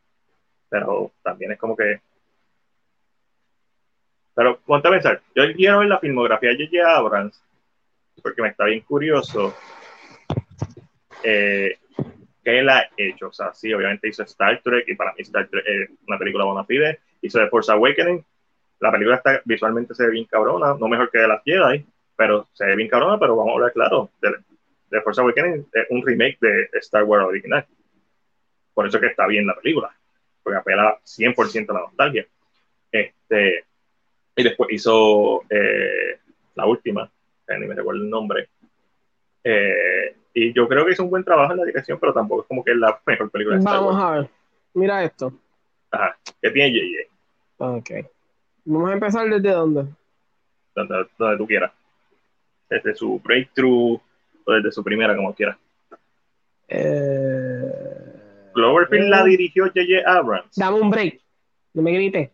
Pero también es como que. Pero ponte a pensar, yo quiero ver la filmografía de J.J. Abrams porque me está bien curioso eh, qué él ha hecho. O sea, sí, obviamente hizo Star Trek y para mí Star Trek es una película bona fide. Hizo The Force Awakening. La película está visualmente se ve bien cabrona, no mejor que de las Jedi, pero se ve bien cabrona, pero vamos a hablar claro. De, The Force Awakening es un remake de Star Wars original. Por eso es que está bien la película, porque apela 100% a la nostalgia. Este, y después hizo eh, la última, que ni me recuerdo el nombre. Eh, y yo creo que hizo un buen trabajo en la dirección, pero tampoco es como que es la mejor película de Star Vamos Wars. a ver. Mira esto. Ajá. ¿Qué tiene JJ? Ok. Vamos a empezar desde dónde. Donde, donde tú quieras. Desde su breakthrough o desde su primera, como quieras. Eh, Cloverfield la dirigió J.J. Abrams. Dame un break. No me grites.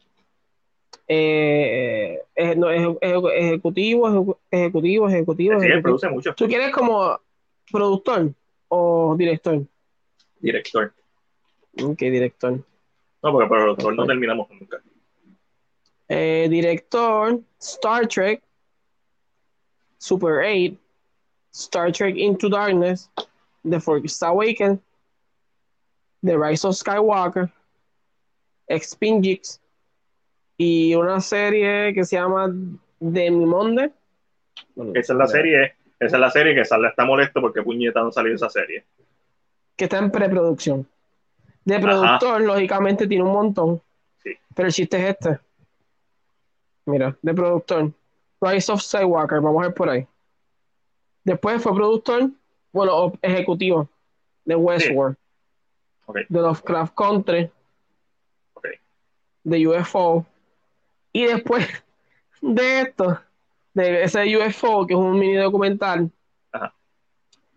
Eh, eh, no, eje- eje- ejecutivo, ejecu- ejecutivo, ejecutivo, Sí, ejecutivo. produce mucho. ¿Tú quieres como productor o director? Director. Ok, director. No, porque productor no terminamos nunca. Eh, director, Star Trek, Super 8, Star Trek Into Darkness, The Force Awakens, The Rise of Skywalker, Expingix y una serie que se llama Demimonde. Bueno, Esa es la serie, esa es la serie que Sala está molesto porque puñeta no salió esa serie. Que está en preproducción. De productor, lógicamente, tiene un montón. Sí. Pero el chiste es este. Mira, de productor. Rise of Skywalker, vamos a ver por ahí. Después fue productor, bueno, ejecutivo de Westworld, de Lovecraft Country, de UFO. Y después de esto, de ese UFO, que es un mini documental, Ajá.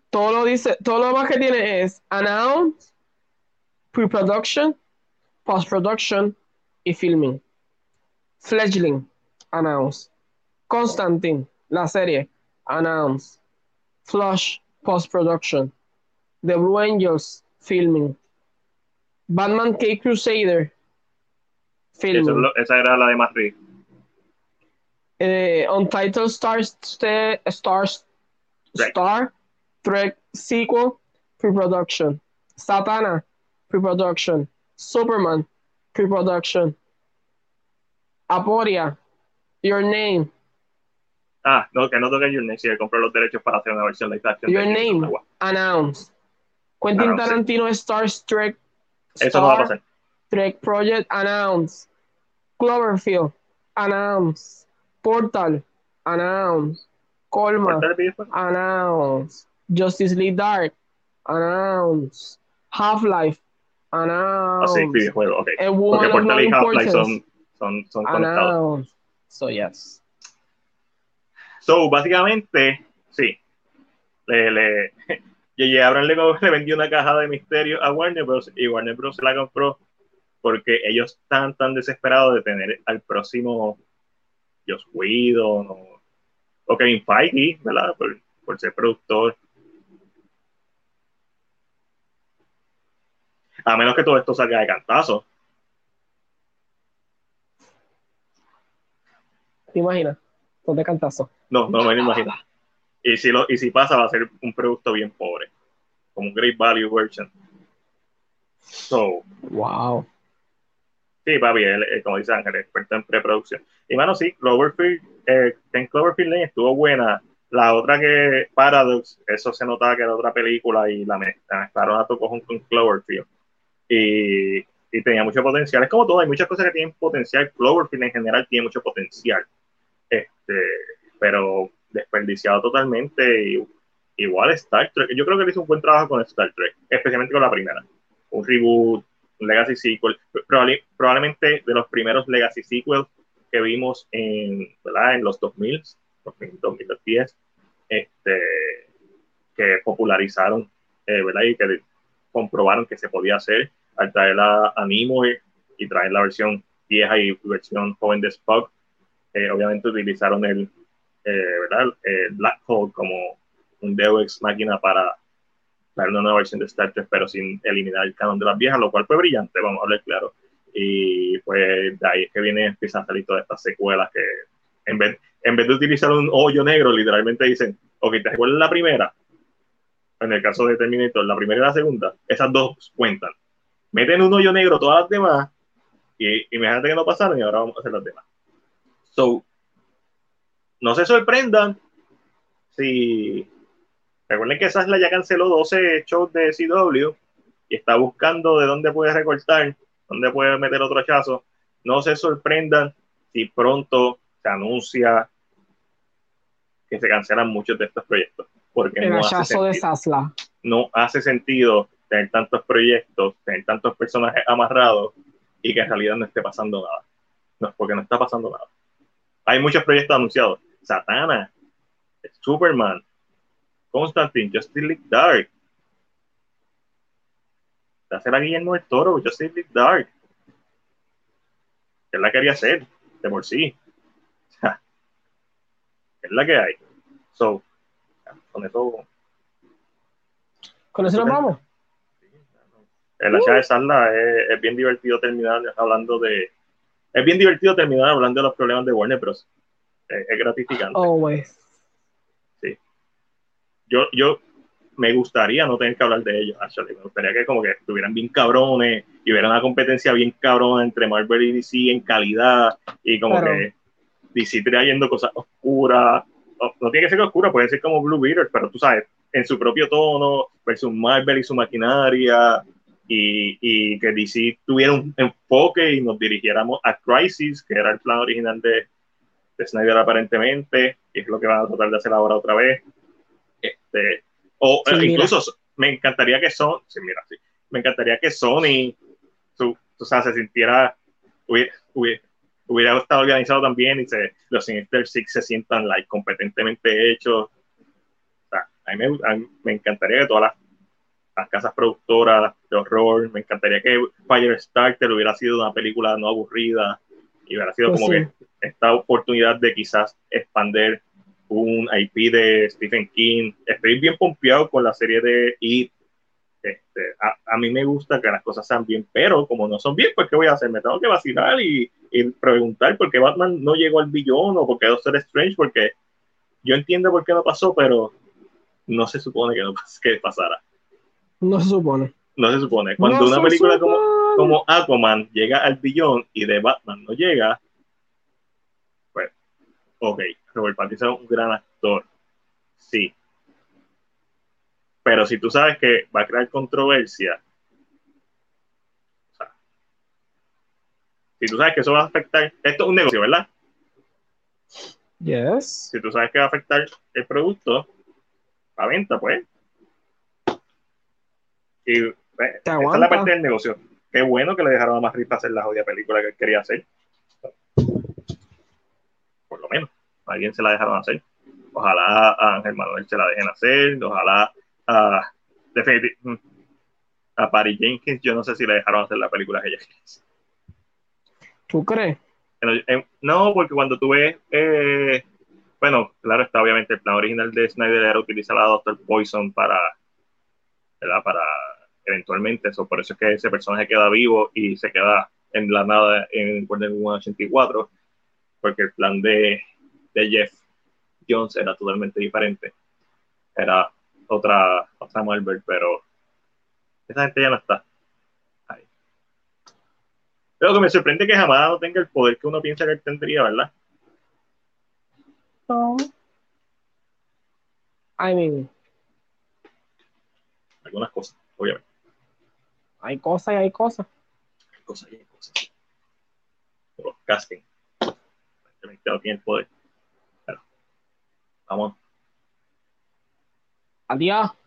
todo lo dice, todo lo más que tiene es announce, pre-production, post-production y filming. Fledgling, announce. Constantine, la serie, announce. Flush, post-production. The Blue Angels, filming. Batman K Crusader, Lo- esa era la de Reeves. eh, Untitled Stars St- Stars Trek. Star Trek sequel pre-production. Satana pre-production. Superman pre-production. Aporia, Your Name Ah, no, que no toque Your Name, si sí, compró los derechos para hacer una versión live action. Your de Name, announced. Quentin. Tarantino Star Trek. Eso no va a Star pasar. Trek Project announced. Cloverfield announced. Portal announced. Colma announced. Justice League Dark announced. Half-Life Ah, announced. sí, videojuego, ok. Porque of Portal y Half-Life son, son, son conectados. So yes. So, básicamente, sí. Le, le, J.J. Abrams le, le vendió una caja de misterio a Warner Bros. y Warner Bros. se la compró porque ellos están tan desesperados de tener al próximo Joss Whedon o, o Kevin Feige, ¿verdad? Por, por ser productor. A menos que todo esto salga de cantazo. ¿Te imaginas? Ponte cantazo. No, no me lo imagino. Y si, lo, y si pasa, va a ser un producto bien pobre. Como un Great Value version. So, Wow. Sí, papi, él, él, como dice Ángel, experto en preproducción. Y mano, sí, Cloverfield, eh, en Cloverfield estuvo buena. La otra que, Paradox, eso se notaba que era otra película y la mez- la mezclaron a tu cojón con Cloverfield. Y, tenía mucho potencial. Es como todo, hay muchas cosas que tienen potencial. Cloverfield en general tiene mucho potencial. Este, pero desperdiciado totalmente. Igual Star Trek. Yo creo que él hizo un buen trabajo con Star Trek, especialmente con la primera. Un reboot, legacy sequel. Probable- probablemente de los primeros legacy sequels que vimos en, ¿verdad? en los 2000, 2000, 2010, este, que popularizaron eh, ¿verdad? y que comprobaron que se podía hacer al traer a, a y traer la versión vieja y versión joven de Spock. Eh, obviamente utilizaron el, eh, ¿verdad? Black Hole como un Deus Ex máquina para dar una nueva versión de Star Trek, pero sin eliminar el canon de las viejas, lo cual fue brillante, vamos a hablar claro. Y pues de ahí es que viene, empiezan a salir todas estas secuelas que en vez, en vez de utilizar un hoyo negro, literalmente dicen, ok, ¿te recuerdas la primera? En el caso de Terminator, la primera y la segunda, esas dos cuentan. Meten un hoyo negro todas las demás y imagínate que no pasaron y ahora vamos a hacer las demás. So, no se sorprendan si recuerden que Sasla ya canceló 12 shows de CW y está buscando de dónde puede recortar, dónde puede meter otro hachazo. No se sorprendan si pronto se anuncia que se cancelan muchos de estos proyectos. Porque El no hace, de sentido, Sasla. no hace sentido tener tantos proyectos, tener tantos personajes amarrados y que en realidad no esté pasando nada. No, porque no está pasando nada. Hay muchos proyectos anunciados. Satana, Superman, Constantine, Justice League Dark. La Guillermo del Toro, Justice League Dark. Que él la quería hacer, de por sí. Es la que hay. So, con eso, Con eso nos vamos. el hacha de Sarla es, es bien divertido terminar hablando de. Es bien divertido terminar hablando de los problemas de Warner Bros. Es, es gratificante. Always. Yo, yo me gustaría no tener que hablar de ellos, actually. Me gustaría que como que estuvieran bien cabrones y hubiera una competencia bien cabrona entre Marvel y DC en calidad y como que DC trayendo cosas oscuras. No, no tiene que ser oscura, pueden ser como Blue Beaters, pero tú sabes, en su propio tono versus Marvel y su maquinaria y, y que DC tuviera un enfoque y nos dirigiéramos a Crisis, que era el plan original de, de Snyder aparentemente, y es lo que van a tratar de hacer ahora otra vez. Este, o Sí, eh, mira. incluso me encantaría que Sony, sí, mira, sí, me encantaría que Sony, su, o sea, se sintiera, hubiera, hubiera, hubiera estado organizado también y se, los Sinister Six se sientan like, competentemente hechos. O sea, a mí me, a mí me encantaría que todas las, las casas productoras de horror, me encantaría que Firestarter hubiera sido una película no aburrida y hubiera sido Pues como sí. que esta oportunidad de quizás expander un IP de Stephen King. Estoy bien pompeado con la serie de It. Este, a, a mí me gusta que las cosas sean bien, pero como no son bien, pues ¿qué voy a hacer? Me tengo que vacilar y, y preguntar por qué Batman no llegó al billón o por qué Doctor Strange, porque yo entiendo por qué no pasó, pero no se supone que, no, que pasara. No se supone. No se supone. Cuando No una película como, como Aquaman llega al billón y de Batman no llega, pues, ok, Robert Pattinson es un gran actor, sí. Pero si tú sabes que va a crear controversia, o sea, si tú sabes que eso va a afectar, esto es un negocio, ¿verdad? Yes. Si tú sabes que va a afectar el producto, la venta, pues. Y pues, esa es la parte del negocio. Qué bueno que le dejaron a Madrid hacer la jodida película que él quería hacer. Por lo menos, a alguien se la dejaron hacer. Ojalá a Ángel Manuel se la dejen hacer. Ojalá a, mm, a Patty Jenkins, yo no sé si le dejaron hacer la película que ella ¿Tú crees? No, porque cuando tú ves, eh, bueno, claro, está obviamente el plan original de Snyder era utilizar a Doctor Poison para, ¿verdad? Para eventualmente eso, por eso es que ese personaje queda vivo y se queda en la nada en Wonder Woman 84, porque el plan de, de Jeff Jones era totalmente diferente. Era otra, otra Marvel, pero esa gente ya no está. Ahí. Pero que me sorprende que jamás no tenga el poder que uno piensa que él tendría, ¿verdad? No. I mean. Algunas cosas, obviamente. Hay cosas y hay cosas. Hay cosas y hay cosas. Los casting. No tiene el poder. Vamos. Adiós.